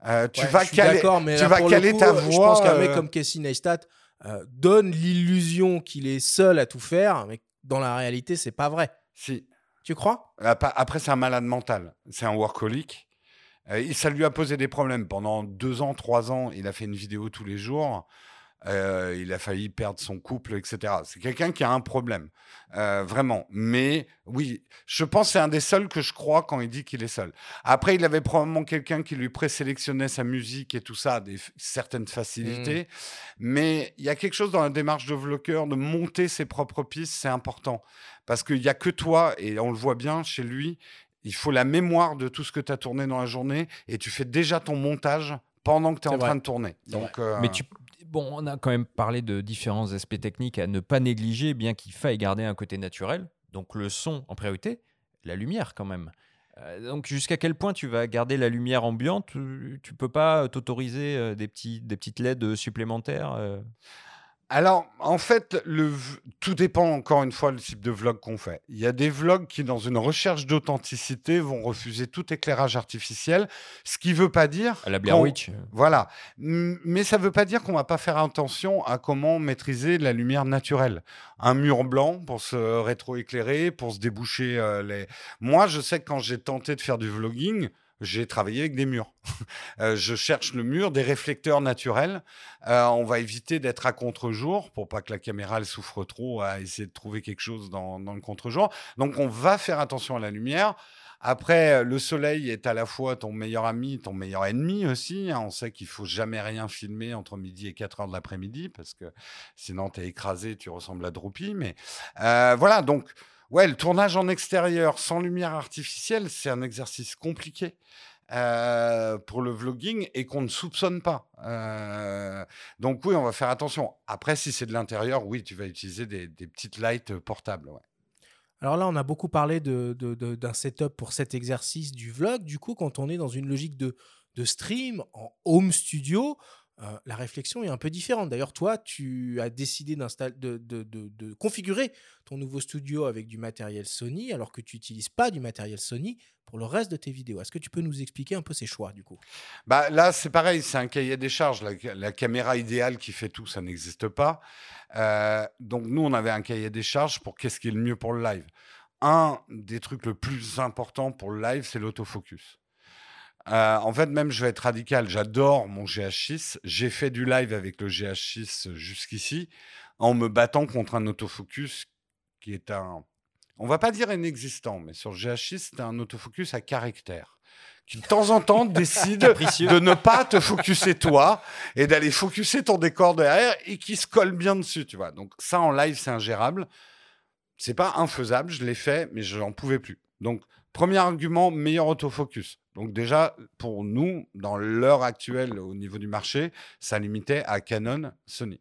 Euh, tu Ouais, vas caler, mais tu là, vas pour caler coup, ta euh, voix. Je pense qu'un mec euh, comme Casey Neistat euh, donne l'illusion qu'il est seul à tout faire, mais dans la réalité, c'est pas vrai. Si. Tu crois? Après, c'est un malade mental. C'est un workaholic. Euh, ça lui a posé des problèmes. Pendant deux ans, trois ans, il a fait une vidéo tous les jours. Euh, il a failli perdre son couple, etc. C'est quelqu'un qui a un problème. Euh, vraiment. Mais oui, je pense que c'est un des seuls que je crois quand il dit qu'il est seul. Après, il avait probablement quelqu'un qui lui présélectionnait sa musique et tout ça, des certaines facilités. Mais il y a quelque chose dans la démarche de vlogueur, de monter ses propres pistes, c'est important. Parce qu'il n'y a que toi, et on le voit bien chez lui, il faut la mémoire de tout ce que tu as tourné dans la journée et tu fais déjà ton montage pendant que tu es en vrai. train de tourner. Donc, euh, Mais tu... Bon, on a quand même parlé de différents aspects techniques à ne pas négliger, bien qu'il faille garder un côté naturel. Donc le son en priorité, la lumière quand même. Euh, donc jusqu'à quel point tu vas garder la lumière ambiante? Tu peux pas t'autoriser euh, des, petits, des petites LED supplémentaires euh? Alors, en fait, le, tout dépend encore une fois du type de vlog qu'on fait. Il y a des vlogs qui, dans une recherche d'authenticité, vont refuser tout éclairage artificiel, ce qui veut pas dire... À la Blair Witch. Voilà. Mais ça ne veut pas dire qu'on va pas faire attention à comment maîtriser la lumière naturelle. Un mur blanc pour se rétroéclairer, pour se déboucher euh, les... Moi, je sais que quand j'ai tenté de faire du vlogging, j'ai travaillé avec des murs. Euh, je cherche le mur, des réflecteurs naturels. Euh, on va éviter d'être à contre-jour pour pas que la caméra souffre trop à essayer de trouver quelque chose dans, le contre-jour. Donc on va faire attention à la lumière. Après, le soleil est à la fois ton meilleur ami, ton meilleur ennemi aussi. hein. On sait qu'il faut jamais rien filmer entre midi et 4 heures de l'après-midi parce que sinon tu es écrasé, tu ressembles à Droopy. Mais euh, voilà, donc ouais, le tournage en extérieur sans lumière artificielle, c'est un exercice compliqué. euh, pour le vlogging et qu'on ne soupçonne pas. Euh, donc oui, on va faire attention. Après, si c'est de l'intérieur, oui, tu vas utiliser des, petites lights portables. Alors là, on a beaucoup parlé d'un setup pour cet exercice du vlog. Du coup, quand on est dans une logique de stream en home studio, euh, la réflexion est un peu différente. D'ailleurs, toi, tu as décidé de, configurer ton nouveau studio avec du matériel Sony, alors que tu n'utilises pas du matériel Sony pour le reste de tes vidéos. Est-ce que tu peux nous expliquer un peu ces choix, du coup? Bah, là, c'est pareil, c'est un cahier des charges. La, la caméra idéale qui fait tout, ça n'existe pas. Euh, donc, nous, on avait un cahier des charges pour qu'est-ce qui est le mieux pour le live. Un des trucs le plus important pour le live, c'est l'autofocus. Euh, en fait, même, je vais être radical. J'adore mon GH6. J'ai fait du live avec le GH6 jusqu'ici en me battant contre un autofocus qui est un. On va pas dire inexistant, mais sur le GH6, c'est un autofocus à caractère qui de temps en temps décide de ne pas te focuser toi et d'aller focuser ton décor derrière et qui se colle bien dessus, tu vois. Donc ça en live, c'est ingérable. C'est pas infaisable, je l'ai fait, mais je n'en pouvais plus. Donc premier argument, meilleur autofocus. Donc déjà, pour nous, dans l'heure actuelle au niveau du marché, ça limitait à Canon, Sony.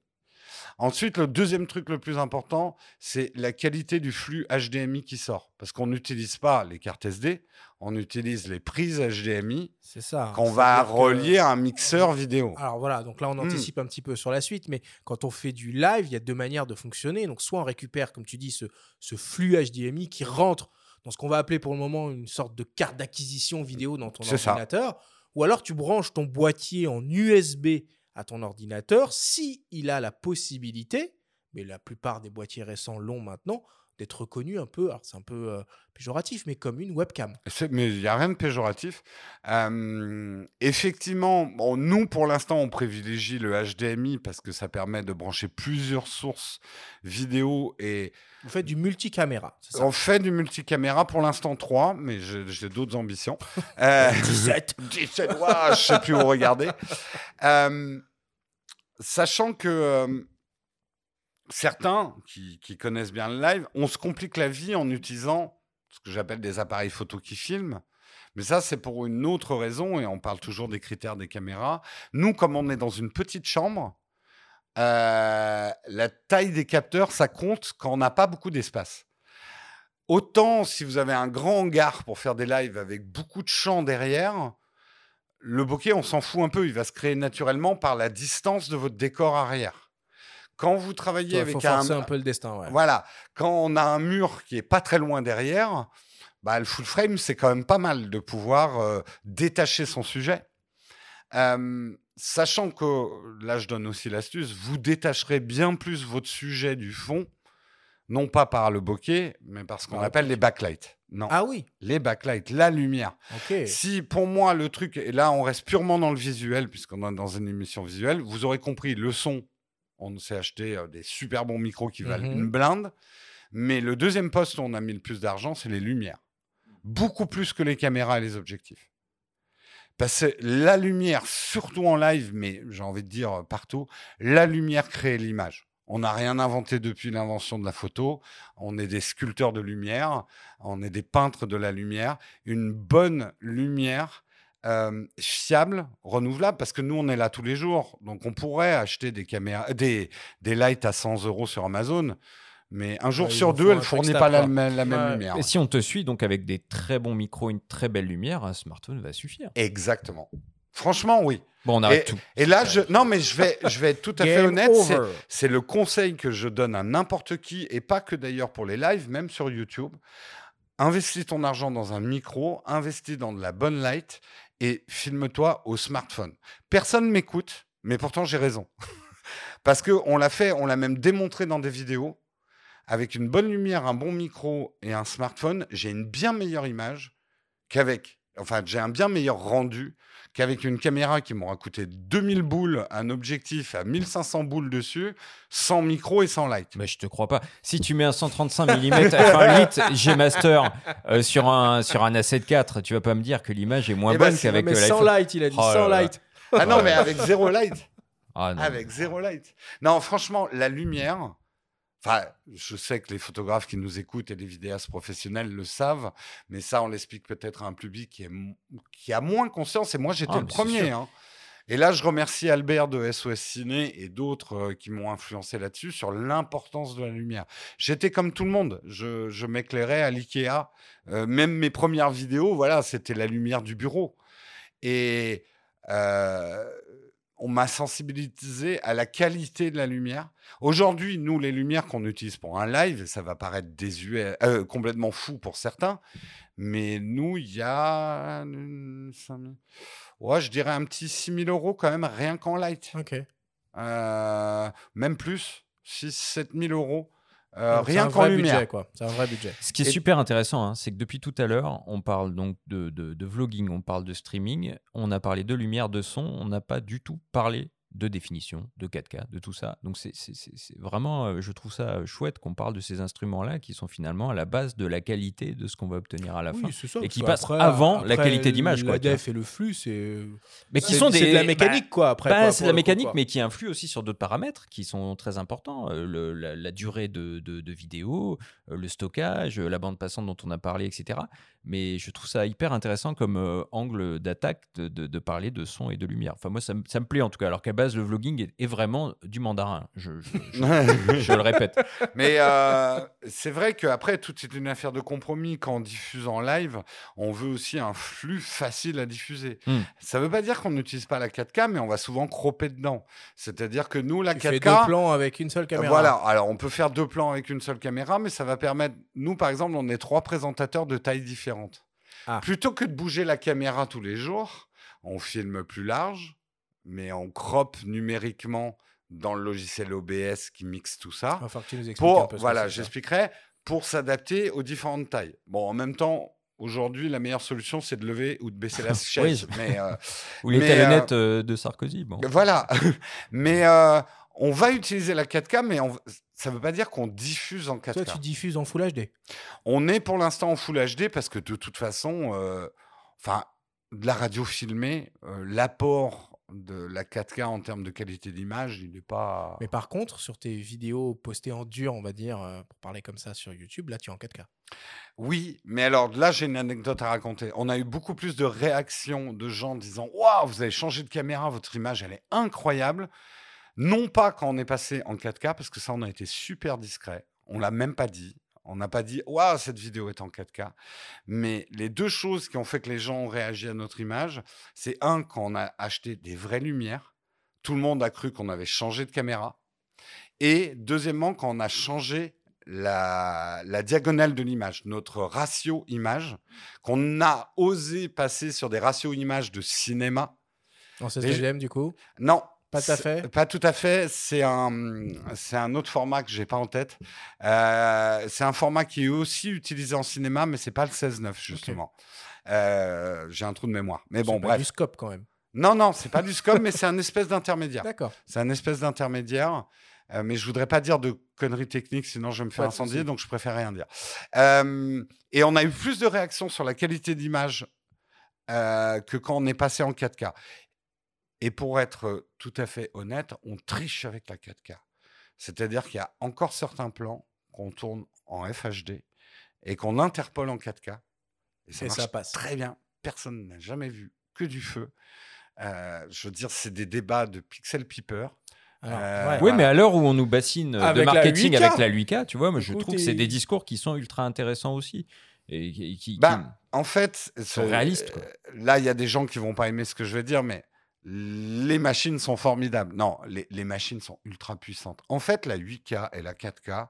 Ensuite, le deuxième truc le plus important, c'est la qualité du flux HDMI qui sort. Parce qu'on n'utilise pas les cartes SD, on utilise les prises HDMI ça. qu'on va que- relier à un mixeur vidéo. Alors voilà, donc là on Hmm. anticipe un petit peu sur la suite, mais quand on fait du live, il y a deux manières de fonctionner. Donc soit on récupère, comme tu dis, ce, ce flux HDMI qui rentre dans ce qu'on va appeler pour le moment une sorte de carte d'acquisition vidéo dans ton ça. ordinateur, ou alors tu branches ton boîtier en USB à ton ordinateur si il a la possibilité, mais la plupart des boîtiers récents l'ont maintenant, d'être reconnu un peu, alors c'est un peu euh, péjoratif, mais comme une webcam. Mais il n'y a rien de péjoratif. Euh, effectivement, bon, nous, pour l'instant, on privilégie le HDMI parce que ça permet de brancher plusieurs sources vidéo et Vous faites du multicaméra, c'est ça? On fait du multicaméra pour l'instant 3, mais j'ai d'autres ambitions. Euh, 17. 17, ouah, je sais plus où regarder. Euh, sachant que euh, certains qui, connaissent bien le live, on se complique la vie en utilisant ce que j'appelle des appareils photo qui filment. Mais ça, c'est pour une autre raison, et on parle toujours des critères des caméras. Nous, comme on est dans une petite chambre, euh, la taille des capteurs, ça compte quand on n'a pas beaucoup d'espace. Autant si vous avez un grand hangar pour faire des lives avec beaucoup de champs derrière, le bokeh, on s'en fout un peu. Il va se créer naturellement par la distance de votre décor arrière. Quand vous travaillez Il avec faut un, forcer un peu le destin, ouais. voilà, quand on a un mur qui est pas très loin derrière, bah, le full frame, c'est quand même pas mal de pouvoir euh, détacher son sujet. Euh, sachant que, là je donne aussi l'astuce, vous détacherez bien plus votre sujet du fond, non pas par le bokeh, mais par ce qu'on Ah, appelle les backlights. Non, Ah oui, les backlights, la lumière. Si pour moi le truc, et là on reste purement dans le visuel, puisqu'on est dans une émission visuelle, vous aurez compris, le son, on s'est acheté euh, des super bons micros qui valent Mhm. une blinde, mais le deuxième poste où on a mis le plus d'argent, c'est les lumières. Beaucoup plus que les caméras et les objectifs. Parce que la lumière, surtout en live, mais j'ai envie de dire euh, partout, la lumière crée l'image. On n'a rien inventé depuis l'invention de la photo. On est des sculpteurs de lumière, on est des peintres de la lumière. Une bonne lumière euh, fiable, renouvelable, parce que nous, on est là tous les jours. Donc, on pourrait acheter des caméras, des, des lights à 100 euros sur Amazon. Mais un jour Ouais, sur deux, elle un fournit pas la, même- la même Ouais. lumière. Et si on te suit donc avec des très bons micros, une très belle lumière, un smartphone va suffire. Exactement. Franchement, oui. Bon, on Et, arrête tout. et là, je, non, mais je vais, je vais être tout à fait honnête. C'est le conseil que je donne à n'importe qui, et pas que d'ailleurs pour les lives, même sur YouTube. Investis ton argent dans un micro, investis dans de la bonne light et filme-toi au smartphone. Personne m'écoute, mais pourtant j'ai raison. Parce qu'on l'a fait, on l'a même démontré dans des vidéos. Avec une bonne lumière, un bon micro et un smartphone, j'ai une bien meilleure image qu'avec. Enfin, j'ai un bien meilleur rendu qu'avec une caméra qui m'aura coûté 2000 boules, un objectif à 1500 boules dessus, sans micro et sans light. Mais je te crois pas. Si tu mets un 135 mm f1.8 G Master euh, sur un sur un A7 IV, tu vas pas me dire que l'image est moins Eh ben, bonne c'est- qu'avec mais sans light, il a dit Oh sans là. light. Ah non, mais avec zéro light. Ah non. Avec zéro light. Non, franchement, la lumière. Enfin, je sais que les photographes qui nous écoutent et les vidéastes professionnels le savent, mais ça, on l'explique peut-être à un public qui, est, mo- qui a moins conscience. Et moi, j'étais Ah, le premier. hein. Et là, je remercie Albert de SOS Ciné et d'autres euh, qui m'ont influencé là-dessus sur l'importance de la lumière. J'étais comme tout le monde. Je, je m'éclairais à l'IKEA. Euh, même mes premières vidéos, voilà, c'était la lumière du bureau. Et euh, on m'a sensibilisé à la qualité de la lumière. Aujourd'hui, nous, les lumières qu'on utilise pour un live, ça va paraître désuet, euh, complètement fou pour certains, mais nous, il y a, ouais, je dirais un petit 6000 euros quand même, rien qu'en light. Ok. Euh, même plus, 6-7 000 euros, euh, rien qu'en vrai lumière. budget, quoi. C'est un vrai budget. Ce qui est Et- super intéressant, hein, c'est que depuis tout à l'heure, on parle donc de, de- de vlogging, on parle de streaming, on a parlé de lumière, de son, on n'a pas du tout parlé de définition, de 4K, de tout ça. Donc c'est vraiment, euh, je trouve ça euh, chouette qu'on parle de ces instruments-là qui sont finalement à la base de la qualité de ce qu'on va obtenir à la fin. Oui, c'est ça. et qui passent après- avant la qualité d'image, La def et le flux, c'est. Mais qui sont des c'est de la bah, mécanique, quoi. Après, Bah, c'est de la coup, mécanique, mais qui influe aussi sur d'autres paramètres qui sont très importants. Euh, le- la, la durée de, de, de vidéo, euh, le stockage, euh, la bande passante dont on a parlé, etc. Mais je trouve ça hyper intéressant comme euh, angle d'attaque de, parler de son et de lumière. Enfin, moi, ça, me- ça me plaît en tout cas. Alors qu'à base, le vlogging est, est vraiment du mandarin. Je, je- je- je le répète. Mais euh, c'est vrai qu'après, tout est une affaire de compromis. Quand on diffuse en live, on veut aussi un flux facile à diffuser. Hmm. Ça ne veut pas dire qu'on n'utilise pas la 4K, mais on va souvent cropper dedans. C'est-à-dire que nous, la Tu fais 4K. deux plans avec une seule caméra. Voilà, alors on peut faire deux plans avec une seule caméra, mais ça va permettre, nous par exemple, on est trois présentateurs de tailles différentes. Ah. Plutôt que de bouger la caméra tous les jours, on filme plus large, mais on crop numériquement dans le logiciel OBS qui mixe tout ça. Que tu nous expliques un Pour, peu ce que voilà, j'expliquerai, pour s'adapter aux différentes tailles. Bon, en même temps, aujourd'hui, la meilleure solution, c'est de lever ou de baisser la chaise. mais, euh, Ou les talonnettes euh, de Sarkozy. Bon. voilà. mais euh, on va utiliser la 4K, mais on- ça ne veut pas dire qu'on diffuse en 4K. Toi, tu diffuses en Full HD. On est pour l'instant en Full HD parce que de toute façon, euh, enfin, de la radio filmée, euh, l'apport de la 4K en termes de qualité d'image, il n'est pas. Mais par contre, sur tes vidéos postées en dur, on va dire, euh, pour parler comme ça sur YouTube, là, tu es en 4K. Oui, mais alors là, j'ai une anecdote à raconter. On a eu beaucoup plus de réactions de gens disant Waouh, vous avez changé de caméra, votre image, elle est incroyable. Non pas quand on est passé en 4K, parce que ça, on a été super discret. On l'a même pas dit. On n'a pas dit Waouh, cette vidéo est en 4K. Mais les deux choses qui ont fait que les gens ont réagi à notre image, c'est un, quand on a acheté des vraies lumières, tout le monde a cru qu'on avait changé de caméra. Et deuxièmement, quand on a changé la, la diagonale de l'image, notre ratio image, qu'on a osé passer sur des ratios images de cinéma. En Et 16 je- du coup? Non. Pas tout à fait Pas tout à fait. C'est un, c'est un autre format que j'ai pas en tête. Euh, c'est un format qui est aussi utilisé en cinéma, mais c'est pas le 16-9 justement. Euh, j'ai un trou de mémoire. Mais bon, bref. du scope quand même. Non, non, c'est pas du scope, mais c'est un espèce d'intermédiaire. D'accord. C'est un espèce d'intermédiaire. euh, mais je voudrais pas dire de conneries techniques, sinon je vais me faire de incendier, donc je préfère rien dire. Euh, et on a eu plus de réactions sur la qualité d'image euh, que quand on est passé en 4K. Et pour être tout à fait honnête, on triche avec la 4K. C'est-à-dire qu'il y a encore certains plans qu'on tourne en FHD et qu'on interpole en 4K. Et ça, Et marche ça passe. très bien. Personne n'a jamais vu que du feu. Euh, je veux dire, c'est des débats de pixel peeper. Alors, Euh, ouais. Oui, Voilà. mais à l'heure où on nous bassine euh, de Avec la marketing 8K. avec la 8K, tu vois, moi je Écoute, trouve que c'est des discours qui sont ultra intéressants aussi. Et qui, qui- Bah, en fait, sont réalistes, quoi. Là, il y a des gens qui vont pas aimer ce que je vais dire, mais les machines sont formidables. Non, les, les machines sont ultra puissantes. En fait, la 8K et la 4K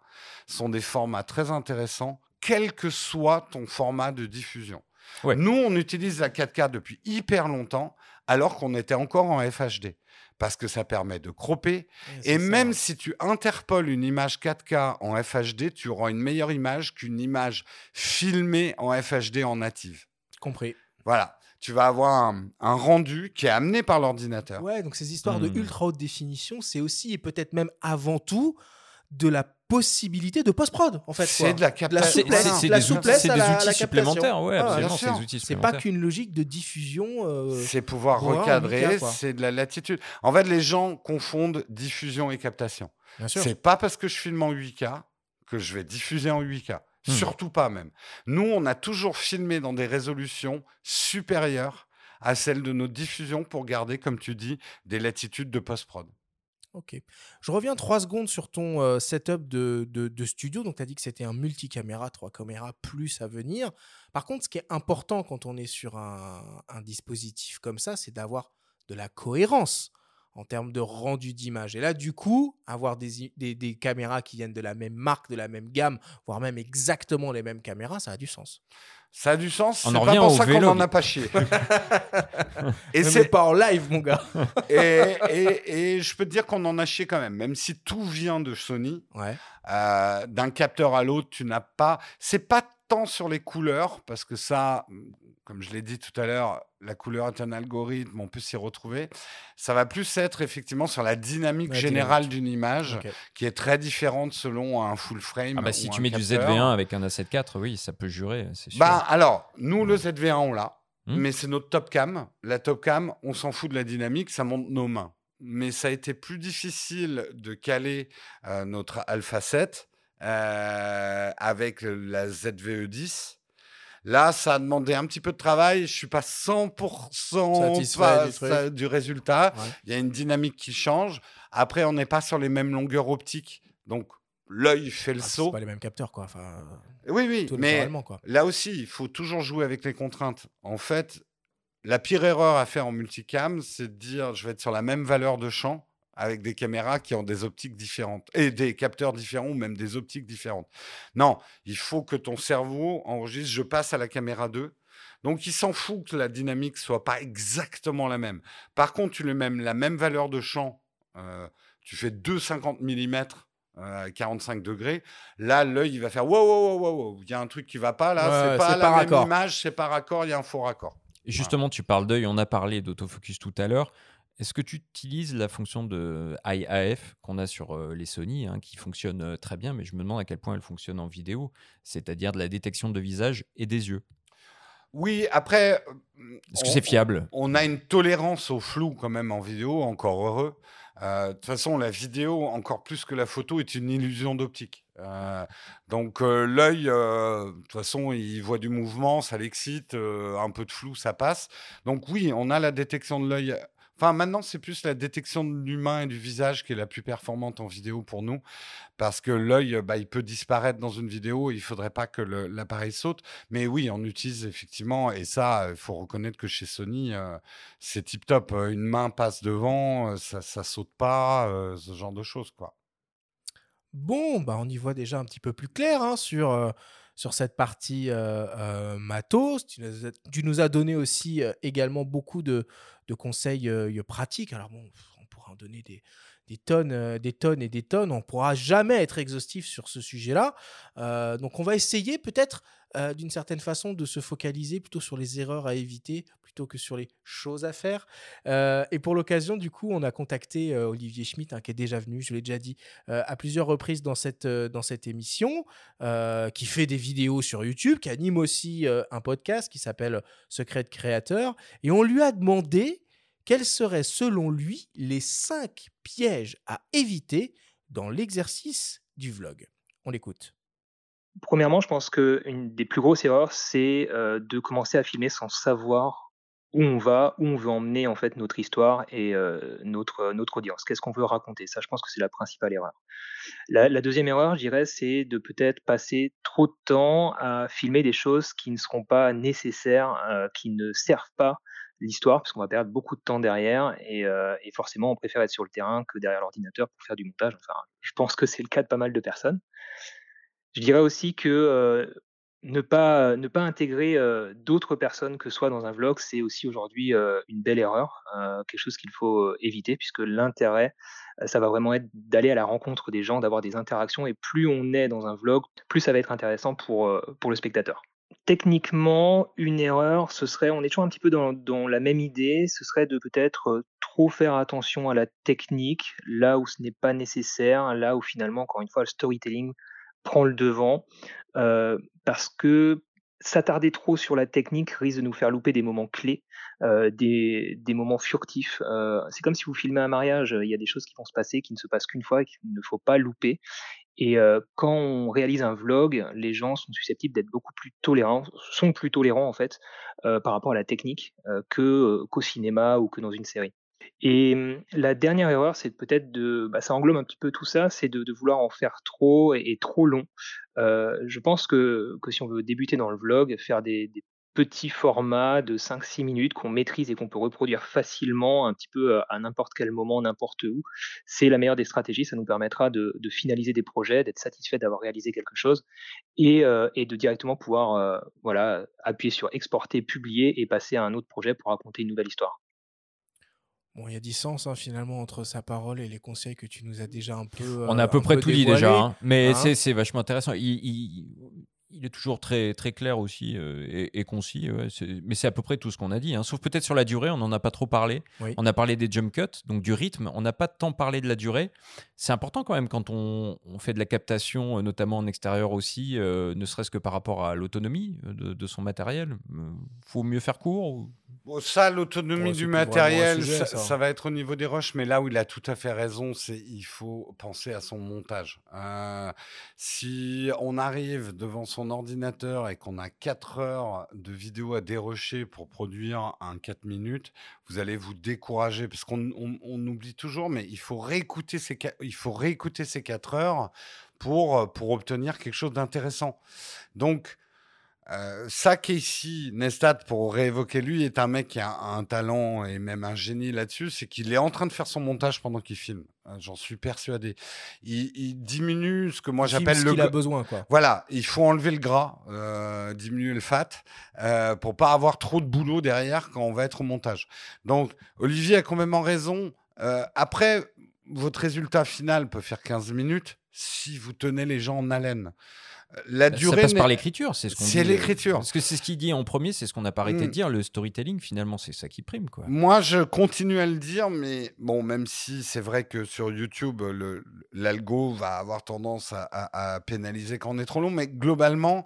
sont des formats très intéressants, quel que soit ton format de diffusion. Ouais. Nous, on utilise la 4K depuis hyper longtemps, alors qu'on était encore en FHD. Parce que ça permet de cropper, et ça. même si tu interpoles une image 4K en FHD, tu auras une meilleure image qu'une image filmée en FHD en native. Compris. Voilà. Tu vas avoir un, un rendu qui est amené par l'ordinateur. Ouais, donc ces histoires de Hmm. ultra haute définition, c'est aussi et peut-être même avant tout de la possibilité de post-prod en fait. C'est de la captation. c'est souplesse, c'est- des, outils- souplesse c'est à des la- à outils la supplémentaires. Ouais. Ah, absolument, c'est sûr. des outils C'est pas qu'une logique de diffusion. euh, C'est pouvoir recadrer, 8K, quoi. c'est de la latitude. En fait, les gens confondent diffusion et captation. C'est pas parce que je filme en 8K que je vais diffuser en 8K. Hmm. Surtout pas même. Nous, on a toujours filmé dans des résolutions supérieures à celles de nos diffusions pour garder, comme tu dis, des latitudes de post-prod. Ok. Je reviens trois secondes sur ton euh, setup de, de- de studio. Donc, tu as dit que c'était un multicaméra, trois caméras plus à venir. Par contre, ce qui est important quand on est sur un, un dispositif comme ça, c'est d'avoir de la cohérence en termes de rendu d'image. Et là, du coup, avoir des, des, des caméras qui viennent de la même marque, de la même gamme, voire même exactement les mêmes caméras, ça a du sens. Ça a du sens. On C'est en pas revient pour au ça qu'on vélo. n'en a pas chié. et Mais c'est pas en live, mon gars. et, et- et je peux te dire qu'on en a chié quand même, même si tout vient de Sony. Ouais. euh, d'un capteur à l'autre, tu n'as pas. C'est pas tant sur les couleurs, parce que ça, comme je l'ai dit tout à l'heure, la couleur est un algorithme, on peut s'y retrouver. Ça va plus être effectivement sur la dynamique La générale d'une image, qui est très différente selon un full frame. Ah bah, si tu mets du capteur. ZV1 avec un A7 IV, oui, ça peut jurer, c'est sûr. Bah alors, nous le ZV1 on l'a, Hmm. mais c'est notre top cam. La top cam, on s'en fout de la dynamique, ça monte nos mains. Mais ça a été plus difficile de caler euh, notre Alpha 7 euh, avec la ZVE10. Là, ça a demandé un petit peu de travail. Je suis pas 100% Satisfait pas- du ça- du résultat. Ouais. Il y a une dynamique qui change. Après, on n'est pas sur les mêmes longueurs optiques. Donc, l'œil fait le Ah, saut. c'est pas les mêmes capteurs, quoi. Enfin, Oui, oui, mais quoi. Là aussi, il faut toujours jouer avec les contraintes. En fait, la pire erreur à faire en multicam, c'est de dire je vais être sur la même valeur de champ avec des caméras qui ont des optiques différentes et des capteurs différents ou même des optiques différentes. Non, il faut que ton cerveau enregistre je passe à la caméra 2. Donc il s'en fout que la dynamique soit pas exactement la même. Par contre, tu lui mets la même valeur de champ, euh, tu fais 2,50 mm à 45 degrés, là l'œil il va faire wow wow wow wow, il y a un truc qui va pas là, Ouais, c'est pas la pas même raccord. image, c'est pas raccord, il y a un faux raccord. Et justement, tu parles d'œil, on a parlé d'autofocus tout à l'heure. Est-ce que tu utilises la fonction de IAF qu'on a sur euh, les Sony, hein, qui fonctionne euh, très bien, mais je me demande à quel point elle fonctionne en vidéo, c'est-à-dire de la détection de visage et des yeux? Oui, après Est-ce que c'est fiable? on a une tolérance au flou quand même en vidéo, encore heureux. Euh, De toute façon, la vidéo, encore plus que la photo, est une illusion d'optique. Euh, donc euh, l'œil, euh, de toute façon, il voit du mouvement, ça l'excite, un peu de flou, ça passe. Donc oui, on a la détection de l'œil. Enfin, maintenant, c'est plus la détection de l'humain et du visage qui est la plus performante en vidéo pour nous, parce que l'œil, bah, il peut disparaître dans une vidéo, il faudrait pas que l'appareil saute. Mais oui, on utilise effectivement, et ça, il faut reconnaître que chez Sony, euh, c'est tip top. Une main passe devant, euh, ça, ça saute pas, euh, ce genre de choses, quoi. Bon, bah on y voit déjà un petit peu plus clair hein, sur, euh, sur cette partie euh, euh, matos. Tu nous, as, donné aussi euh, également beaucoup de, conseils pratiques. Alors bon, on pourra en donner des, tonnes, des tonnes et des tonnes. On ne pourra jamais être exhaustif sur ce sujet-là. Donc on va essayer peut-être d'une certaine façon de se focaliser plutôt sur les erreurs à éviter plutôt que sur les choses à faire. Euh, et pour l'occasion, du coup, on a contacté euh, Olivier Schmitt, hein, qui est déjà venu, je l'ai déjà dit, euh, à plusieurs reprises dans cette, dans cette émission, qui fait des vidéos sur YouTube, qui anime aussi un podcast qui s'appelle Secret de Créateur. Et on lui a demandé quels seraient, selon lui, les cinq pièges à éviter dans l'exercice du vlog. On l'écoute. Premièrement, je pense qu'une des plus grosses erreurs, c'est de commencer à filmer sans savoir où on va, où on veut emmener en fait notre histoire et euh, notre, notre audience. Qu'est-ce qu'on veut raconter? Ça, je pense que c'est la principale erreur. La, deuxième erreur, je dirais, c'est de peut-être passer trop de temps à filmer des choses qui ne seront pas nécessaires, euh, qui ne servent pas l'histoire, parce qu'on va perdre beaucoup de temps derrière, et, euh, et forcément, on préfère être sur le terrain que derrière l'ordinateur pour faire du montage. Enfin, je pense que c'est le cas de pas mal de personnes. Je dirais aussi que euh, ne pas ne pas intégrer euh, d'autres personnes que soi dans un vlog, c'est aussi aujourd'hui euh, une belle erreur, euh, quelque chose qu'il faut éviter puisque l'intérêt, ça va vraiment être d'aller à la rencontre des gens, d'avoir des interactions et plus on est dans un vlog, plus ça va être intéressant pour pour le spectateur. Techniquement, une erreur, ce serait, on est toujours un petit peu dans, dans la même idée, ce serait de peut-être trop faire attention à la technique, là où ce n'est pas nécessaire, là où finalement, encore une fois, le storytelling prend le devant, parce que s'attarder trop sur la technique risque de nous faire louper des moments clés, des, moments furtifs. C'est comme si vous filmez un mariage, il y a des choses qui vont se passer, qui ne se passent qu'une fois et qu'il ne faut pas louper. Et quand on réalise un vlog, les gens sont susceptibles d'être beaucoup plus tolérants, sont plus tolérants en fait par rapport à la technique que qu'au cinéma ou que dans une série. Et hum, la dernière erreur, c'est peut-être de, bah, ça englobe un petit peu tout ça, c'est de, vouloir en faire trop et, trop long. Je pense que, que si on veut débuter dans le vlog, faire des, petits formats de 5-6 minutes qu'on maîtrise et qu'on peut reproduire facilement un petit peu à, n'importe quel moment, n'importe où, c'est la meilleure des stratégies. Ça nous permettra de, finaliser des projets, d'être satisfait d'avoir réalisé quelque chose et, de directement pouvoir voilà, appuyer sur exporter, publier et passer à un autre projet pour raconter une nouvelle histoire. Bon, il y a distance hein, finalement entre sa parole et les conseils que tu nous as déjà un peu. On a à euh, peu près peu tout dit déjà, hein. mais hein. c'est vachement intéressant. Il, il- il est toujours très, très clair aussi euh, et, et concis, ouais, mais c'est à peu près tout ce qu'on a dit. Sauf peut-être sur la durée, on n'en a pas trop parlé. Oui. On a parlé des jump cuts, donc du rythme. On n'a pas tant parlé de la durée. C'est important quand même quand on, on fait de la captation, euh, notamment en extérieur aussi, euh, ne serait-ce que par rapport à l'autonomie de, de son matériel. Euh, faut mieux faire court ou- Bon, ça, l'autonomie du matériel, sujet, ça, ça. ça va être au niveau des rushs, mais là où il a tout à fait raison, c'est il faut penser à son montage. Euh, si on arrive devant son ordinateur et qu'on a 4 heures de vidéo à dérocher pour produire un 4 minutes, vous allez vous décourager parce qu'on on- on oublie toujours, mais il faut réécouter ces, il faut réécouter ces 4 heures pour, pour obtenir quelque chose d'intéressant. Donc, euh, ça, Casey Neistat, pour réévoquer lui, est un mec qui a un, talent et même un génie là-dessus, c'est qu'il est en train de faire son montage pendant qu'il filme. Euh, J'en suis persuadé. Il, il diminue ce que moi Il j'appelle le. qu'il a besoin, quoi. Voilà, il faut enlever le gras, euh, diminuer le fat, euh, pour pas avoir trop de boulot derrière quand on va être au montage. Donc, Olivier a complètement raison. Après, votre résultat final peut faire 15 minutes si vous tenez les gens en haleine. Euh, La Ça durée passe par l'écriture, c'est ce qu'on C'est dit, euh, l'écriture. Parce que c'est ce qu'il dit en premier, c'est ce qu'on n'a pas arrêté Mm. de dire. Le storytelling, finalement, c'est ça qui prime. Quoi. Moi, je continue à le dire, mais bon, même si c'est vrai que sur YouTube, le- l'algo va avoir tendance à, à- à pénaliser quand on est trop long, mais globalement,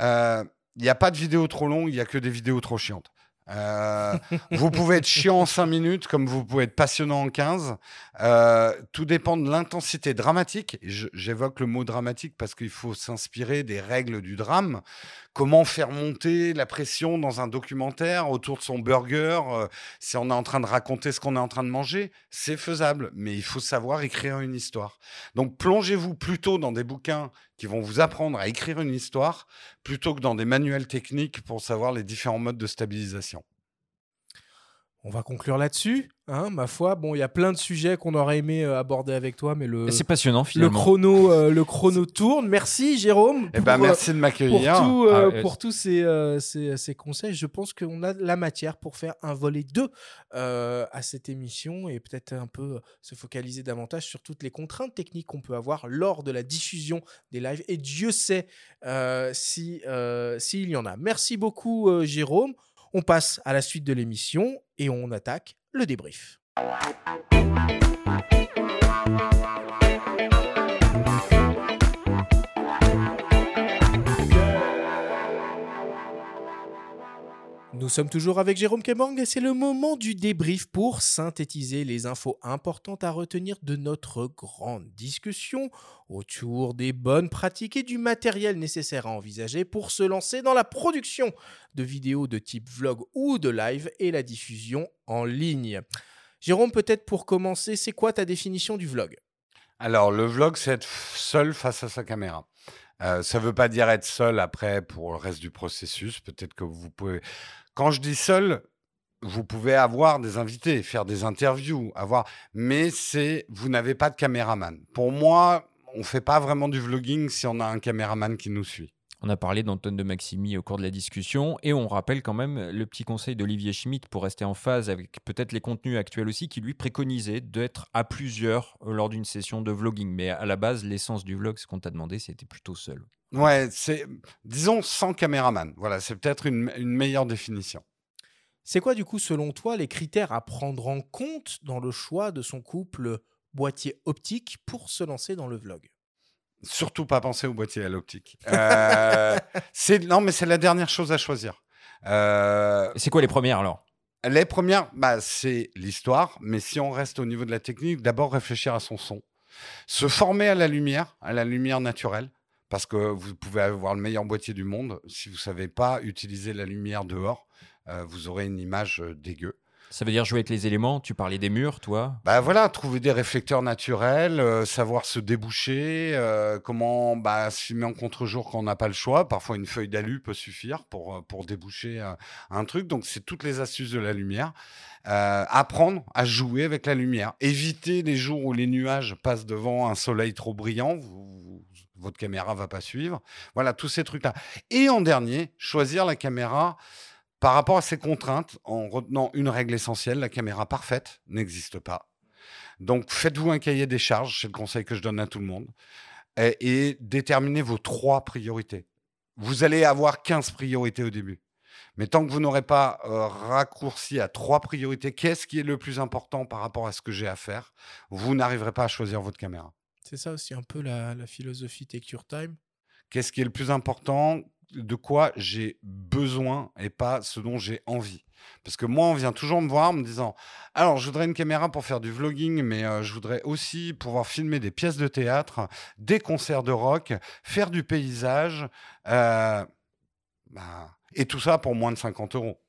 euh, il n'y a pas de vidéo trop longue, il n'y a que des vidéos trop chiantes. Euh, vous pouvez être chiant en 5 minutes comme vous pouvez être passionnant en 15. Euh, tout dépend de l'intensité dramatique. J'évoque le mot dramatique parce qu'il faut s'inspirer des règles du drame. Comment faire monter la pression dans un documentaire autour de son burger euh, si on est en train de raconter ce qu'on est en train de manger C'est faisable, mais il faut savoir écrire une histoire. Donc plongez-vous plutôt dans des bouquins qui vont vous apprendre à écrire une histoire plutôt que dans des manuels techniques pour savoir les différents modes de stabilisation. On va conclure là-dessus. Hein, ma foi, bon, il y a plein de sujets qu'on aurait aimé euh, aborder avec toi, mais le, C'est passionnant le chrono, euh, le chrono tourne. Merci Jérôme. Eh ben, pour, euh, merci de pour, m'accueillir. tout, euh, Ah, euh, pour tous ces, euh, ces, ces conseils. Je pense qu'on a la matière pour faire un volet 2 euh, à cette émission et peut-être un peu se focaliser davantage sur toutes les contraintes techniques qu'on peut avoir lors de la diffusion des lives. Et Dieu sait euh, si, euh, s'il y en a. Merci beaucoup euh, Jérôme. On passe à la suite de l'émission et on attaque le débrief. Nous sommes toujours avec Jérôme Kemang et c'est le moment du débrief pour synthétiser les infos importantes à retenir de notre grande discussion autour des bonnes pratiques et du matériel nécessaire à envisager pour se lancer dans la production de vidéos de type vlog ou de live et la diffusion en ligne. Jérôme, peut-être pour commencer, c'est quoi ta définition du vlog? Alors, le vlog, c'est être seul face à sa caméra. Euh, ça ne veut pas dire être seul après pour le reste du processus. Peut-être que vous pouvez. Quand je dis seul, vous pouvez avoir des invités, faire des interviews, avoir. Mais c'est vous n'avez pas de caméraman. Pour moi, on fait pas vraiment du vlogging si on a un caméraman qui nous suit. On a parlé d'Antoine de Maximi au cours de la discussion et on rappelle quand même le petit conseil d'Olivier Schmitt pour rester en phase avec peut-être les contenus actuels aussi qui lui préconisait d'être à plusieurs euh, lors d'une session de vlogging. Mais à la base, l'essence du vlog, ce qu'on t'a demandé, c'était plutôt seul. Ouais, c'est disons sans caméraman. Voilà, c'est peut-être une, une meilleure définition. C'est quoi, du coup, selon toi, les critères à prendre en compte dans le choix de son couple boîtier optique pour se lancer dans le vlog? Surtout pas penser au boîtier à l'optique. Euh, non, mais c'est la dernière chose à choisir. Euh, C'est quoi les premières alors? Les premières, bah, c'est l'histoire, mais si on reste au niveau de la technique, d'abord réfléchir à son son, se former à la lumière, à la lumière naturelle, parce que vous pouvez avoir le meilleur boîtier du monde, si vous savez pas utiliser la lumière dehors, euh, vous aurez une image dégueu. Ça veut dire jouer avec les éléments. Tu parlais des murs, toi. Bah voilà, trouver des réflecteurs naturels, euh, savoir se déboucher, euh, comment bah, se filmer en contre-jour quand on n'a pas le choix. Parfois, une feuille d'alu peut suffire pour, euh, pour déboucher euh, un truc. Donc, c'est toutes les astuces de la lumière. Apprendre à jouer avec la lumière. Éviter les jours où les nuages passent devant un soleil trop brillant. votre caméra va pas suivre. Voilà, tous ces trucs-là. Et en dernier, choisir la caméra par rapport à ces contraintes, en retenant une règle essentielle, la caméra parfaite n'existe pas. Donc faites-vous un cahier des charges, c'est le conseil que je donne à tout le monde, et, et déterminez vos trois priorités. Vous allez avoir 15 priorités au début. Mais tant que vous n'aurez pas euh, raccourci à trois priorités, qu'est-ce qui est le plus important par rapport à ce que j'ai à faire, vous n'arriverez pas à choisir votre caméra. C'est ça aussi un peu la, la philosophie Take Your Time. Qu'est-ce qui est le plus important De quoi j'ai besoin et pas ce dont j'ai envie. Parce que moi, on vient toujours me voir en me disant Alors, je voudrais une caméra pour faire du vlogging, mais euh, je voudrais aussi pouvoir filmer des pièces de théâtre, des concerts de rock, faire du paysage. euh, bah, et tout ça pour moins de 50 euros.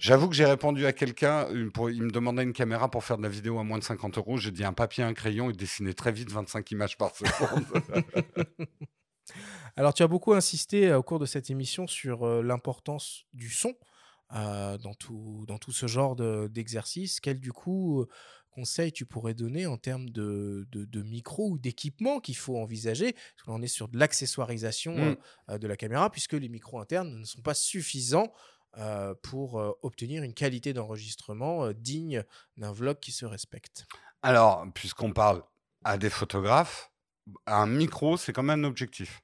J'avoue que j'ai répondu à quelqu'un, pour- il me demandait une caméra pour faire de la vidéo à moins de 50 euros. J'ai dit un papier, un crayon et dessiner très vite 25 images par seconde. Alors, tu as beaucoup insisté euh, au cours de cette émission sur euh, l'importance du son euh, dans, tout, dans tout ce genre de- d'exercice. Quel, du coup, conseil tu pourrais donner en termes de, de, de micro ou d'équipement qu'il faut envisager? Parce que là, on est sur de l'accessoirisation Mm. euh, euh, de la caméra, puisque les micros internes ne sont pas suffisants euh, pour euh, obtenir une qualité d'enregistrement euh, digne d'un vlog qui se respecte. Alors, puisqu'on parle à des photographes, un micro, c'est quand même un objectif.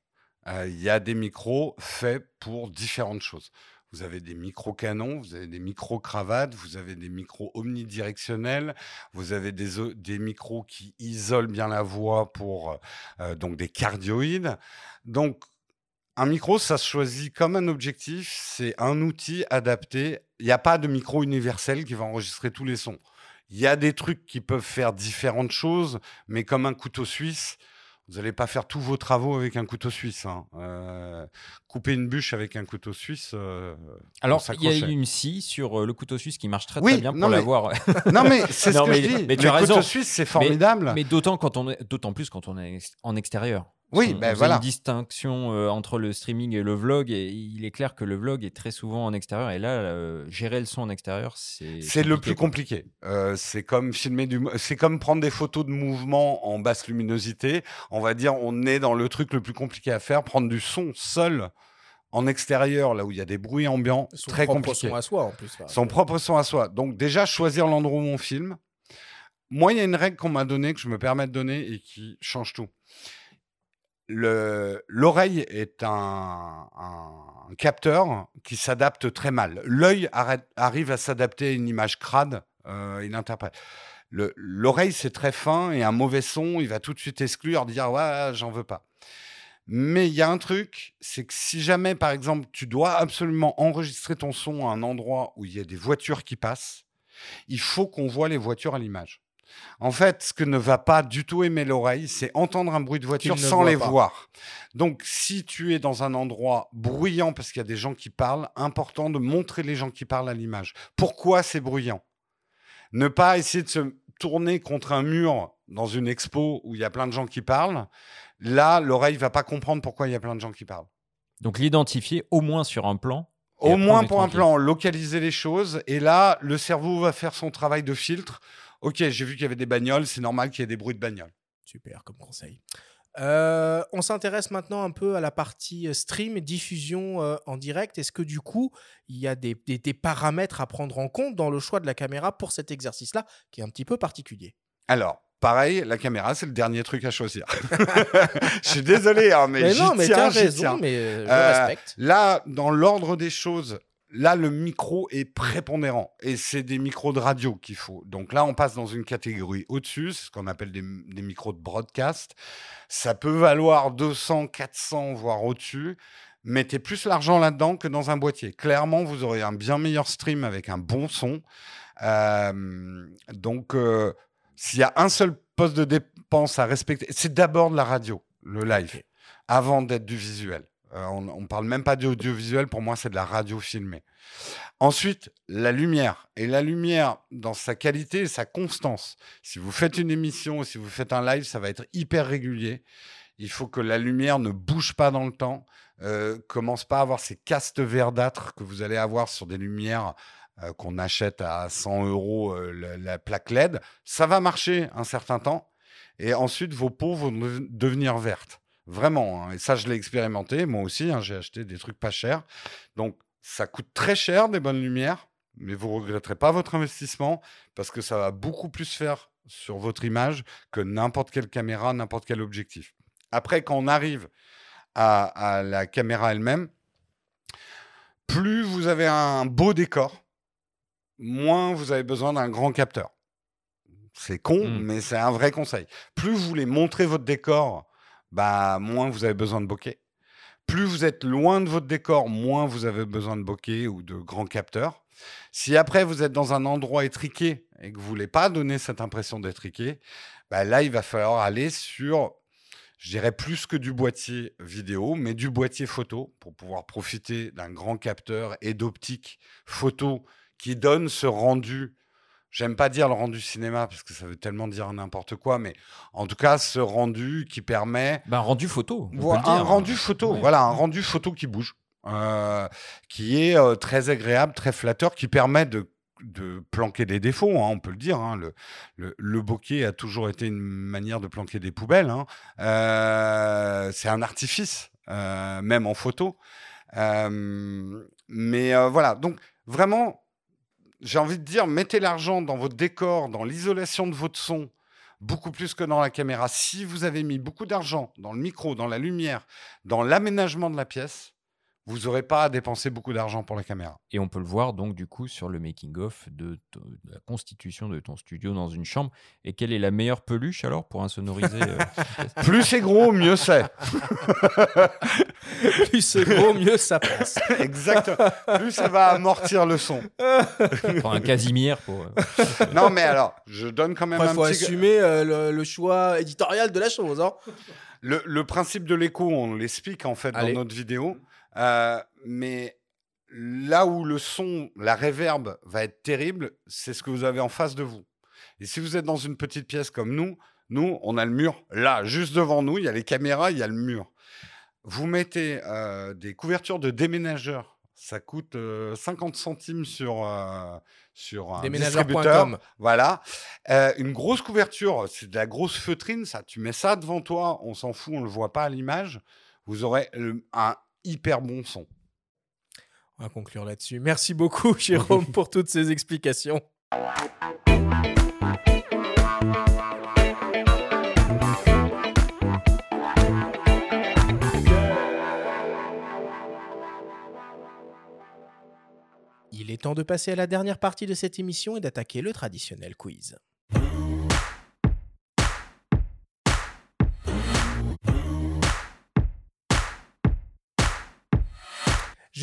Euh, Il y a des micros faits pour différentes choses. Vous avez des micro-canons, vous avez des micro-cravates, vous avez des micros omnidirectionnels, vous avez des, des micros qui isolent bien la voix pour euh, donc des cardioïdes. Donc, un micro, ça se choisit comme un objectif, c'est un outil adapté. Il n'y a pas de micro universel qui va enregistrer tous les sons. Il y a des trucs qui peuvent faire différentes choses, mais comme un couteau suisse, vous n'allez pas faire tous vos travaux avec un couteau suisse. hein. Euh, couper une bûche avec un couteau suisse. euh, Alors, il y a une scie sur euh, le couteau suisse qui marche très Oui, très bien pour mais- l'avoir. Non, mais c'est ce que mais- je dis. mais tu le as raison. couteau suisse, c'est formidable. Mais d'autant quand on est, d'autant plus quand on est en extérieur. Oui, On- on ben faisait voilà. une distinction euh, entre le streaming et le vlog, et il est clair que le vlog est très souvent en extérieur, et là, euh, gérer le son en extérieur, c'est. C'est le plus compliqué. Euh, c'est comme filmer du, c'est comme prendre des photos de mouvement en basse luminosité. On va dire, on est dans le truc le plus compliqué à faire. Prendre du son seul en extérieur, là où il y a des bruits ambiants, Son très propre compliqué. son à soi en plus. Son propre son à soi. Donc déjà, choisir l'endroit où on filme. Moi, il y a une règle qu'on m'a donnée, que je me permets de donner et qui change tout. Le- L'oreille est un, capteur qui s'adapte très mal. L'œil arrive à s'adapter à une image crade, euh, il interprète. Le- L'oreille, c'est très fin et un mauvais son, il va tout de suite exclure, dire ouais, j'en veux pas. Mais il y a un truc, c'est que si jamais, par exemple, tu dois absolument enregistrer ton son à un endroit où il y a des voitures qui passent, il faut qu'on voit les voitures à l'image. En fait, ce que ne va pas du tout aimer l'oreille, c'est entendre un bruit de voiture sans les pas. voir. Donc, si tu es dans un endroit bruyant parce qu'il y a des gens qui parlent, important de montrer les gens qui parlent à l'image. Pourquoi c'est bruyant? Ne pas essayer de se tourner contre un mur dans une expo où il y a plein de gens qui parlent. Là, l'oreille va pas comprendre pourquoi il y a plein de gens qui parlent. Donc l'identifier au moins sur un plan. Au moins pour un plan, localiser les choses. Et là, le cerveau va faire son travail de filtre. Ok, j'ai vu qu'il y avait des bagnoles, c'est normal qu'il y ait des bruits de bagnoles. Super comme conseil. Euh, on s'intéresse maintenant un peu à la partie euh, stream, diffusion euh, en direct. Est-ce que du coup, il y a des, des- des paramètres à prendre en compte dans le choix de la caméra pour cet exercice-là, qui est un petit peu particulier? Alors, pareil, la caméra, c'est le dernier truc à choisir. Je suis désolé, hein, mais, Mais j'y non, mais tiens, j'y raison, tiens. mais je Euh, respecte. Là, dans l'ordre des choses, là, le micro est prépondérant. Et c'est des micros de radio qu'il faut. Donc là, on passe dans une catégorie au-dessus, c'est ce qu'on appelle des, des micros de broadcast. Ça peut valoir 200, 400, voire au-dessus. Mettez plus l'argent là-dedans que dans un boîtier. Clairement, vous aurez un bien meilleur stream avec un bon son. Euh, donc, euh, s'il y a un seul poste de dépense à respecter, c'est d'abord de la radio, le live, avant d'être du visuel. Euh, on ne parle même pas d'audiovisuel, pour moi, c'est de la radio filmée. Ensuite, la lumière. Et la lumière, dans sa qualité et sa constance. Si vous faites une émission, si vous faites un live, ça va être hyper régulier. Il faut que la lumière ne bouge pas dans le temps, euh, commence pas à avoir ces castes verdâtres que vous allez avoir sur des lumières euh, qu'on achète à 100 euros euh, la, la plaque LED. Ça va marcher un certain temps. Et ensuite, vos peaux vont dev- devenir vertes. Vraiment. hein. Et ça, je l'ai expérimenté. Moi aussi, hein, j'ai acheté des trucs pas chers. Donc, ça coûte très cher des bonnes lumières, mais vous regretterez pas votre investissement parce que ça va beaucoup plus faire sur votre image que n'importe quelle caméra, n'importe quel objectif. Après, quand on arrive à, à la caméra elle-même, plus vous avez un beau décor, moins vous avez besoin d'un grand capteur. C'est con, Mm. mais c'est un vrai conseil. Plus vous voulez montrer votre décor, bah, moins vous avez besoin de bokeh. Plus vous êtes loin de votre décor, moins vous avez besoin de bokeh ou de grands capteurs. Si après vous êtes dans un endroit étriqué et que vous voulez pas donner cette impression d'étriqué, bah là il va falloir aller sur, je dirais plus que du boîtier vidéo, mais du boîtier photo pour pouvoir profiter d'un grand capteur et d'optique photo qui donne ce rendu. J'aime pas dire le rendu cinéma parce que ça veut tellement dire n'importe quoi, mais en tout cas ce rendu qui permet Ben, rendu photo. on peut Voilà, le dire. un rendu photo, Ouais. voilà, un rendu photo qui bouge, euh, qui est euh, très agréable, très flatteur, qui permet de, de planquer des défauts, hein, on peut le dire. hein. le, le, le bokeh a toujours été une manière de planquer des poubelles. hein. Euh, c'est un artifice, même en photo. Mais voilà, donc vraiment, j'ai envie de dire, mettez l'argent dans votre décor, dans l'isolation de votre son, beaucoup plus que dans la caméra. Si vous avez mis beaucoup d'argent dans le micro, dans la lumière, dans l'aménagement de la pièce, vous n'aurez pas à dépenser beaucoup d'argent pour la caméra. Et on peut le voir donc du coup sur le making-of de, la constitution de ton studio dans une chambre. Et quelle est la meilleure peluche alors pour insonoriser euh, Plus c'est gros, mieux c'est. Plus c'est gros, mieux ça passe. Exactement. Plus ça va amortir le son. Pour un Casimir pour. euh, Non, mais alors, je donne quand même un faut petit... assumer euh, le, le choix éditorial de la chose. hein. Le, le principe de l'écho, on l'explique en fait Allez. dans notre vidéo. Euh, mais là où le son, la réverb va être terrible, c'est ce que vous avez en face de vous. Et si vous êtes dans une petite pièce comme nous, Nous, on a le mur là, juste devant nous. Il y a les caméras, il y a le mur. Vous mettez euh, des couvertures de déménageurs. Ça coûte euh, 50 centimes sur, euh, sur un distributeur. Voilà. Euh, une grosse couverture, c'est de la grosse feutrine, ça. Tu mets ça devant toi, on s'en fout, on ne le voit pas à l'image. Vous aurez un hyper bon son. On va conclure là-dessus. Merci beaucoup, Jérôme, pour toutes ces explications. Il est temps de passer à la dernière partie de cette émission et d'attaquer le traditionnel quiz.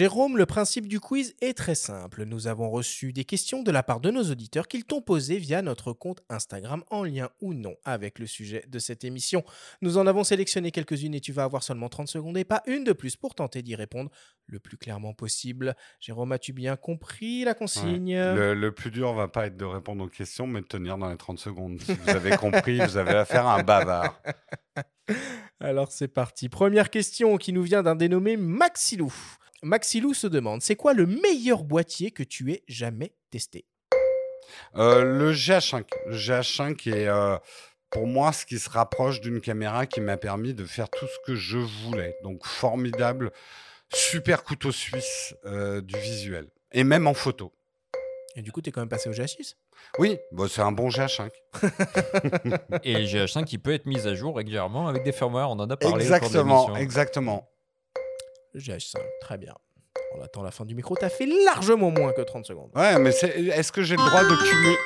Jérôme, le principe du quiz est très simple. Nous avons reçu des questions de la part de nos auditeurs qu'ils t'ont posées via notre compte Instagram en lien ou non avec le sujet de cette émission. Nous en avons sélectionné quelques-unes et tu vas avoir seulement 30 secondes et pas une de plus pour tenter d'y répondre le plus clairement possible. Jérôme, as-tu bien compris la Ouais. consigne Le, le plus dur va pas être de répondre aux questions, mais de tenir dans les 30 secondes. Si vous avez compris, vous avez affaire à un bavard. Alors c'est parti. Première question qui nous vient d'un dénommé Maxilou. Maxilou se demande, c'est quoi le meilleur boîtier que tu aies jamais testé? Euh, le GH5. Le GH5 est euh, pour moi ce qui se rapproche d'une caméra qui m'a permis de faire tout ce que je voulais. Donc formidable, super couteau suisse euh, du visuel. Et même en photo. Et du coup, tu es quand même passé au GH6 Oui, bon, c'est un bon GH5. Et le GH5 qui peut être mis à jour régulièrement avec des firmware, on en a parlé. au cours de Exactement, l'émission. exactement. GH5, très bien. On attend la fin du micro. T'as fait largement moins que 30 secondes. Ouais, mais est-ce que j'ai le droit de cumuler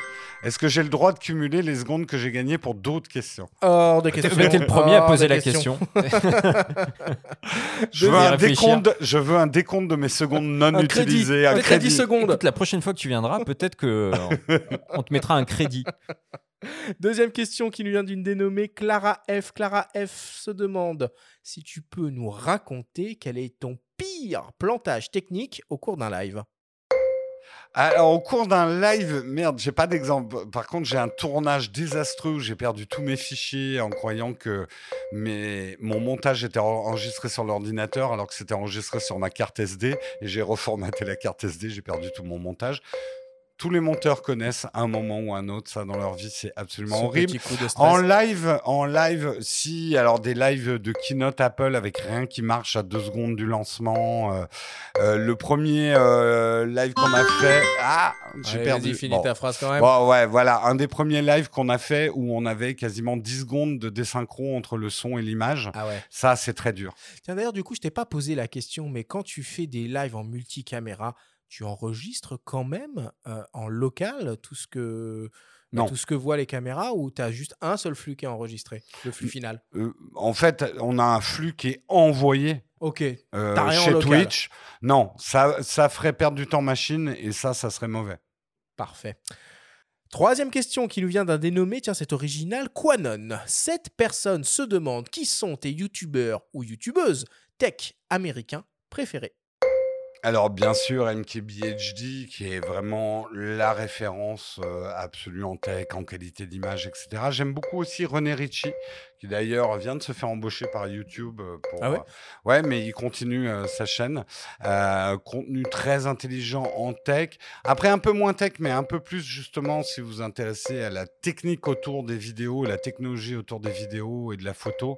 Est-ce que j'ai le droit de cumuler les secondes que j'ai gagnées pour d'autres questions? Hors de question. T'es le premier à poser la question. je veux, un décompte, je veux un décompte de mes secondes non Un crédit. utilisées. Un crédit seconde. Écoute, la prochaine fois que tu viendras, peut-être que euh, on te mettra un crédit. Deuxième question qui nous vient d'une dénommée Clara F. Clara F se demande si tu peux nous raconter quel est ton pire plantage technique au cours d'un live. Alors, au cours d'un live, merde, j'ai pas d'exemple. Par contre, j'ai un tournage désastreux où j'ai perdu tous mes fichiers en croyant que mes... mon montage était en- enregistré sur l'ordinateur alors que c'était enregistré sur ma carte SD et j'ai reformaté la carte SD, j'ai perdu tout mon montage. Tous les monteurs connaissent un moment ou un autre ça dans leur vie, c'est absolument Ce horrible. En live, en live, si, alors des lives de keynote Apple avec rien qui marche à deux secondes du lancement. euh, euh, le premier euh, live qu'on a fait, ah, j'ai perdu. Finis Bon. ta phrase quand même. Bon, ouais, voilà, un des premiers lives qu'on a fait où on avait quasiment 10 secondes de désynchro entre le son et l'image. Ah ouais. Ça, c'est très dur. Tiens, d'ailleurs, du coup, je t'ai pas posé la question, mais quand tu fais des lives en multicaméra, tu enregistres quand même euh, en local tout ce que bah, Non. tout ce que voient les caméras ou tu as juste un seul flux qui est enregistré, le flux final? Euh, en fait, on a un flux qui est envoyé Ok. euh, en chez local. Twitch. Non, ça, ça ferait perdre du temps machine et ça, ça serait mauvais. Parfait. Troisième question qui nous vient d'un dénommé, tiens, c'est original, Quanon. Cette personne se demande qui sont tes youtubeurs ou youtubeuses tech américains préférés. Alors bien sûr, MKBHD, qui est vraiment la référence euh, absolue en tech, en qualité d'image, etc. J'aime beaucoup aussi René Ritchie, qui d'ailleurs vient de se faire embaucher par YouTube. euh, Pour, Ah ouais? euh, ouais, mais il continue euh, sa chaîne. Contenu très intelligent en tech. Après, un peu moins tech, mais un peu plus justement si vous vous intéressez à la technique autour des vidéos, la technologie autour des vidéos et de la photo.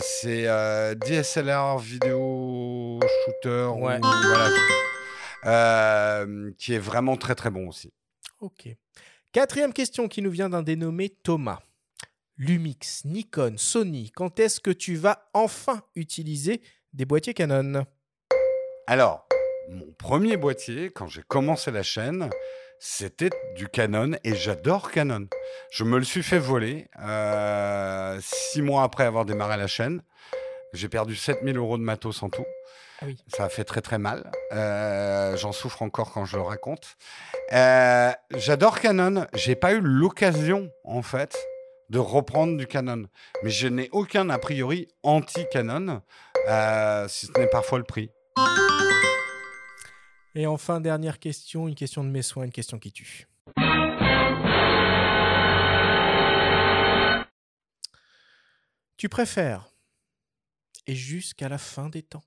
C'est DSLR vidéo shooter. ou- Ouais. voilà, euh, qui est vraiment très très bon aussi. Ok. Quatrième question qui nous vient d'un dénommé Thomas. Lumix, Nikon, Sony, quand est-ce que tu vas enfin utiliser des boîtiers Canon? Alors, mon premier boîtier, quand j'ai commencé la chaîne, c'était du Canon et j'adore Canon. Je me le suis fait voler euh, six mois après avoir démarré la chaîne. J'ai perdu 7000 euros de matos en tout. Ah oui. Ça a fait très très mal. Euh, J'en souffre encore quand je le raconte. Euh, J'adore Canon. J'ai pas eu l'occasion, en fait, de reprendre du Canon. Mais je n'ai aucun a priori anti-Canon, euh, si ce n'est parfois le prix. Et enfin, dernière question, une question de mes soins, une question qui tue. Tu préfères, et jusqu'à la fin des temps,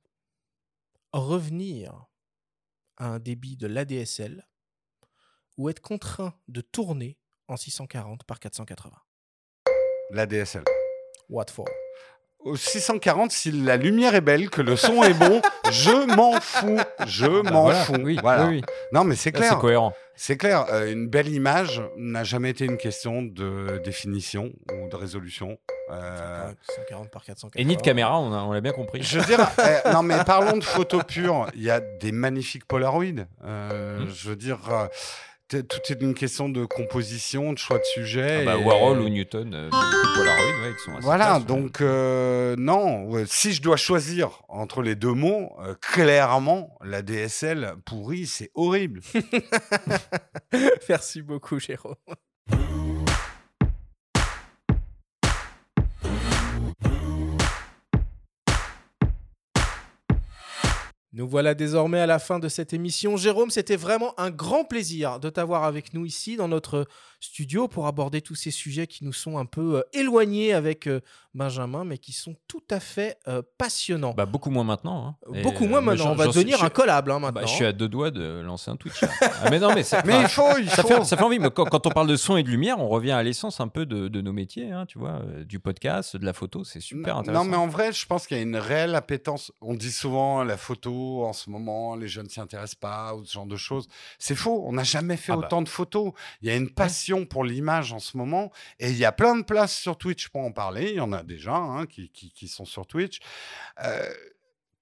revenir à un débit de l'ADSL ou être contraint de tourner en 640 par 480 La DSL. What for? Au 640, si la lumière est belle, que le son est bon, je m'en fous. Je Bah m'en voilà, fous. oui, Voilà. oui, oui. Non, mais c'est clair. C'est cohérent. C'est clair, euh, une belle image n'a jamais été une question de définition ou de résolution. Euh, 140 par 480. Et ni de caméra, on, a- on l'a bien compris. je veux dire, eh, non mais parlons de photos pures. Il y a des magnifiques Polaroid. Euh, Mm. Je veux dire, euh, tout est une question de composition, de choix de sujet. Ah bah, et- Warhol ou Newton, euh, beaucoup de Polaroid, ouais, qui sont assez Voilà, classe, ouais. donc euh, non, ouais, si je dois choisir entre les deux mots, euh, clairement, la DSL pourrie, c'est horrible. Merci beaucoup, Jérôme. Nous voilà désormais à la fin de cette émission. Jérôme, c'était vraiment un grand plaisir de t'avoir avec nous ici dans notre studio pour aborder tous ces sujets qui nous sont un peu euh, éloignés avec euh, Benjamin, mais qui sont tout à fait euh, passionnants. Bah, beaucoup moins maintenant. hein. Beaucoup moins moi, maintenant. On va suis- devenir je- un collable hein, bah, maintenant. je suis à deux doigts de lancer un Twitch. Ah, mais non, mais ça, Mais il faut, il ça faut. fait, ça fait envie. Mais quand, quand on parle de son et de lumière, on revient à l'essence un peu de, de nos métiers, hein, tu vois, du podcast, de la photo. C'est super non, intéressant. non, mais en vrai, je pense qu'il y a une réelle appétence. On dit souvent la photo en ce moment, les jeunes s'y intéressent pas ou ce genre de choses. C'est faux. On n'a jamais fait Ah bah. autant de photos. Il y a une passion pour l'image en ce moment et il y a plein de places sur Twitch pour en parler. Il y en a déjà hein, qui, qui- qui sont sur Twitch. Euh,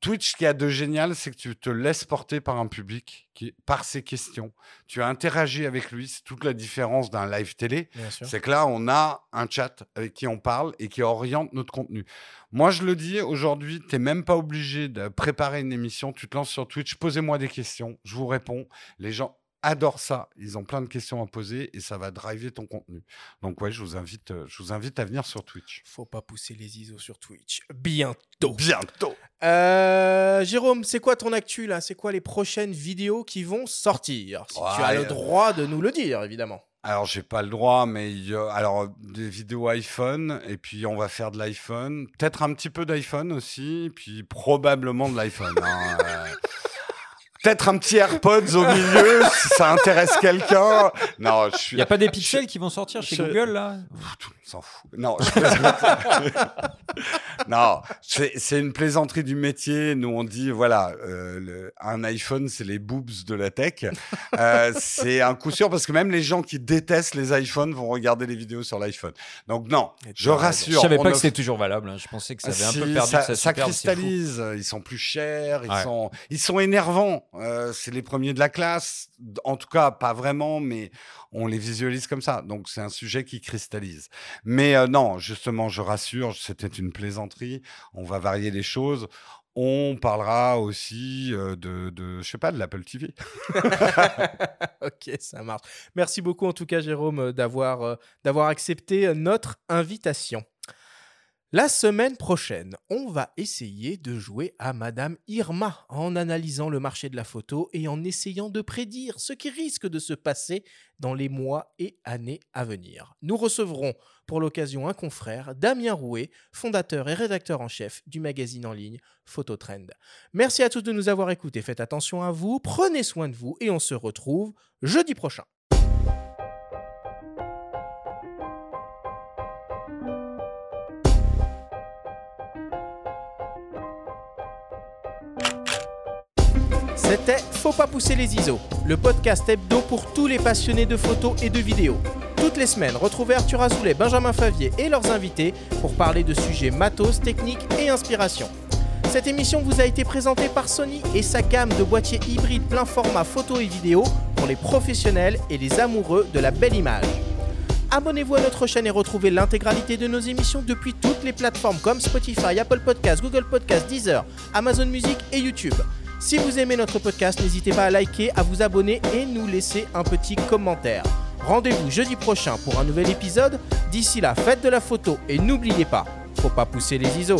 Twitch, ce qu'il y a de génial, c'est que tu te laisses porter par un public qui, par ses questions. Tu interagis avec lui. C'est toute la différence d'un live télé. C'est que là, on a un chat avec qui on parle et qui oriente notre contenu. Moi, je le dis, aujourd'hui, tu n'es même pas obligé de préparer une émission. Tu te lances sur Twitch, posez-moi des questions, je vous réponds. Les gens adorent ça. Ils ont plein de questions à poser et ça va driver ton contenu. Donc, ouais, je vous invite, euh, je vous invite à venir sur Twitch. Faut pas pousser les ISO sur Twitch. Bientôt. Bientôt. Euh, Jérôme, c'est quoi ton actu là? C'est quoi les prochaines vidéos qui vont sortir? Si tu as le droit de nous le dire, évidemment. Alors, j'ai pas le droit, mais alors des vidéos iPhone, et puis on va faire de l'iPhone, peut-être un petit peu d'iPhone aussi, puis probablement de l'iPhone. hein, euh. Peut-être un petit AirPods au milieu, si ça intéresse quelqu'un. Non, je suis. Il n'y a pas des pixels qui vont sortir chez je- Google, là? Pff, Tout s'en fout. Non, non, c'est une plaisanterie du métier. Nous, on dit, voilà, euh, le- un iPhone, c'est les boobs de la tech. Euh, c'est un coup sûr parce que même les gens qui détestent les iPhones vont regarder les vidéos sur l'iPhone. Donc, non, je rassure. Je savais on pas que c'était toujours valable. hein. Je pensais que ça avait un peu perdu ça, sa ça superbe, cristallise, ils sont plus chers, ils, Ouais. sont, ils sont énervants. euh, c'est les premiers de la classe. En tout cas, pas vraiment, mais on les visualise comme ça. Donc, c'est un sujet qui cristallise. Mais euh, non, justement, je rassure, c'était une plaisanterie. On va varier les choses. On parlera aussi euh, de, de, je sais pas, de l'Apple TV. ok, ça marche. Merci beaucoup en tout cas, Jérôme, euh, d'avoir d'avoir accepté notre invitation. La semaine prochaine, on va essayer de jouer à Madame Irma en analysant le marché de la photo et en essayant de prédire ce qui risque de se passer dans les mois et années à venir. Nous recevrons pour l'occasion un confrère, Damien Rouet, fondateur et rédacteur en chef du magazine en ligne Phototrend. Merci à tous de nous avoir écoutés, faites attention à vous, prenez soin de vous et on se retrouve jeudi prochain. C'était Faut pas pousser les ISO, le podcast hebdo pour tous les passionnés de photos et de vidéos. Toutes les semaines, retrouvez Arthur Azoulay, Benjamin Favier et leurs invités pour parler de sujets matos, techniques et inspiration. Cette émission vous a été présentée par Sony et sa gamme de boîtiers hybrides plein format photo et vidéo pour les professionnels et les amoureux de la belle image. Abonnez-vous à notre chaîne et retrouvez l'intégralité de nos émissions depuis toutes les plateformes comme Spotify, Apple Podcasts, Google Podcasts, Deezer, Amazon Music et YouTube. Si vous aimez notre podcast, n'hésitez pas à liker, à vous abonner et nous laisser un petit commentaire. Rendez-vous jeudi prochain pour un nouvel épisode. D'ici là, faites de la photo et n'oubliez pas, faut pas pousser les ISO.